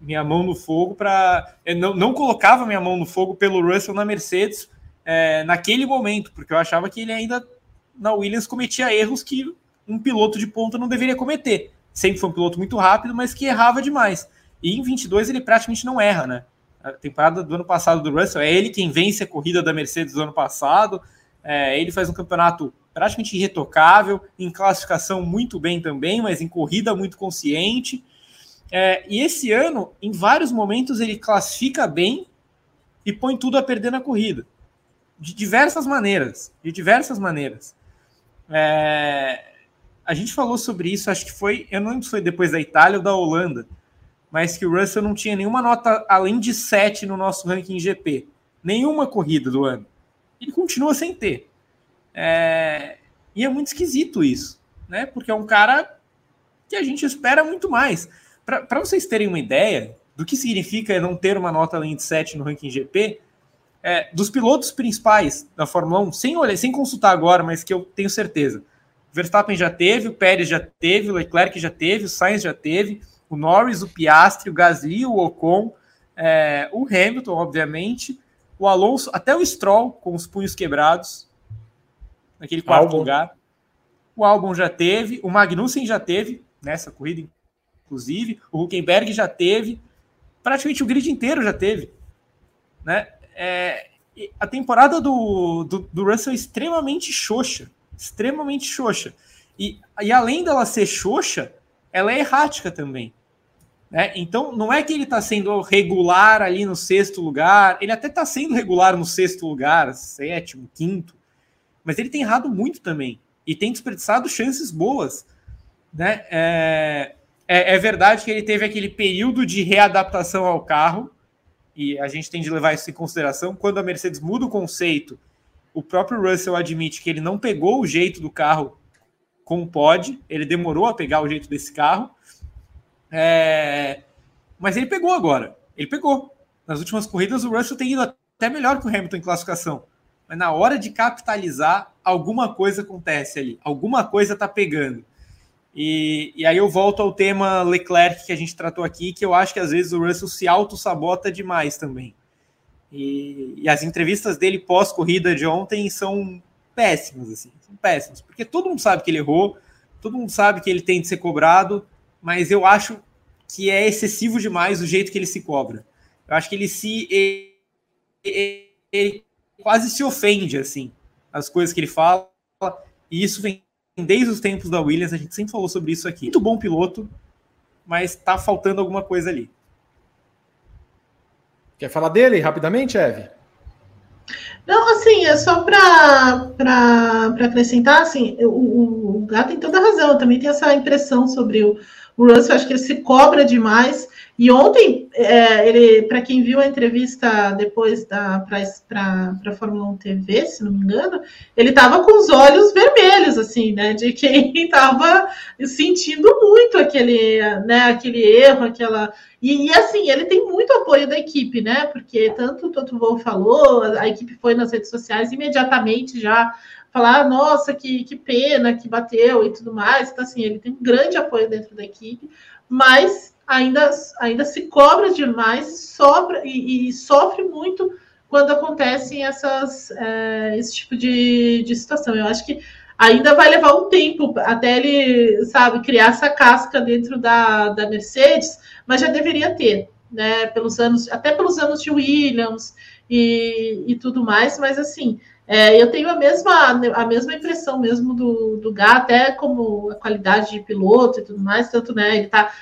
Speaker 3: minha mão no fogo para não, não colocava minha mão no fogo pelo Russell na Mercedes é, naquele momento, porque eu achava que ele ainda na Williams cometia erros que um piloto de ponta não deveria cometer. Sempre foi um piloto muito rápido, mas que errava demais. E em 22 ele praticamente não erra, né? A temporada do ano passado do Russell é ele quem vence a corrida da Mercedes do ano passado. É, ele faz um campeonato praticamente irretocável, em classificação muito bem também, mas em corrida muito consciente. É, e esse ano, em vários momentos, ele classifica bem e põe tudo a perder na corrida. De diversas maneiras. De diversas maneiras. É, a gente falou sobre isso, acho que foi, eu não lembro se foi depois da Itália ou da Holanda, mas que o Russell não tinha nenhuma nota além de 7 no nosso ranking GP. Nenhuma corrida do ano. Ele continua sem ter. É, e é muito esquisito isso, né? Porque é um cara que a gente espera muito mais. Para vocês terem uma ideia do que significa não ter uma nota além de 7 no ranking GP, é, dos pilotos principais da Fórmula 1, sem olhar, sem consultar agora, mas que eu tenho certeza. Verstappen já teve, o Pérez já teve, o Leclerc já teve, o Sainz já teve, o Norris, o Piastri, o Gasly, o Ocon, é, o Hamilton, obviamente, o Alonso, até o Stroll com os punhos quebrados, naquele quarto Albon. lugar. O Albon já teve, o Magnussen já teve nessa corrida, inclusive, o Huckenberg já teve, praticamente o grid inteiro já teve, né? É, a temporada do, do, do, Russell é extremamente xoxa, extremamente xoxa. E, e além dela ser xoxa, ela é errática também. Né? Então, não é que ele está sendo regular ali no sexto lugar, ele até está sendo regular no sexto lugar, sétimo, quinto, mas ele tem errado muito também e tem desperdiçado chances boas. Né? É, é, é, verdade que ele teve aquele período de readaptação ao carro, e a gente tem de levar isso em consideração. Quando a Mercedes muda o conceito, o próprio Russell admite que ele não pegou o jeito do carro com o pod, ele demorou a pegar o jeito desse carro, é, mas ele pegou agora, ele pegou. Nas últimas corridas, o Russell tem ido até melhor que o Hamilton em classificação mas na hora de capitalizar, alguma coisa acontece ali, alguma coisa tá pegando. E, e aí eu volto ao tema Leclerc que a gente tratou aqui, que eu acho que às vezes o Russell se auto-sabota demais também. E, e, as entrevistas dele pós-corrida de ontem são péssimas, assim, são péssimas, porque todo mundo sabe que ele errou, todo mundo sabe que ele tem de ser cobrado, mas eu acho que é excessivo demais o jeito que ele se cobra. Eu acho que ele se ele, ele quase se ofende, assim, as coisas que ele fala, e isso vem desde os tempos da Williams, a gente sempre falou sobre isso aqui. Muito bom piloto, mas tá faltando alguma coisa ali.
Speaker 1: Quer falar dele rapidamente, Eve?
Speaker 2: Não, assim, é só para acrescentar, assim, o, o Gato tem toda a razão, eu também tenho essa impressão sobre o, o Russell, acho que ele se cobra demais, e ontem, é, ele, para quem viu a entrevista depois da para a Fórmula 1 TV, se não me engano, ele estava com os olhos vermelhos, assim, né? De quem estava sentindo muito aquele, né, aquele erro, aquela. E, e, assim, ele tem muito apoio da equipe, né? Porque tanto o Toto Wolff falou, a, equipe foi nas redes sociais imediatamente já falar, nossa, que, que pena que bateu e tudo mais. Então, assim, ele tem um grande apoio dentro da equipe, mas ainda, ainda se cobra demais sobra, e, e sofre muito quando acontecem essas, é, esse tipo de, de situação. Eu acho que ainda vai levar um tempo até ele, sabe, criar essa casca dentro da, da Mercedes, mas já deveria ter, né? Pelos anos, até pelos anos de Williams e, e tudo mais, mas assim. É, eu tenho a mesma, a mesma impressão mesmo do, do Gá, até como a qualidade de piloto e tudo mais, tanto né, ele está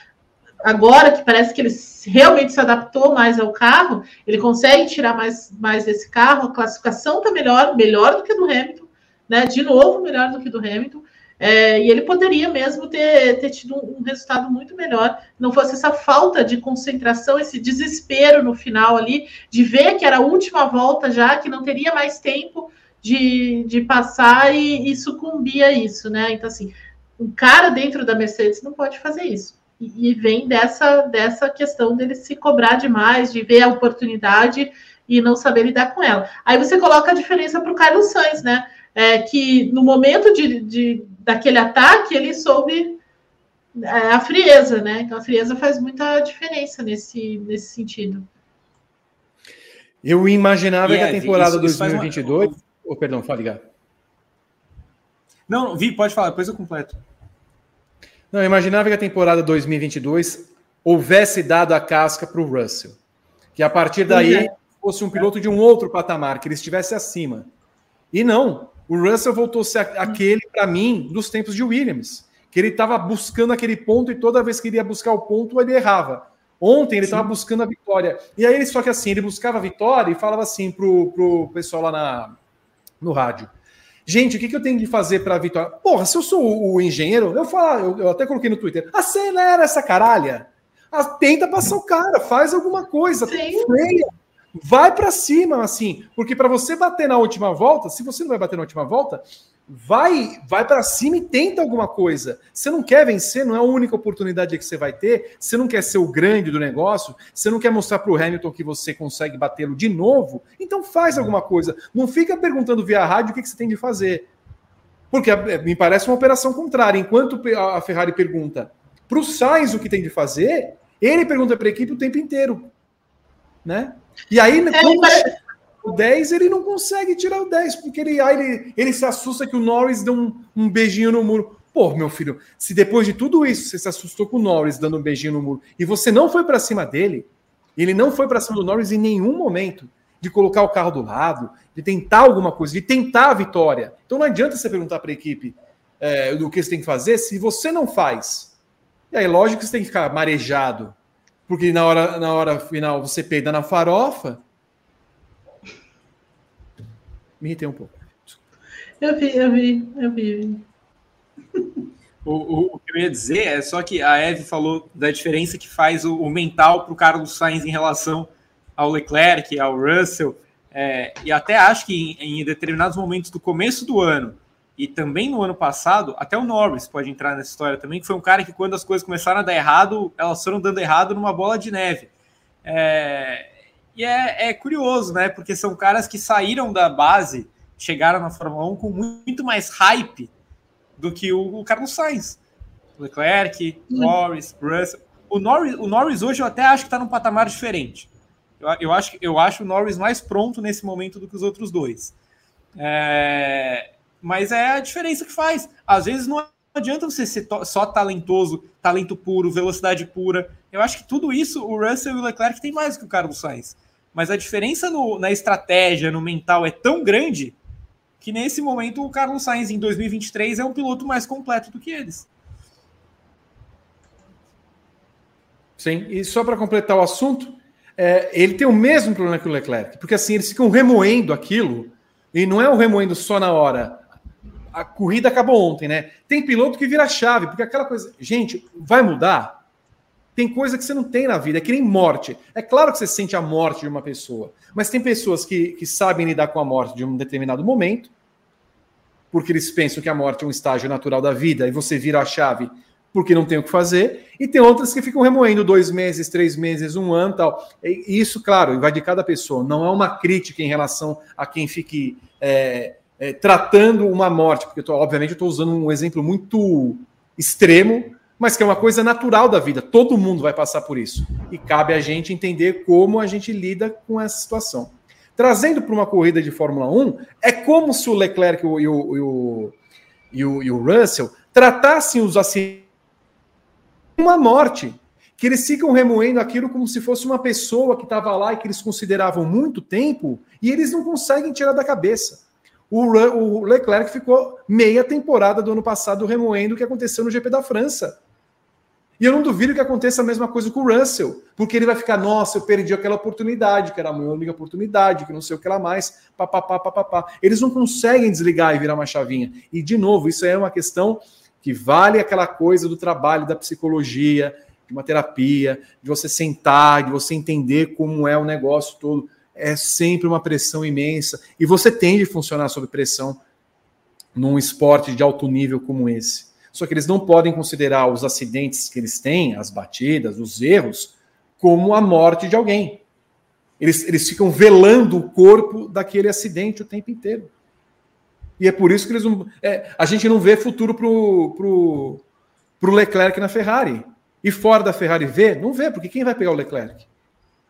Speaker 2: agora que parece que ele realmente se adaptou mais ao carro, ele consegue tirar mais, mais desse carro, a classificação está melhor, melhor do que do Hamilton, né? De novo, melhor do que do Hamilton. É, e ele poderia mesmo ter, ter tido um, resultado muito melhor, não fosse essa falta de concentração, esse desespero no final ali, de ver que era a última volta já, que não teria mais tempo de, de passar e, e sucumbir a isso, né? Então, assim, um cara dentro da Mercedes não pode fazer isso. E, e vem dessa, dessa questão dele se cobrar demais, de ver a oportunidade e não saber lidar com ela. Aí você coloca a diferença para o Carlos Sainz, né? É, que no momento de, de, daquele ataque ele soube é, a frieza, né? Então a frieza faz muita diferença nesse, nesse sentido.
Speaker 1: Eu imaginava que a temporada isso, 2022. Uma... Oh, perdão, fala, ligar.
Speaker 3: Não, Vi, pode falar, depois eu completo.
Speaker 1: Não, eu imaginava que a temporada 2022 houvesse dado a casca para o Russell. Que a partir daí é. fosse um piloto de um outro patamar, que ele estivesse acima. E não, o Russell voltou a ser aquele, para mim, dos tempos de Williams. Que ele estava buscando aquele ponto e toda vez que ele ia buscar o ponto, ele errava. Ontem ele estava buscando a vitória. E aí, só que assim, ele buscava a vitória e falava assim pro, pro pessoal lá na, no rádio. Gente, o que, que eu tenho de fazer para a vitória? Porra, se eu sou o, o engenheiro, eu falo, eu, eu, até coloquei no Twitter, acelera essa caralha. Ah, tenta passar o cara, faz alguma coisa, freia, vai para cima, assim, porque para você bater na última volta, se você não vai bater na última volta, vai vai para cima e tenta alguma coisa. Você não quer vencer, não é a única oportunidade que você vai ter. Você não quer ser o grande do negócio, você não quer mostrar para o Hamilton que você consegue batê-lo de novo. Então faz alguma coisa. Não fica perguntando via rádio o que, que você tem de fazer. Porque é, me parece uma operação contrária. Enquanto a Ferrari pergunta para o Sainz o que tem de fazer, ele pergunta para a equipe o tempo inteiro. Né? E aí, é, quando, parece o 10, ele não consegue tirar o 10, porque ele, aí ele, ele se assusta que o Norris dê um, um beijinho no muro. Pô, meu filho, se depois de tudo isso você se assustou com o Norris dando um beijinho no muro e você não foi para cima dele, ele não foi para cima do Norris em nenhum momento de colocar o carro do lado, de tentar alguma coisa, de tentar a vitória. Então não adianta você perguntar para a equipe é, do que você tem que fazer se você não faz. E aí, lógico que você tem que ficar marejado, porque na hora, na hora final você peida na farofa me irritei um pouco.
Speaker 2: Eu vi, eu vi, eu vi.
Speaker 3: O, o, o, que eu ia dizer é só que a Eve falou da diferença que faz o, o mental para o Carlos Sainz em relação ao Leclerc, ao Russell, é, e até acho que em, em, determinados momentos do começo do ano e também no ano passado, até o Norris pode entrar nessa história também, que foi um cara que quando as coisas começaram a dar errado, elas foram dando errado numa bola de neve. É, e é, é curioso, né? Porque são caras que saíram da base, chegaram na Fórmula 1 com muito mais hype do que o, o Carlos Sainz. Leclerc. Norris, Russell. O Norris, o Norris hoje eu até acho que está num patamar diferente. Eu, eu, acho, eu acho o Norris mais pronto nesse momento do que os outros dois. É, mas é a diferença que faz. Às vezes não adianta você ser só talentoso, talento puro, velocidade pura. Eu acho que tudo isso o Russell e o Leclerc têm mais que o Carlos Sainz. Mas a diferença no, na estratégia, no mental, é tão grande que nesse momento o Carlos Sainz em 2023 é um piloto mais completo do que eles.
Speaker 1: Sim, e só para completar o assunto, é, ele tem o mesmo problema que o Leclerc, porque assim, eles ficam remoendo aquilo, e não é o remoendo só na hora. A corrida acabou ontem, né? Tem piloto que vira chave, porque aquela coisa, gente, vai mudar? Tem coisa que você não tem na vida, é que nem morte. É claro que você sente a morte de uma pessoa, mas tem pessoas que, que sabem lidar com a morte de um determinado momento, porque eles pensam que a morte é um estágio natural da vida e você vira a chave porque não tem o que fazer, e tem outras que ficam remoendo dois meses, três meses, um ano tal. E isso, claro, vai de cada pessoa. Não é uma crítica em relação a quem fique é, é, tratando uma morte, porque eu tô, obviamente eu estou usando um exemplo muito extremo, mas que é uma coisa natural da vida. Todo mundo vai passar por isso. E cabe a gente entender como a gente lida com essa situação. Trazendo para uma corrida de Fórmula 1, é como se o Leclerc e o, e o, e o, e o Russell tratassem os acidentes uma morte. Que eles ficam remoendo aquilo como se fosse uma pessoa que estava lá e que eles consideravam muito tempo e eles não conseguem tirar da cabeça. O, o Leclerc ficou meia temporada do ano passado remoendo o que aconteceu no GP da França. E eu não duvido que aconteça a mesma coisa com o Russell, porque ele vai ficar, nossa, eu perdi aquela oportunidade, que era a minha única oportunidade, que não sei o que lá mais, papapá, papapá. Eles não conseguem desligar e virar uma chavinha. E, de novo, isso é uma questão que vale aquela coisa do trabalho da psicologia, de uma terapia, de você sentar, de você entender como é o negócio todo. É sempre uma pressão imensa. E você tende a funcionar sob pressão num esporte de alto nível como esse. Só que eles não podem considerar os acidentes que eles têm, as batidas, os erros, como a morte de alguém. Eles, eles ficam velando o corpo daquele acidente o tempo inteiro. E é por isso que eles não. É, a gente não vê futuro pro, pro, pro Leclerc na Ferrari. E fora da Ferrari vê? Não vê, porque quem vai pegar o Leclerc?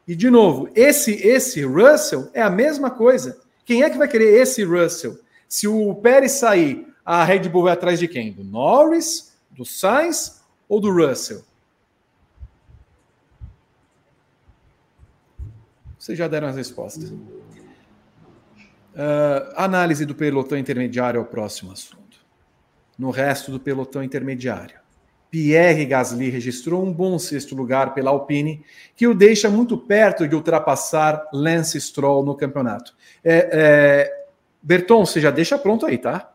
Speaker 1: E de novo, esse esse Russell é a mesma coisa. Quem é que vai querer esse Russell? Se o Pérez sair a Red Bull vai atrás de quem? Do Norris, do Sainz ou do Russell? Vocês já deram as respostas. Uh, análise do pelotão intermediário é o próximo assunto. No resto do pelotão intermediário, Pierre Gasly registrou um bom sexto lugar pela Alpine, que o deixa muito perto de ultrapassar Lance Stroll no campeonato. É, é, Berton, você já deixa pronto aí, tá?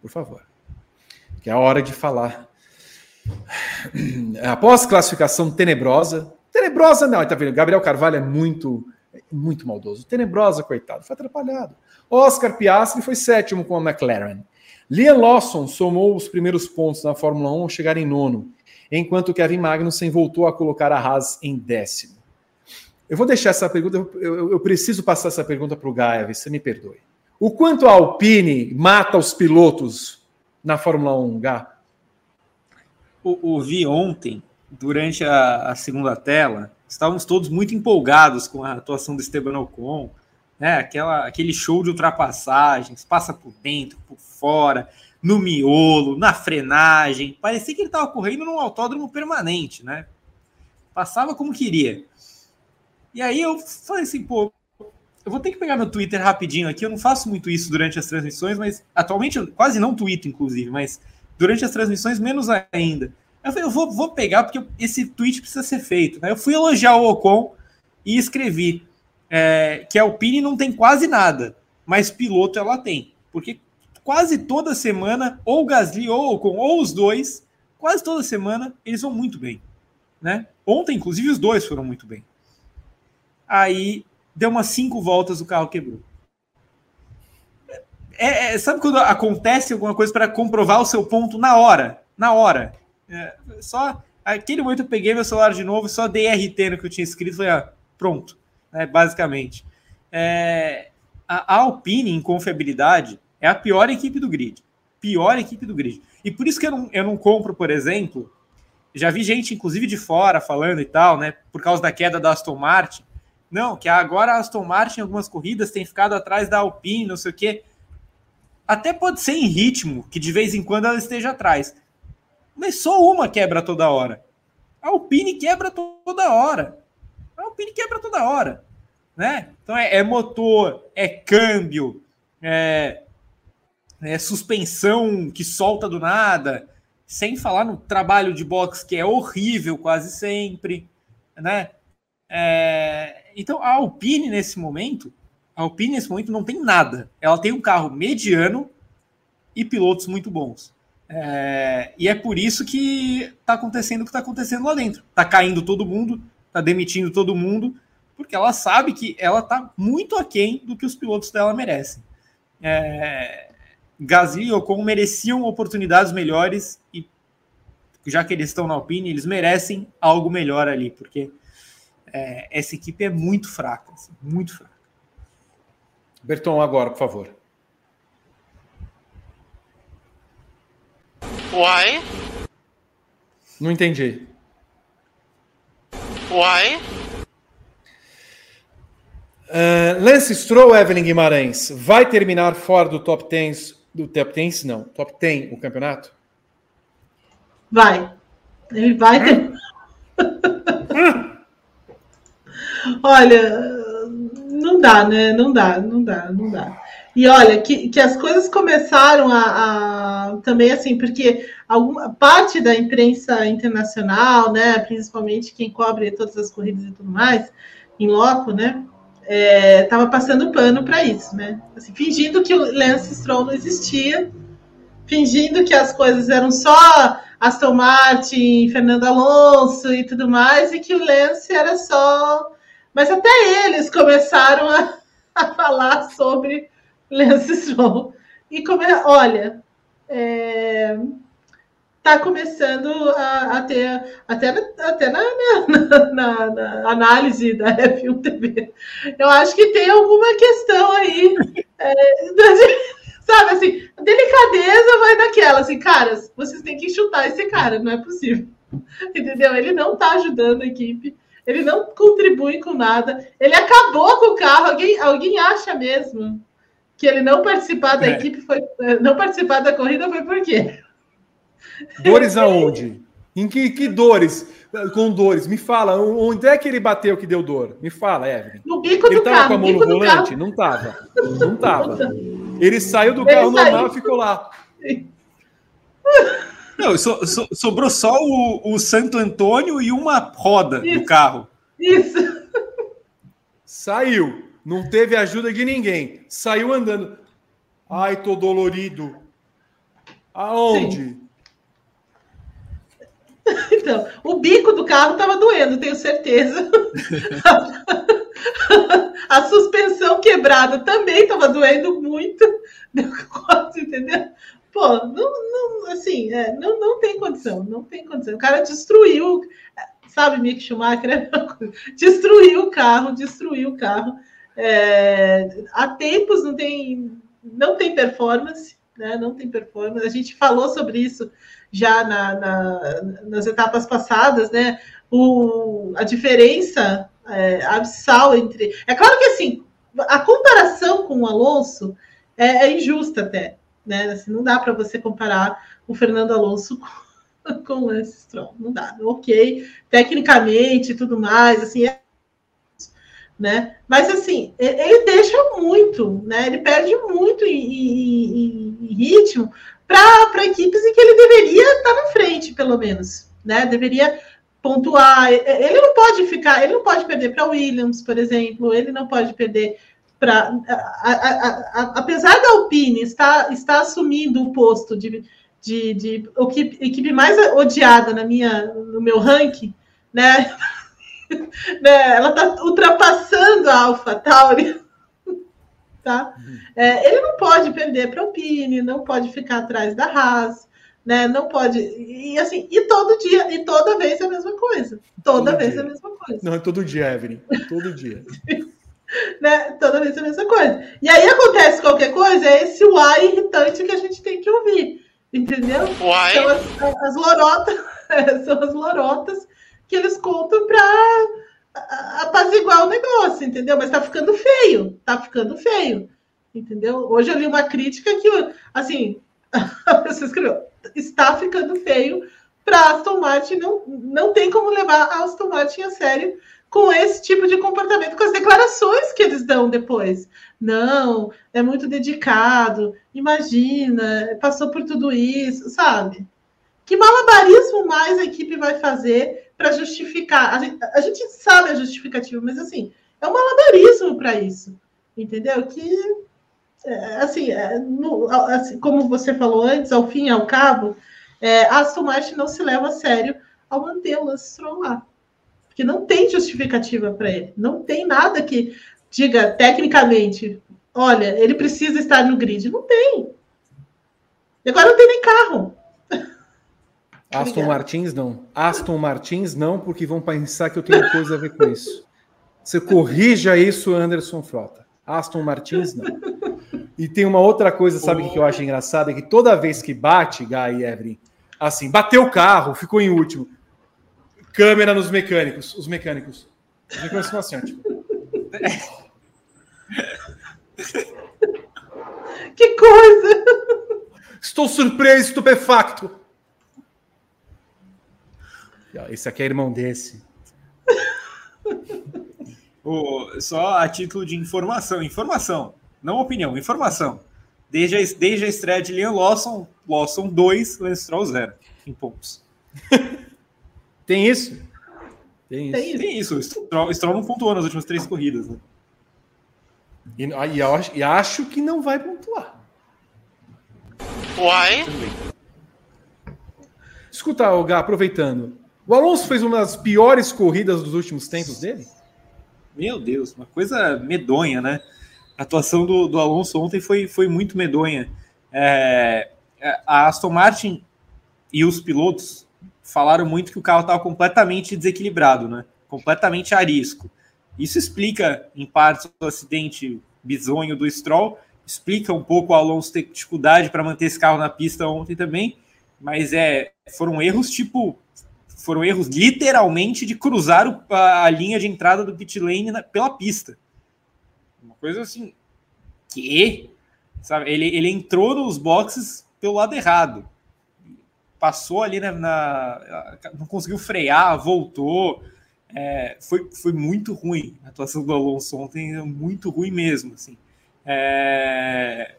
Speaker 1: Por favor. Que é a hora de falar. Após classificação tenebrosa, tenebrosa não, tá vendo? Gabriel Carvalho é muito, muito maldoso. Tenebrosa, coitado, foi atrapalhado. Oscar Piastri foi sétimo com a McLaren. Liam Lawson somou os primeiros pontos na Fórmula 1 chegar em nono, enquanto Kevin Magnussen voltou a colocar a Haas em décimo. Eu vou deixar essa pergunta, eu, eu, eu preciso passar essa pergunta para o Gaia, você me perdoe. O quanto a Alpine mata os pilotos na Fórmula 1, Gá?
Speaker 3: O, o vi ontem, durante a, a, segunda tela, estávamos todos muito empolgados com a atuação do Esteban Ocon, né? Aquela, aquele show de ultrapassagens, passa por dentro, por fora, no miolo, na frenagem. Parecia que ele estava correndo num autódromo permanente, né? Passava como queria. E aí eu falei assim, pô, eu vou ter que pegar meu Twitter rapidinho aqui. Eu não faço muito isso durante as transmissões, mas atualmente quase não tweeto, inclusive, mas durante as transmissões, menos ainda. Eu falei, eu vou, vou pegar porque esse tweet precisa ser feito. Né? Eu fui elogiar o Ocon e escrevi é, que a Alpine não tem quase nada, mas piloto ela tem. Porque quase toda semana, ou Gasly ou Ocon, ou os dois, quase toda semana, eles vão muito bem. Né? Ontem, inclusive, os dois foram muito bem. Aí deu umas cinco voltas, o carro quebrou. É, é, sabe quando acontece alguma coisa para comprovar o seu ponto na hora? Na hora. É, só aquele momento eu peguei meu celular de novo, só dei RT no que eu tinha escrito, falei, ah, pronto, é, basicamente. É, a, a Alpine em confiabilidade é a pior equipe do grid. Pior equipe do grid. E por isso que eu não, eu não compro, por exemplo, já vi gente, inclusive de fora, falando e tal, né? Por causa da queda da Aston Martin, não, que agora a Aston Martin em algumas corridas tem ficado atrás da Alpine, não sei o quê. Até pode ser em ritmo, que de vez em quando ela esteja atrás. Mas só uma quebra toda hora. A Alpine quebra toda hora. A Alpine quebra toda hora. Né? Então é, é motor, é câmbio, é, é suspensão que solta do nada, sem falar no trabalho de box que é horrível quase sempre, né? É, então, a Alpine, nesse momento, a Alpine, nesse momento, não tem nada. Ela tem um carro mediano e pilotos muito bons. É, e é por isso que está acontecendo o que está acontecendo lá dentro. Está caindo todo mundo, está demitindo todo mundo, porque ela sabe que ela está muito aquém do que os pilotos dela merecem. É, Gasly e Ocon mereciam oportunidades melhores e já que eles estão na Alpine, eles merecem algo melhor ali, porque é, essa equipe é muito fraca, assim, muito fraca.
Speaker 1: Berton, agora, por favor.
Speaker 5: Why?
Speaker 1: Não entendi.
Speaker 5: Why?
Speaker 1: Uh, Lance Stroll, Evelyn Guimarães, vai terminar fora do top 10, do top 10 não, top 10 o campeonato?
Speaker 2: Vai. Ele vai ter... Olha, não dá, né? Não dá, não dá, não dá. E olha, que, que as coisas começaram a, a também assim, porque alguma parte da imprensa internacional, né, principalmente quem cobre todas as corridas e tudo mais, em loco, né, estava é, passando pano para isso, né, assim, fingindo que o Lance Stroll não existia, fingindo que as coisas eram só Aston Martin, Fernando Alonso e tudo mais, e que o Lance era só. Mas até eles começaram a, a falar sobre Lance Stroll. E como é, olha, é, tá começando a, a, ter até, até na, na, na, na, análise da F1 TV. Eu acho que tem alguma questão aí. É, sabe assim, delicadeza vai naquela, assim, caras, vocês têm que chutar esse cara, não é possível. Entendeu? Ele não tá ajudando a equipe, ele não contribui com nada, ele acabou com o carro. Alguém, alguém acha mesmo que ele não participar da é. equipe foi. Não participar da corrida foi por quê?
Speaker 1: Dores aonde? Em que, que dores? Com dores. Me fala, onde é que ele bateu que deu dor? Me fala, Evelyn.
Speaker 2: No bico ele do
Speaker 1: tava
Speaker 2: carro.
Speaker 1: com a mão no volante? Não tava. Não tava. Ele saiu do carro normal e ficou lá.
Speaker 3: Não, so, so, sobrou só o, o, Santo Antônio e uma roda Isso. do carro.
Speaker 2: Isso.
Speaker 1: Saiu. Não teve ajuda de ninguém. Saiu andando. Ai, tô dolorido. Aonde? Sim.
Speaker 2: Então, o bico do carro estava doendo, tenho certeza. a suspensão quebrada também estava doendo muito. Entendeu? Pô, não, não assim, é, não, não tem condição, não tem condição. O cara destruiu, sabe, Mick Schumacher, destruiu o carro, destruiu o carro. É, há tempos não tem, não tem performance, né? Não tem performance. A gente falou sobre isso já na, na, nas etapas passadas, né? O, a diferença é, abissal entre. É claro que assim, a comparação com o Alonso é, é injusta até. Né? Assim, não dá para você comparar o Fernando Alonso com, o Lance Stroll. Não dá. Ok, tecnicamente tudo mais, assim, é né? Mas assim, ele deixa muito, né? Ele perde muito em, em, ritmo para equipes em que ele deveria estar na frente, pelo menos, né? Deveria pontuar. Ele não pode ficar, ele não pode perder para Williams, por exemplo, ele não pode perder para. Apesar da Alpine estar, estar assumindo o posto de, de, de equipe, equipe mais odiada na minha, no meu ranking, né? né? Ela está ultrapassando a Alpha Tauri. Tá? É, ele não pode perder para o Alpine, não pode ficar atrás da Haas, né? Não pode. E assim, e todo dia, e toda vez é a mesma coisa. Toda todo vez dia. é a mesma coisa.
Speaker 1: Não, é todo dia, Evelyn. Todo dia.
Speaker 2: né? Toda vez é a mesma coisa. E aí acontece qualquer coisa, é esse uai irritante que a gente tem que ouvir. Entendeu?
Speaker 5: Uai.
Speaker 2: São as, as lorotas, são as lorotas que eles contam para apaziguar o negócio, entendeu? Mas tá ficando feio, tá ficando feio. Entendeu? Hoje eu li uma crítica que, assim, a pessoa escreveu: está ficando feio para Aston Martin, não, não tem como levar a Aston Martin a sério com esse tipo de comportamento, com as declarações que eles dão depois. Não, é muito dedicado, imagina, passou por tudo isso, sabe? Que malabarismo mais a equipe vai fazer para justificar? A gente, a gente, sabe a justificativa, mas assim, é um malabarismo para isso, entendeu? Que é, assim, é, no, assim, como você falou antes, ao fim e ao cabo, é, a Aston Martin não se leva a sério ao manter o Porque não tem justificativa para ele. Não tem nada que diga tecnicamente, olha, ele precisa estar no grid. Não tem. E agora não tem nem carro.
Speaker 1: Aston Martins não. Aston Martins não, porque vão pensar que eu tenho coisa a ver com isso. Você corrija isso, Anderson Frota. Aston Martins não. E tem uma outra coisa, sabe o que eu acho engraçado? É que toda vez que bate, Guy e Evelyn, assim, bateu o carro, ficou em último. Câmera nos mecânicos. Os mecânicos. Os mecânicos ficam assim, ó, tipo.
Speaker 2: Que coisa!
Speaker 1: Estou surpreso, estupefacto. Esse aqui é irmão desse.
Speaker 3: Oh, só a título de informação. Informação não opinião, informação. desde a, desde a estreia de Liam Lawson, Lawson 2, Lance Stroll 0 em pontos.
Speaker 1: Tem isso?
Speaker 3: Tem isso. Tem isso. O Stroll, Stroll não pontuou nas últimas três corridas. Né?
Speaker 1: E, e, acho, e acho que não vai pontuar.
Speaker 5: Uai?
Speaker 1: Escuta, Gá, aproveitando. O Alonso fez uma das piores corridas dos últimos tempos dele?
Speaker 3: Meu Deus, uma coisa medonha, né? A atuação do, do Alonso ontem foi, foi muito medonha. É, é a Aston Martin e os pilotos falaram muito que o carro estava completamente desequilibrado, né? Completamente a risco. Isso explica, em parte, o acidente bizonho do Stroll, explica um pouco o Alonso ter dificuldade para manter esse carro na pista ontem também, mas é, foram erros tipo. Foram erros literalmente de cruzar a, a linha de entrada do pit lane na, pela pista. Uma coisa assim. Que? Sabe? Ele, ele entrou nos boxes pelo lado errado passou ali né, na, não conseguiu frear, voltou. É, foi, foi muito ruim a atuação do Alonso ontem, muito ruim mesmo. Assim. É,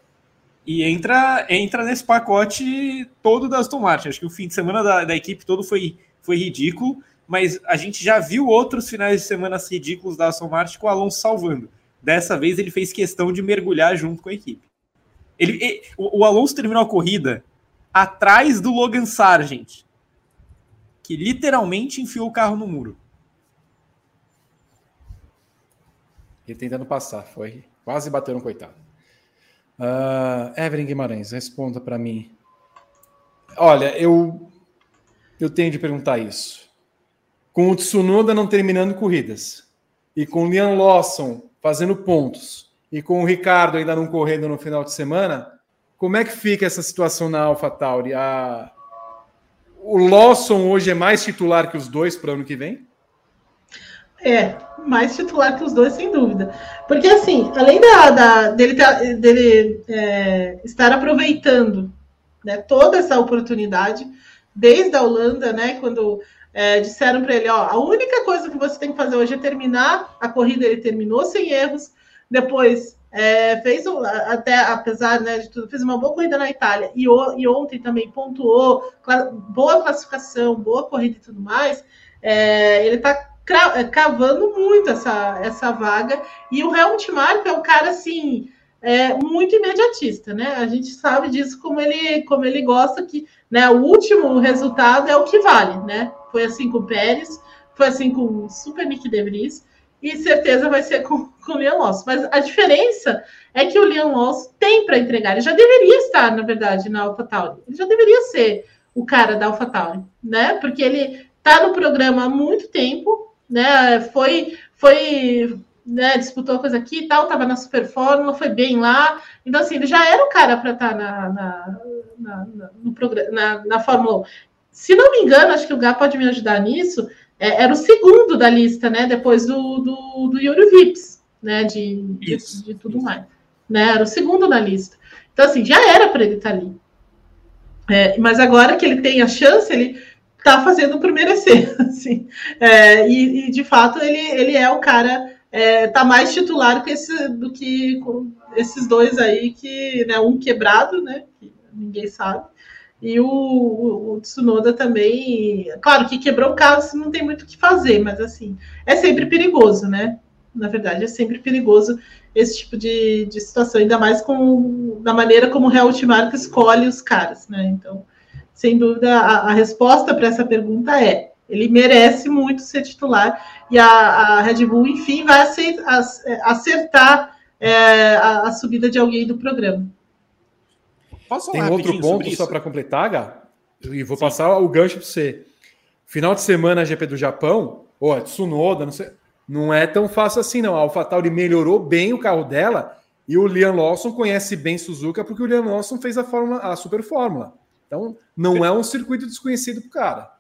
Speaker 3: e entra, entra nesse pacote todo da Aston Martin. Acho que o fim de semana da, da equipe todo foi, foi ridículo, mas a gente já viu outros finais de semana ridículos da Aston Martin com o Alonso salvando. Dessa vez ele fez questão de mergulhar junto com a equipe. Ele, ele o, o Alonso terminou a corrida atrás do Logan Sargent, que literalmente enfiou o carro no muro.
Speaker 1: Ele tentando passar, foi quase bateu no coitado. Uh, Evelyn Guimarães, responda para mim. Olha, eu eu tenho de perguntar isso. Com o Tsunoda não terminando corridas e com o Liam Lawson fazendo pontos e com o Ricardo ainda não correndo no final de semana, como é que fica essa situação na AlphaTauri? A... O Lawson hoje é mais titular que os dois para o ano que vem?
Speaker 2: É, mais titular que os dois, sem dúvida. Porque, assim, além da, da dele, dele é, estar aproveitando né, toda essa oportunidade, desde a Holanda, né, quando é, disseram para ele: ó, a única coisa que você tem que fazer hoje é terminar a corrida, ele terminou sem erros. Depois é, fez até, apesar né, de tudo, fez uma boa corrida na Itália e, e ontem também pontuou, boa classificação, boa corrida e tudo mais. É, ele está é, cavando muito essa, essa vaga. E o Helmut Marko é um cara assim. É, muito imediatista, né? A gente sabe disso como ele, como ele gosta que né, o último resultado é o que vale, né? Foi assim com o Pérez, foi assim com o Super Nick De Vries, e certeza vai ser com, com o Leon Loss. Mas a diferença é que o Leon Loss tem para entregar. Ele já deveria estar, na verdade, na AlphaTauri. Ele já deveria ser o cara da AlphaTauri, né? Porque ele está no programa há muito tempo, né? Foi, foi, né? Disputou a coisa aqui e tal, estava na Super Fórmula, foi bem lá. Então, assim, ele já era o cara para estar tá na, na, na, na, na Fórmula 1. Se não me engano, acho que o Gá pode me ajudar nisso é, era o segundo da lista, né? Depois do, do, do Yuri Vips, né? De, de, de, tudo mais. Né? Era o segundo na lista. Então, assim, já era para ele estar tá ali. É, mas agora que ele tem a chance, ele está fazendo por merecer. Assim. É, e, e, de fato, ele, ele é o cara. É, tá mais titular que esse, do que esses dois aí que né, um quebrado, né? Que ninguém sabe, e o, o, Tsunoda também, claro que quebrou o carro, não tem muito o que fazer, mas assim, é sempre perigoso, né? Na verdade, é sempre perigoso esse tipo de, de situação, ainda mais com da maneira como o Helmut Marko escolhe os caras, né? Então, sem dúvida, a, a resposta para essa pergunta é: ele merece muito ser titular e a, a Red Bull, enfim, vai acertar é, a, a subida de alguém do programa.
Speaker 1: Posso Tem outro ponto só para completar, Gá? E vou Sim. passar o gancho para você. Final de semana, GP do Japão, ou oh, Tsunoda, não sei. Não é tão fácil assim, não. A AlphaTauri melhorou bem o carro dela e o Liam Lawson conhece bem Suzuka porque o Liam Lawson fez a, fórmula, a Super Fórmula. Então, não é um circuito desconhecido para o cara.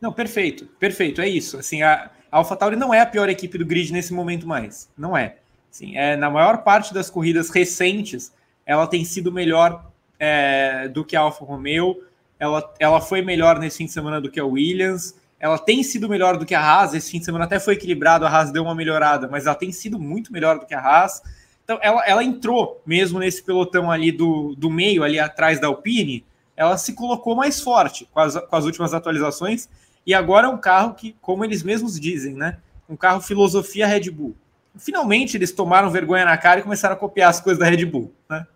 Speaker 3: Não, perfeito, perfeito, é isso. Assim, a, a AlphaTauri não é a pior equipe do grid nesse momento mais. Não é. Assim, é na maior parte das corridas recentes, ela tem sido melhor é, do que a Alfa Romeo, ela, ela foi melhor nesse fim de semana do que a Williams, ela tem sido melhor do que a Haas, esse fim de semana até foi equilibrado, a Haas deu uma melhorada, mas ela tem sido muito melhor do que a Haas, Então, ela, ela entrou mesmo nesse pelotão ali do, do meio, ali atrás da Alpine, ela se colocou mais forte com as, com as últimas atualizações, e agora é um carro que, como eles mesmos dizem, né? Um carro filosofia Red Bull. Finalmente eles tomaram vergonha na cara e começaram a copiar as coisas da Red Bull, né?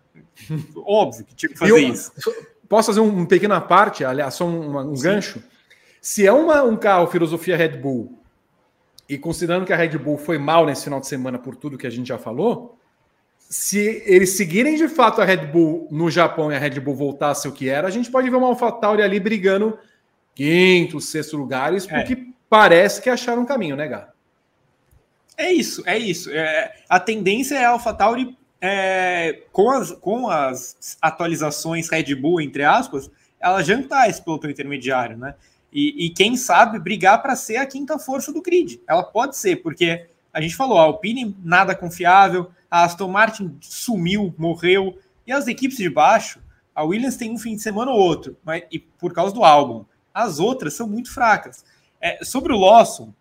Speaker 3: Óbvio que tinha que fazer eu, isso.
Speaker 1: Posso fazer um, um pequena parte, aliás, só um, um gancho? Se é uma, um carro filosofia Red Bull, e considerando que a Red Bull foi mal nesse final de semana por tudo que a gente já falou, se eles seguirem de fato a Red Bull no Japão e a Red Bull voltasse o que era, a gente pode ver uma AlphaTauri ali brigando quinto, sexto lugares, é. porque é. parece que acharam um caminho, né, Gá?
Speaker 3: É isso, é isso. É, a tendência é a AlphaTauri é, com, as, com as atualizações Red Bull, entre aspas, ela jantar esse pelotão intermediário, né? E, e quem sabe brigar para ser a quinta força do grid. Ela pode ser, porque a gente falou, a Alpine nada confiável, a Aston Martin sumiu, morreu, e as equipes de baixo, a Williams tem um fim de semana ou outro, mas, e por causa do álbum. As outras são muito fracas. É, sobre o Lawson,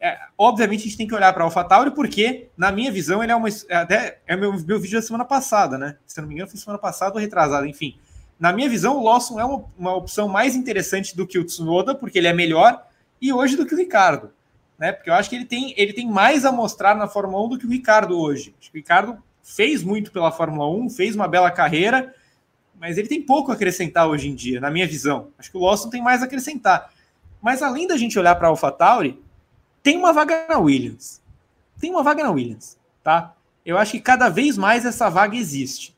Speaker 3: é, obviamente a gente tem que olhar para AlphaTauri, porque, na minha visão, ele é uma. É até é meu, meu vídeo da semana passada, né? Se não me engano, foi semana passada ou retrasada, enfim. Na minha visão, o Lawson é uma, uma opção mais interessante do que o Tsunoda, porque ele é melhor, e hoje do que o Ricardo. Né? Porque eu acho que ele tem, ele tem mais a mostrar na Fórmula 1 do que o Ricardo hoje. Acho que o Ricardo fez muito pela Fórmula 1, fez uma bela carreira, mas ele tem pouco a acrescentar hoje em dia, na minha visão. Acho que o Lawson tem mais a acrescentar. Mas além da gente olhar para a AlphaTauri, tem uma vaga na Williams. Tem uma vaga na Williams, tá? Eu acho que cada vez mais essa vaga existe.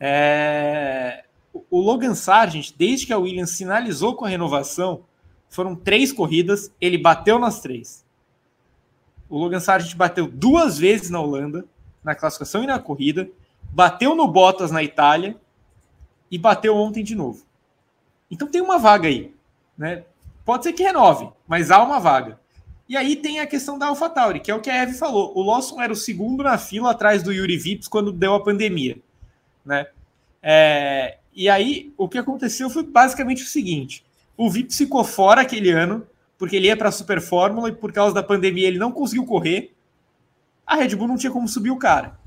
Speaker 3: É... O Logan Sargent, desde que a Williams sinalizou com a renovação, foram três corridas, ele bateu nas três. O Logan Sargent bateu duas vezes na Holanda, na classificação e na corrida, bateu no Bottas na Itália e bateu ontem de novo. Então tem uma vaga aí, né? Pode ser que renove, mas há uma vaga. E aí tem a questão da AlphaTauri, que é o que a Eve falou. O Lawson era o segundo na fila atrás do Yuri Vips quando deu a pandemia, né? É, e aí o que aconteceu foi basicamente o seguinte: o Vips ficou fora aquele ano porque ele ia para a Super Fórmula e por causa da pandemia ele não conseguiu correr. A Red Bull não tinha como subir o cara.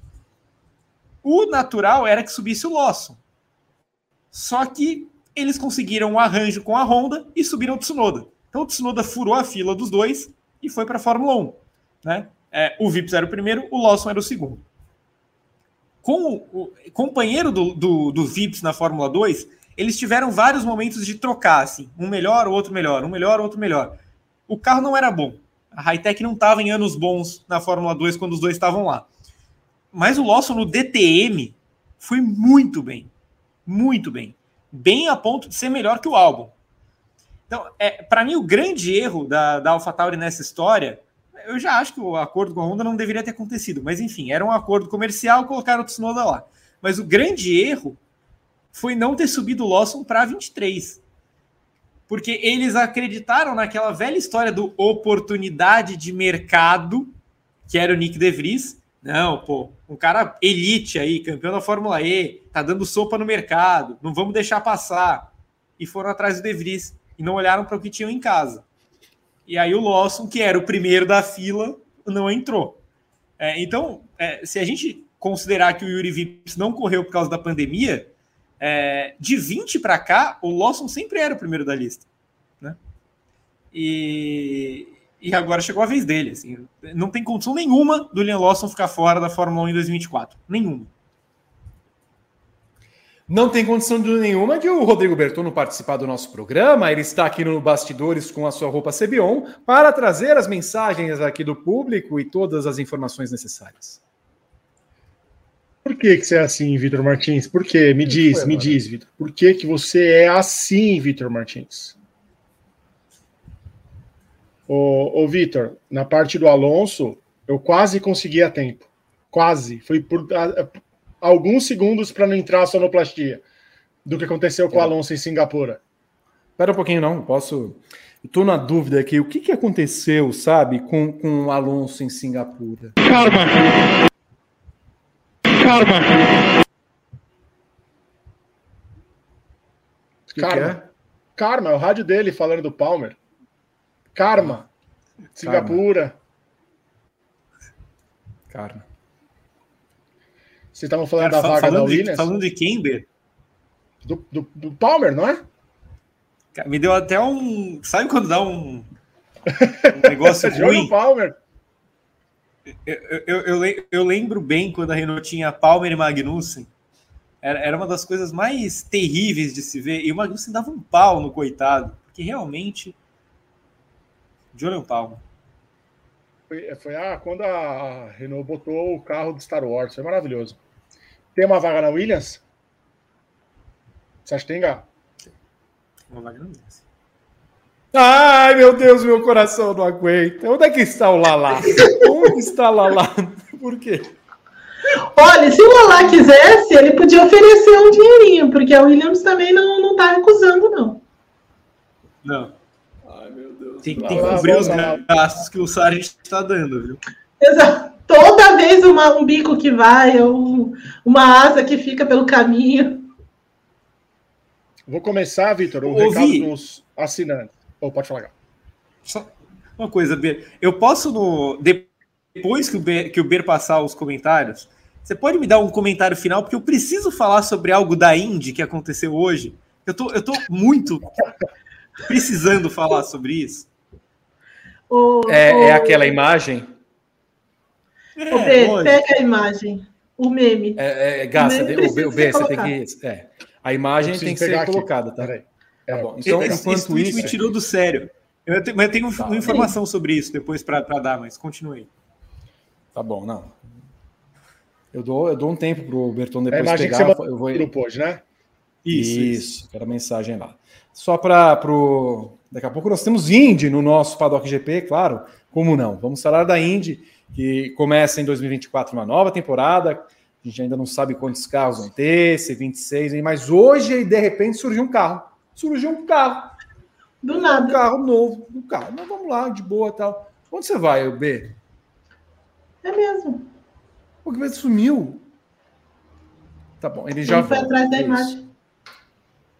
Speaker 3: O natural era que subisse o Lawson. Só que eles conseguiram um arranjo com a Honda e subiram o Tsunoda. Então o Tsunoda furou a fila dos dois e foi para a Fórmula 1. Né? É, o Vips era o primeiro, o Lawson era o segundo. Com o, o companheiro do, do, do, Vips na Fórmula 2, eles tiveram vários momentos de trocar, assim, um melhor, o outro melhor, um melhor, outro melhor. O carro não era bom. A Hightech não estava em anos bons na Fórmula 2 quando os dois estavam lá. Mas o Lawson no DTM foi muito bem. Muito bem. Bem a ponto de ser melhor que o álbum. Então, é, para mim, o grande erro da, da AlphaTauri nessa história, eu já acho que o acordo com a Honda não deveria ter acontecido, mas enfim, era um acordo comercial, colocaram o Tsunoda lá. Mas o grande erro foi não ter subido o Lawson para 23. Porque eles acreditaram naquela velha história do oportunidade de mercado, que era o Nick DeVries. Não, pô, um cara elite aí, campeão da Fórmula E, tá dando sopa no mercado, não vamos deixar passar. E foram atrás do DeVries e não olharam para o que tinham em casa. E aí o Lawson, que era o primeiro da fila, não entrou. É, então, é, se a gente considerar que o Yuri Vips não correu por causa da pandemia, é, de 20 para cá, o Lawson sempre era o primeiro da lista. Né? E, e agora chegou a vez dele. Assim, não tem condição nenhuma do Liam Lawson ficar fora da Fórmula 1 em 2024. Nenhuma.
Speaker 1: Não tem condição nenhuma de o Rodrigo Bertone participar do nosso programa. Ele está aqui no Bastidores com a sua roupa Cebion para trazer as mensagens aqui do público e todas as informações necessárias.
Speaker 4: Por que, que você é assim, Vitor Martins? Por quê? Me diz, foi, me mano? diz, Vitor. Por que, que você é assim, Vitor Martins? Ô, ô Vitor, na parte do Alonso, eu quase consegui a tempo. Quase. Foi por alguns segundos para não entrar a sonoplastia do que aconteceu com o é. Alonso em Singapura.
Speaker 1: Espera um pouquinho, não. Posso. Estou na dúvida aqui. O que, que aconteceu, sabe, com, com o Alonso em Singapura? Karma.
Speaker 4: Karma. Que Karma. Que é? Karma, é o rádio dele falando do Palmer. Karma. Singapura.
Speaker 1: Karma.
Speaker 4: Vocês estavam falando Cara, da vaga da Williams?
Speaker 3: De, falando de quem, Ber?
Speaker 4: Do, do, do, Palmer, não é?
Speaker 3: Me deu até um. Sabe quando dá um, um negócio ruim?
Speaker 4: Palmer.
Speaker 3: Eu, eu, eu, eu, lembro bem quando a Renault tinha Palmer e Magnussen. Era, era uma das coisas mais terríveis de se ver. E o Magnussen dava um pau no coitado. Porque realmente. Julian Palmer.
Speaker 4: Foi, foi ah, quando a Renault botou o carro do Star Wars. Foi maravilhoso. Tem uma vaga na Williams? Você acha que tem, Gá?
Speaker 3: Uma vaga na Williams.
Speaker 1: Ai, meu Deus, meu coração não aguenta. Onde é que está o Lala? Onde está o Lala? Por quê?
Speaker 2: Olha, se o Lala quisesse, ele podia oferecer um dinheirinho, porque a Williams também não, não tá recusando, não.
Speaker 3: Não. Ai, meu Deus. Tem, tem que cobrir os gastos que o Sargent está dando, viu?
Speaker 2: Exato. Toda vez uma, um bico que vai, ou uma asa que fica pelo caminho.
Speaker 4: Vou começar, Vitor, o Ouvi. recado dos assinantes. Ou oh, pode falar.
Speaker 3: Só uma coisa, Ber. Eu posso, no, depois que o, Ber, que o Ber passar os comentários, você pode me dar um comentário final? Porque eu preciso falar sobre algo da Indy que aconteceu hoje. Eu tô, eu tô muito precisando falar sobre isso.
Speaker 1: O, é, o... é aquela imagem?
Speaker 2: É, o B, pega a imagem. O meme.
Speaker 1: É, é, Gasta, o, meme o, B, o B você tem que. É, a imagem tem que ser aqui. colocada, tá? Peraí.
Speaker 3: Tá bom. Então, esse, enquanto esse isso. me tirou do sério. Eu tenho, mas eu tenho tá, uma informação sobre isso depois para dar, mas continue.
Speaker 1: Tá bom, não. Eu dou, eu dou um tempo para o Berton depois
Speaker 4: é
Speaker 1: pegar.
Speaker 4: Que você eu vou... grupo hoje, né?
Speaker 1: Isso, isso. Quero a mensagem lá. Só para pro. Daqui a pouco nós temos Indy no nosso Paddock GP, claro. Como não? Vamos falar da Indy, que começa em 2024 uma nova temporada. A gente ainda não sabe quantos carros vão ter, se 26, mas hoje, de repente, surgiu um carro surgiu um carro.
Speaker 2: Do nada.
Speaker 1: Um carro novo, um carro. Mas vamos lá, de boa tal. Onde você vai, B?
Speaker 2: É mesmo.
Speaker 1: O que sumiu? Tá bom, ele já ele
Speaker 2: volta. Foi atrás da imagem.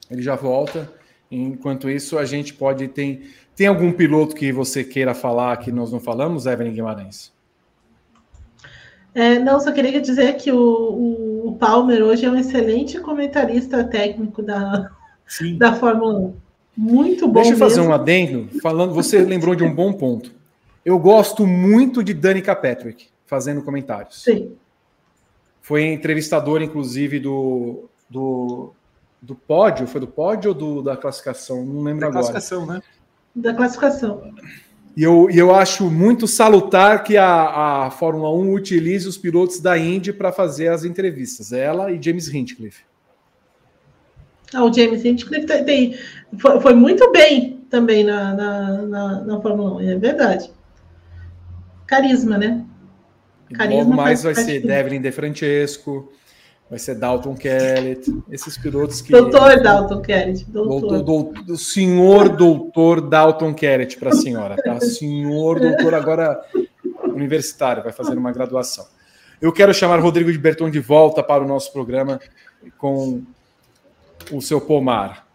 Speaker 1: Ele já volta. Enquanto isso, a gente pode. Tem, tem algum piloto que você queira falar que nós não falamos, Evelyn Guimarães?
Speaker 2: É, não, só queria dizer que o, o, o Palmer hoje é um excelente comentarista técnico da, Sim. da Fórmula 1. Muito bom.
Speaker 1: Deixa eu fazer um adendo, falando, você lembrou de um bom ponto. Eu gosto muito de Danica Patrick fazendo comentários.
Speaker 2: Sim.
Speaker 1: Foi entrevistador, inclusive, do, do, do pódio. Foi do pódio ou do, da classificação? Não lembro da agora.
Speaker 3: Da classificação, né?
Speaker 2: Da classificação.
Speaker 1: E eu, eu acho muito salutar que a, a Fórmula 1 utilize os pilotos da Indy para fazer as entrevistas. Ela e James Hinchcliffe.
Speaker 2: Ah, o James Hinchcliffe tem, tem foi, foi, muito bem também na, na, na, na, Fórmula 1, é verdade. Carisma, né?
Speaker 1: Carisma Logo mais vai ser Devlin De Francesco, vai ser Dalton Kellett, esses pilotos que.
Speaker 2: Doutor Dalton Kellett. Doutor.
Speaker 1: Doutor, senhor doutor Dalton Kellett para a senhora, tá? Senhor doutor, agora universitário, vai fazer uma graduação. Eu quero chamar Rodrigo de Berton de volta para o nosso programa com o seu pomar?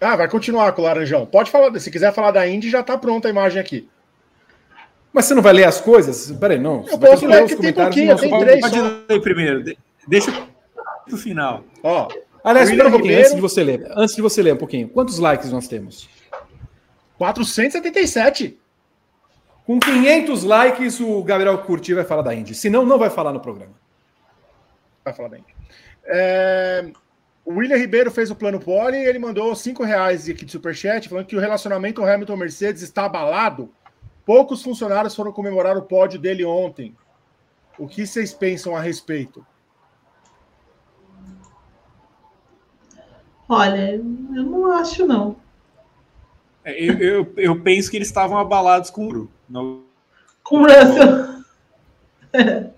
Speaker 4: Ah, vai continuar com o Laranjão. Pode falar, se quiser falar da Indy, já está pronta a imagem aqui.
Speaker 1: Mas você não vai ler as coisas? Peraí, não.
Speaker 4: Eu posso ler, os tem pouquinho, tem três.
Speaker 3: Pode ler primeiro. Deixa o final.
Speaker 1: Ó, Aliás, espera um pouquinho, Ribeiro... antes de você ler. Antes de você ler um pouquinho. Quantos likes nós temos?
Speaker 4: 477.
Speaker 1: Com 500 likes, o Gabriel Curti vai falar da Indy. Senão, não vai falar no programa.
Speaker 4: Vai falar da Indy. É... O William Ribeiro fez o plano pole e ele mandou cinco reais aqui de superchat, falando que o relacionamento Hamilton-Mercedes está abalado. Poucos funcionários foram comemorar o pódio dele ontem. O que vocês pensam a respeito?
Speaker 2: Olha, eu não acho, não.
Speaker 3: É, eu, eu, eu penso que eles estavam abalados com o
Speaker 2: no... Com o Russell.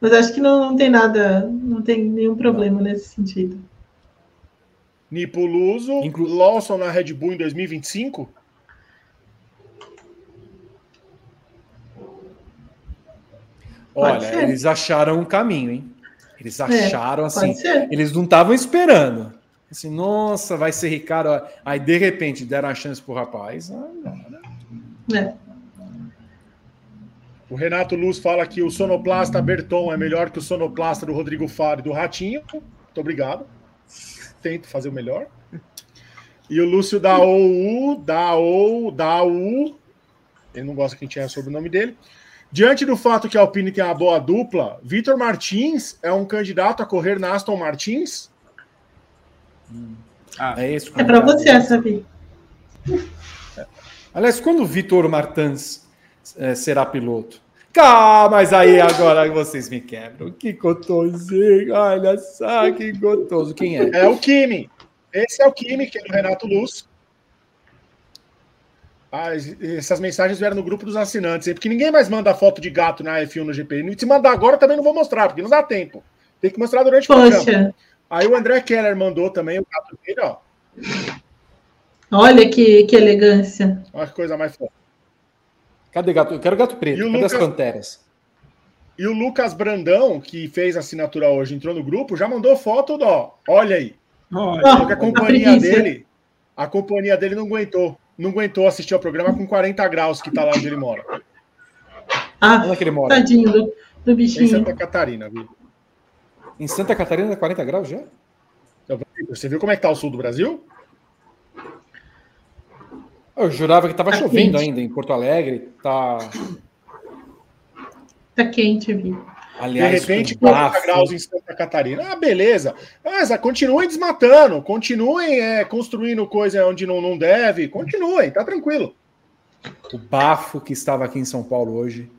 Speaker 2: Mas acho que não, não tem nada, não tem nenhum problema não. nesse sentido.
Speaker 4: Nipuluso, Inclu... Lawson na Red Bull em 2025?
Speaker 1: Olha, eles acharam um caminho, hein? Eles é, acharam é, assim, eles não estavam esperando. Assim, nossa, vai ser Ricardo. Aí de repente deram a chance pro rapaz. Ah, não,
Speaker 2: né? É.
Speaker 4: O Renato Luz fala que o sonoplasta Berton é melhor que o sonoplasta do Rodrigo Faro e do Ratinho. Muito obrigado. Tento fazer o melhor. E o Lúcio da OU, da OU, da U. Ele não gosta que a gente erre sobre o nome dele. Diante do fato que a Alpine tem uma boa dupla, Vitor Martins é um candidato a correr na Aston Martins?
Speaker 2: Ah, é isso. É para você, Sabi.
Speaker 1: Aliás, quando o Vitor Martins é, será piloto? Cá, mas aí agora vocês me quebram. Que gostosinho, olha só que gostoso. Quem é?
Speaker 4: É o Kimi. Esse é o Kimi, que é do Renato Luz. Ah, essas mensagens vieram no grupo dos assinantes, porque ninguém mais manda foto de gato na F1 no GP. E se mandar agora, também não vou mostrar, porque não dá tempo. Tem que mostrar durante
Speaker 2: o programa.
Speaker 4: Aí o André Keller mandou também o gato dele, ó.
Speaker 2: Olha que, que elegância.
Speaker 4: Olha que coisa mais foda.
Speaker 1: Cadê gato? Eu quero gato preto. Cadê Lucas... as panteras?
Speaker 4: E o Lucas Brandão, que fez a assinatura hoje, entrou no grupo, já mandou foto do, ó. Olha aí. Olha, a companhia dele, a companhia dele não aguentou não aguentou assistir ao programa com 40 graus que tá lá onde ele mora.
Speaker 2: Ah, onde é que ele mora? Tadinho do, do bichinho. Em
Speaker 4: Santa Catarina, viu?
Speaker 1: Em Santa Catarina, 40 graus já?
Speaker 4: Você viu como é que tá o sul do Brasil?
Speaker 1: Eu jurava que tava tá chovendo quente. ainda em Porto Alegre. Tá.
Speaker 2: Tá quente, viu?
Speaker 4: Aliás, de repente, 40 graus em Santa Catarina. Ah, beleza. Mas ah, continuem desmatando, continuem é, construindo coisa onde não, não deve, continuem, tá tranquilo.
Speaker 1: O bafo que estava aqui em São Paulo hoje.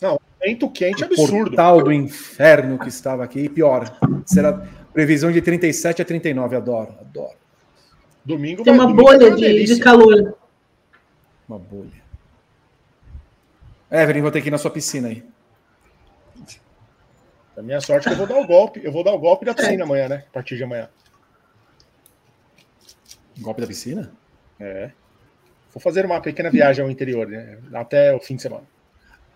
Speaker 4: Não, vento quente o absurdo.
Speaker 1: Portal do inferno que estava aqui, e pior. Será previsão de 37 a 39, adoro, adoro.
Speaker 2: Domingo Tem vai, uma bolha de, de calor.
Speaker 1: Uma bolha. Evelyn, vou ter que ir na sua piscina aí.
Speaker 4: A minha sorte é que eu vou dar o golpe. Eu vou dar o golpe da piscina amanhã, né? A partir de amanhã.
Speaker 1: Golpe da piscina?
Speaker 4: É. Vou fazer uma pequena viagem ao interior, né? Até o fim de semana.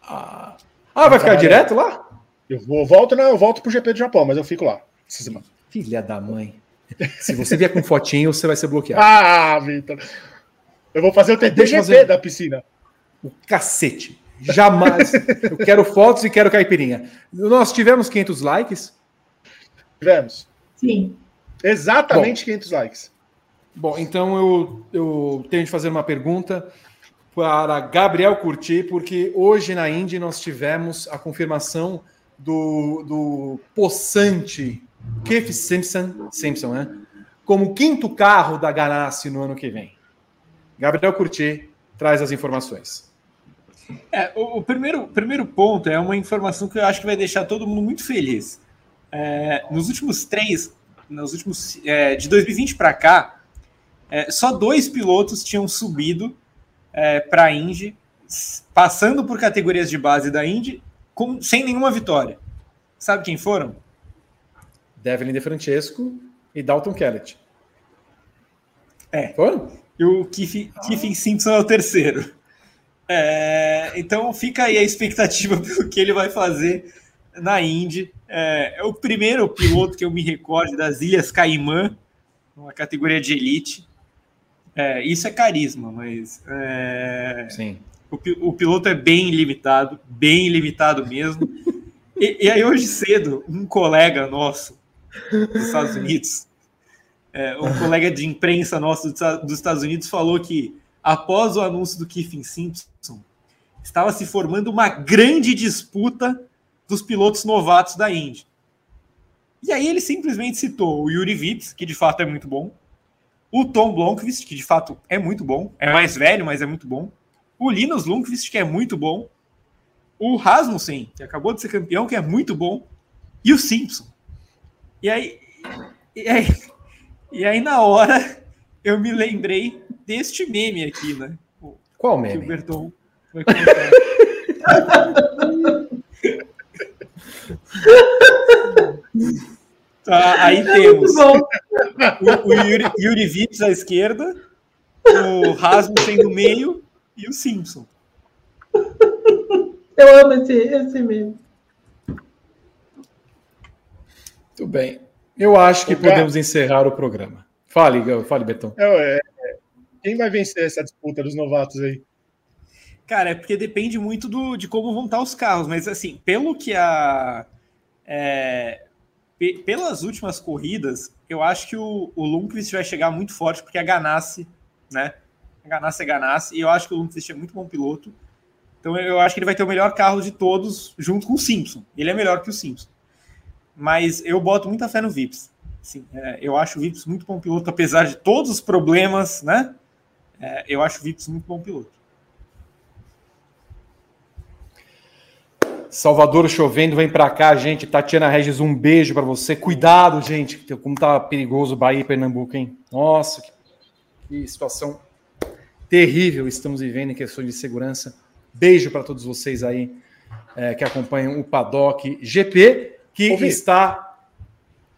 Speaker 1: Ah, ah vai ficar direto lá?
Speaker 4: Eu vou, volto, não, eu volto pro GP do Japão, mas eu fico lá essa semana.
Speaker 1: Filha da mãe. Se você vier com fotinho, você vai ser bloqueado.
Speaker 4: Ah, Vitor. Eu vou fazer o TTGP fazer... da piscina.
Speaker 1: O cacete. Jamais. Eu quero fotos e quero caipirinha. Nós tivemos 500 likes?
Speaker 4: Tivemos.
Speaker 2: Sim.
Speaker 4: Exatamente Bom, 500 likes.
Speaker 1: Bom, então eu, eu tenho de fazer uma pergunta para Gabriel Curti, porque hoje na Indy nós tivemos a confirmação do, do possante Keith Simpson, Simpson né? como quinto carro da Ganassi no ano que vem. Gabriel Curti traz as informações.
Speaker 3: É, o, o, primeiro, primeiro ponto é uma informação que eu acho que vai deixar todo mundo muito feliz. É, nos últimos três, nos últimos é, de 2020 para cá, é, só dois pilotos tinham subido é, para a Indy, passando por categorias de base da Indy, com, sem nenhuma vitória. Sabe quem foram?
Speaker 1: Devlin De Francesco e Dalton Kellett.
Speaker 3: É. Foram? E o Keith, Keith Simpson é o terceiro. É, então fica aí a expectativa pelo que ele vai fazer na Indy. É, é, o primeiro piloto que eu me recordo das Ilhas Caimã, uma categoria de elite. É, isso é carisma, mas é,
Speaker 1: Sim.
Speaker 3: O, o, piloto é bem limitado, bem limitado mesmo. e, e, aí hoje cedo, um colega nosso dos Estados Unidos, é, um colega de imprensa nosso dos Estados Unidos falou que após o anúncio do Kiffin Simpson, estava se formando uma grande disputa dos pilotos novatos da Indy. E aí ele simplesmente citou o Yuri Vips, que de fato é muito bom, o Tom Blomqvist, que de fato é muito bom, é mais velho, mas é muito bom, o Linus Lundqvist, que é muito bom, o Rasmussen, que acabou de ser campeão, que é muito bom, e o Simpson. E aí, e aí, e aí na hora eu me lembrei deste meme aqui, né?
Speaker 1: Qual meme?
Speaker 3: Que o Berton vai tá, aí temos o, o Yuri, Yuri Vips à esquerda, o Rasmussen no meio e o Simpson.
Speaker 2: Eu amo esse, esse meme.
Speaker 1: Muito bem. Eu acho que o podemos encerrar o programa. Fale, fale, Betão.
Speaker 4: É, é, quem vai vencer essa disputa dos novatos aí?
Speaker 3: Cara, é porque depende muito do, de como vão estar os carros, mas assim, pelo que a. É, pelas últimas corridas, eu acho que o, o Lundqvist vai chegar muito forte, porque a Ganassi, né? A Ganassi é Ganassi, e eu acho que o Lundqvist é muito bom piloto. Então eu acho que ele vai ter o melhor carro de todos, junto com o Simpson. Ele é melhor que o Simpson. Mas eu boto muita fé no Vips. Assim, é, eu acho o Vips muito bom piloto, apesar de todos os problemas, né? É, eu acho o Vips muito bom piloto.
Speaker 1: Salvador chovendo, vem para cá, gente. Tatiana Regis, um beijo para você. Cuidado, gente, como tá perigoso Bahia e Pernambuco, hein? Nossa, que, que situação terrível estamos vivendo em questões de segurança. Beijo para todos vocês aí é, que acompanham o Paddock GP, que Ouvi. está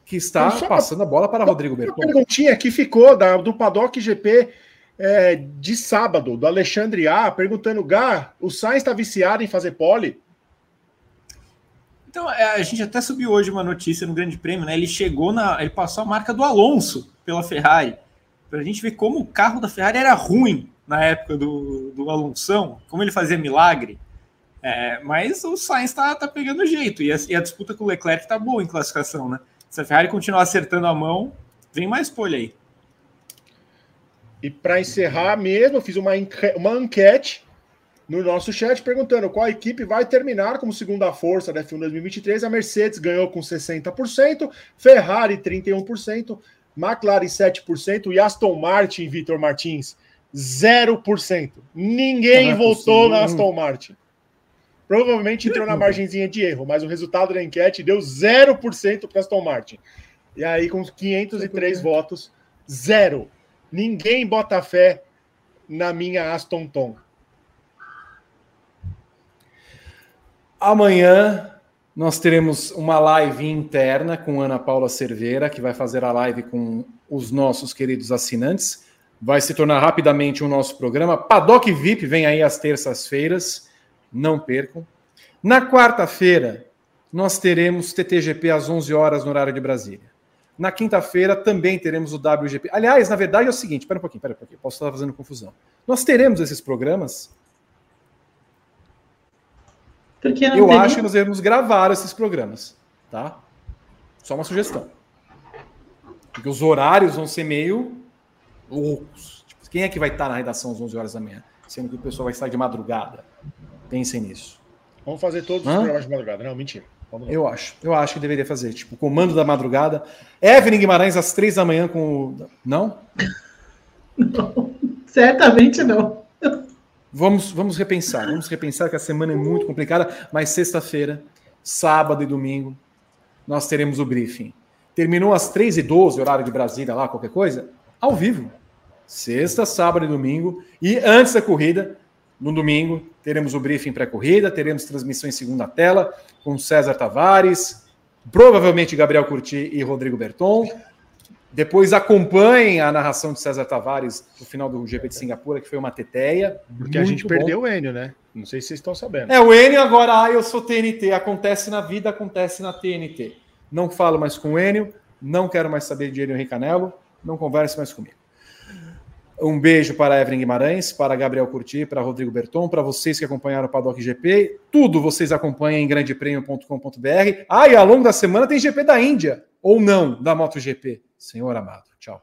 Speaker 1: que está passando a bola para Rodrigo Berton. Uma
Speaker 4: perguntinha que ficou da, do Paddock GP é, de sábado, do Alexandre A, perguntando: Gá, o Sainz está viciado em fazer pole?
Speaker 3: Então, é, a gente até subiu hoje uma notícia no Grande Prêmio, né? Ele chegou na. Ele passou a marca do Alonso pela Ferrari. Para a gente ver como o carro da Ferrari era ruim na época do, do Alonso, como ele fazia milagre. É, mas o Sainz está tá pegando jeito. E a, e a, disputa com o Leclerc está boa em classificação, né? Se a Ferrari continuar acertando a mão, vem mais polha aí.
Speaker 4: E para encerrar mesmo, eu fiz uma, uma enquete no nosso chat perguntando qual equipe vai terminar como segunda força da F1 2023. A Mercedes ganhou com 60%, Ferrari 31%, McLaren 7% e Aston Martin, Vitor Martins, 0%. Ninguém é votou na Aston Martin. Provavelmente entrou na margenzinha de erro, mas o resultado da enquete deu 0% para Aston Martin. E aí, com 503 votos, zero. Ninguém bota fé na minha Aston Tom.
Speaker 1: Amanhã nós teremos uma live interna com Ana Paula Cerveira, que vai fazer a live com os nossos queridos assinantes. Vai se tornar rapidamente o nosso programa. Paddock VIP vem aí às terças-feiras, não percam. Na quarta-feira, nós teremos TTGP às 11 horas no horário de Brasília. Na quinta-feira também teremos o WGP. Aliás, na verdade é o seguinte, espera um pouquinho, espera um pouquinho, posso estar fazendo confusão. Nós teremos esses programas porque eu tem... acho que nós devemos gravar esses programas, tá? Só uma sugestão. Porque os horários vão ser meio loucos. Tipo, quem é que vai estar na redação às 11 horas da manhã? Sendo que o pessoal vai estar de madrugada. Pensem nisso.
Speaker 4: Vamos fazer todos Hã? os programas de madrugada. Não, mentira.
Speaker 1: Eu acho. Eu acho que deveria fazer. Tipo, comando da madrugada. Evelyn Guimarães às três da manhã com o... Não?
Speaker 2: Não. Certamente não.
Speaker 1: Vamos, vamos repensar, vamos repensar que a semana é muito complicada, mas sexta-feira, sábado e domingo, nós teremos o briefing. Terminou às 3h12, horário de Brasília lá, qualquer coisa, ao vivo. Sexta, sábado e domingo. E antes da corrida, no domingo, teremos o briefing pré-corrida, teremos transmissão em segunda tela com César Tavares, provavelmente Gabriel Curti e Rodrigo Berton. Depois acompanhem a narração de César Tavares no final do GP de Singapura, que foi uma teteia.
Speaker 4: Porque a gente bom. perdeu o Enio, né? Não sei se vocês estão sabendo.
Speaker 1: É, o Enio agora, ah, eu sou TNT. Acontece na vida, acontece na TNT. Não falo mais com o Enio, não quero mais saber de Enio Ricanello, não converse mais comigo. Um beijo para Evelyn Guimarães, para Gabriel Curti, para Rodrigo Berton, para vocês que acompanharam o Paddock GP. Tudo vocês acompanham em grandepremio.com.br. Ah, e ao longo da semana tem GP da Índia, ou não, da MotoGP. Senhor amado. Tchau.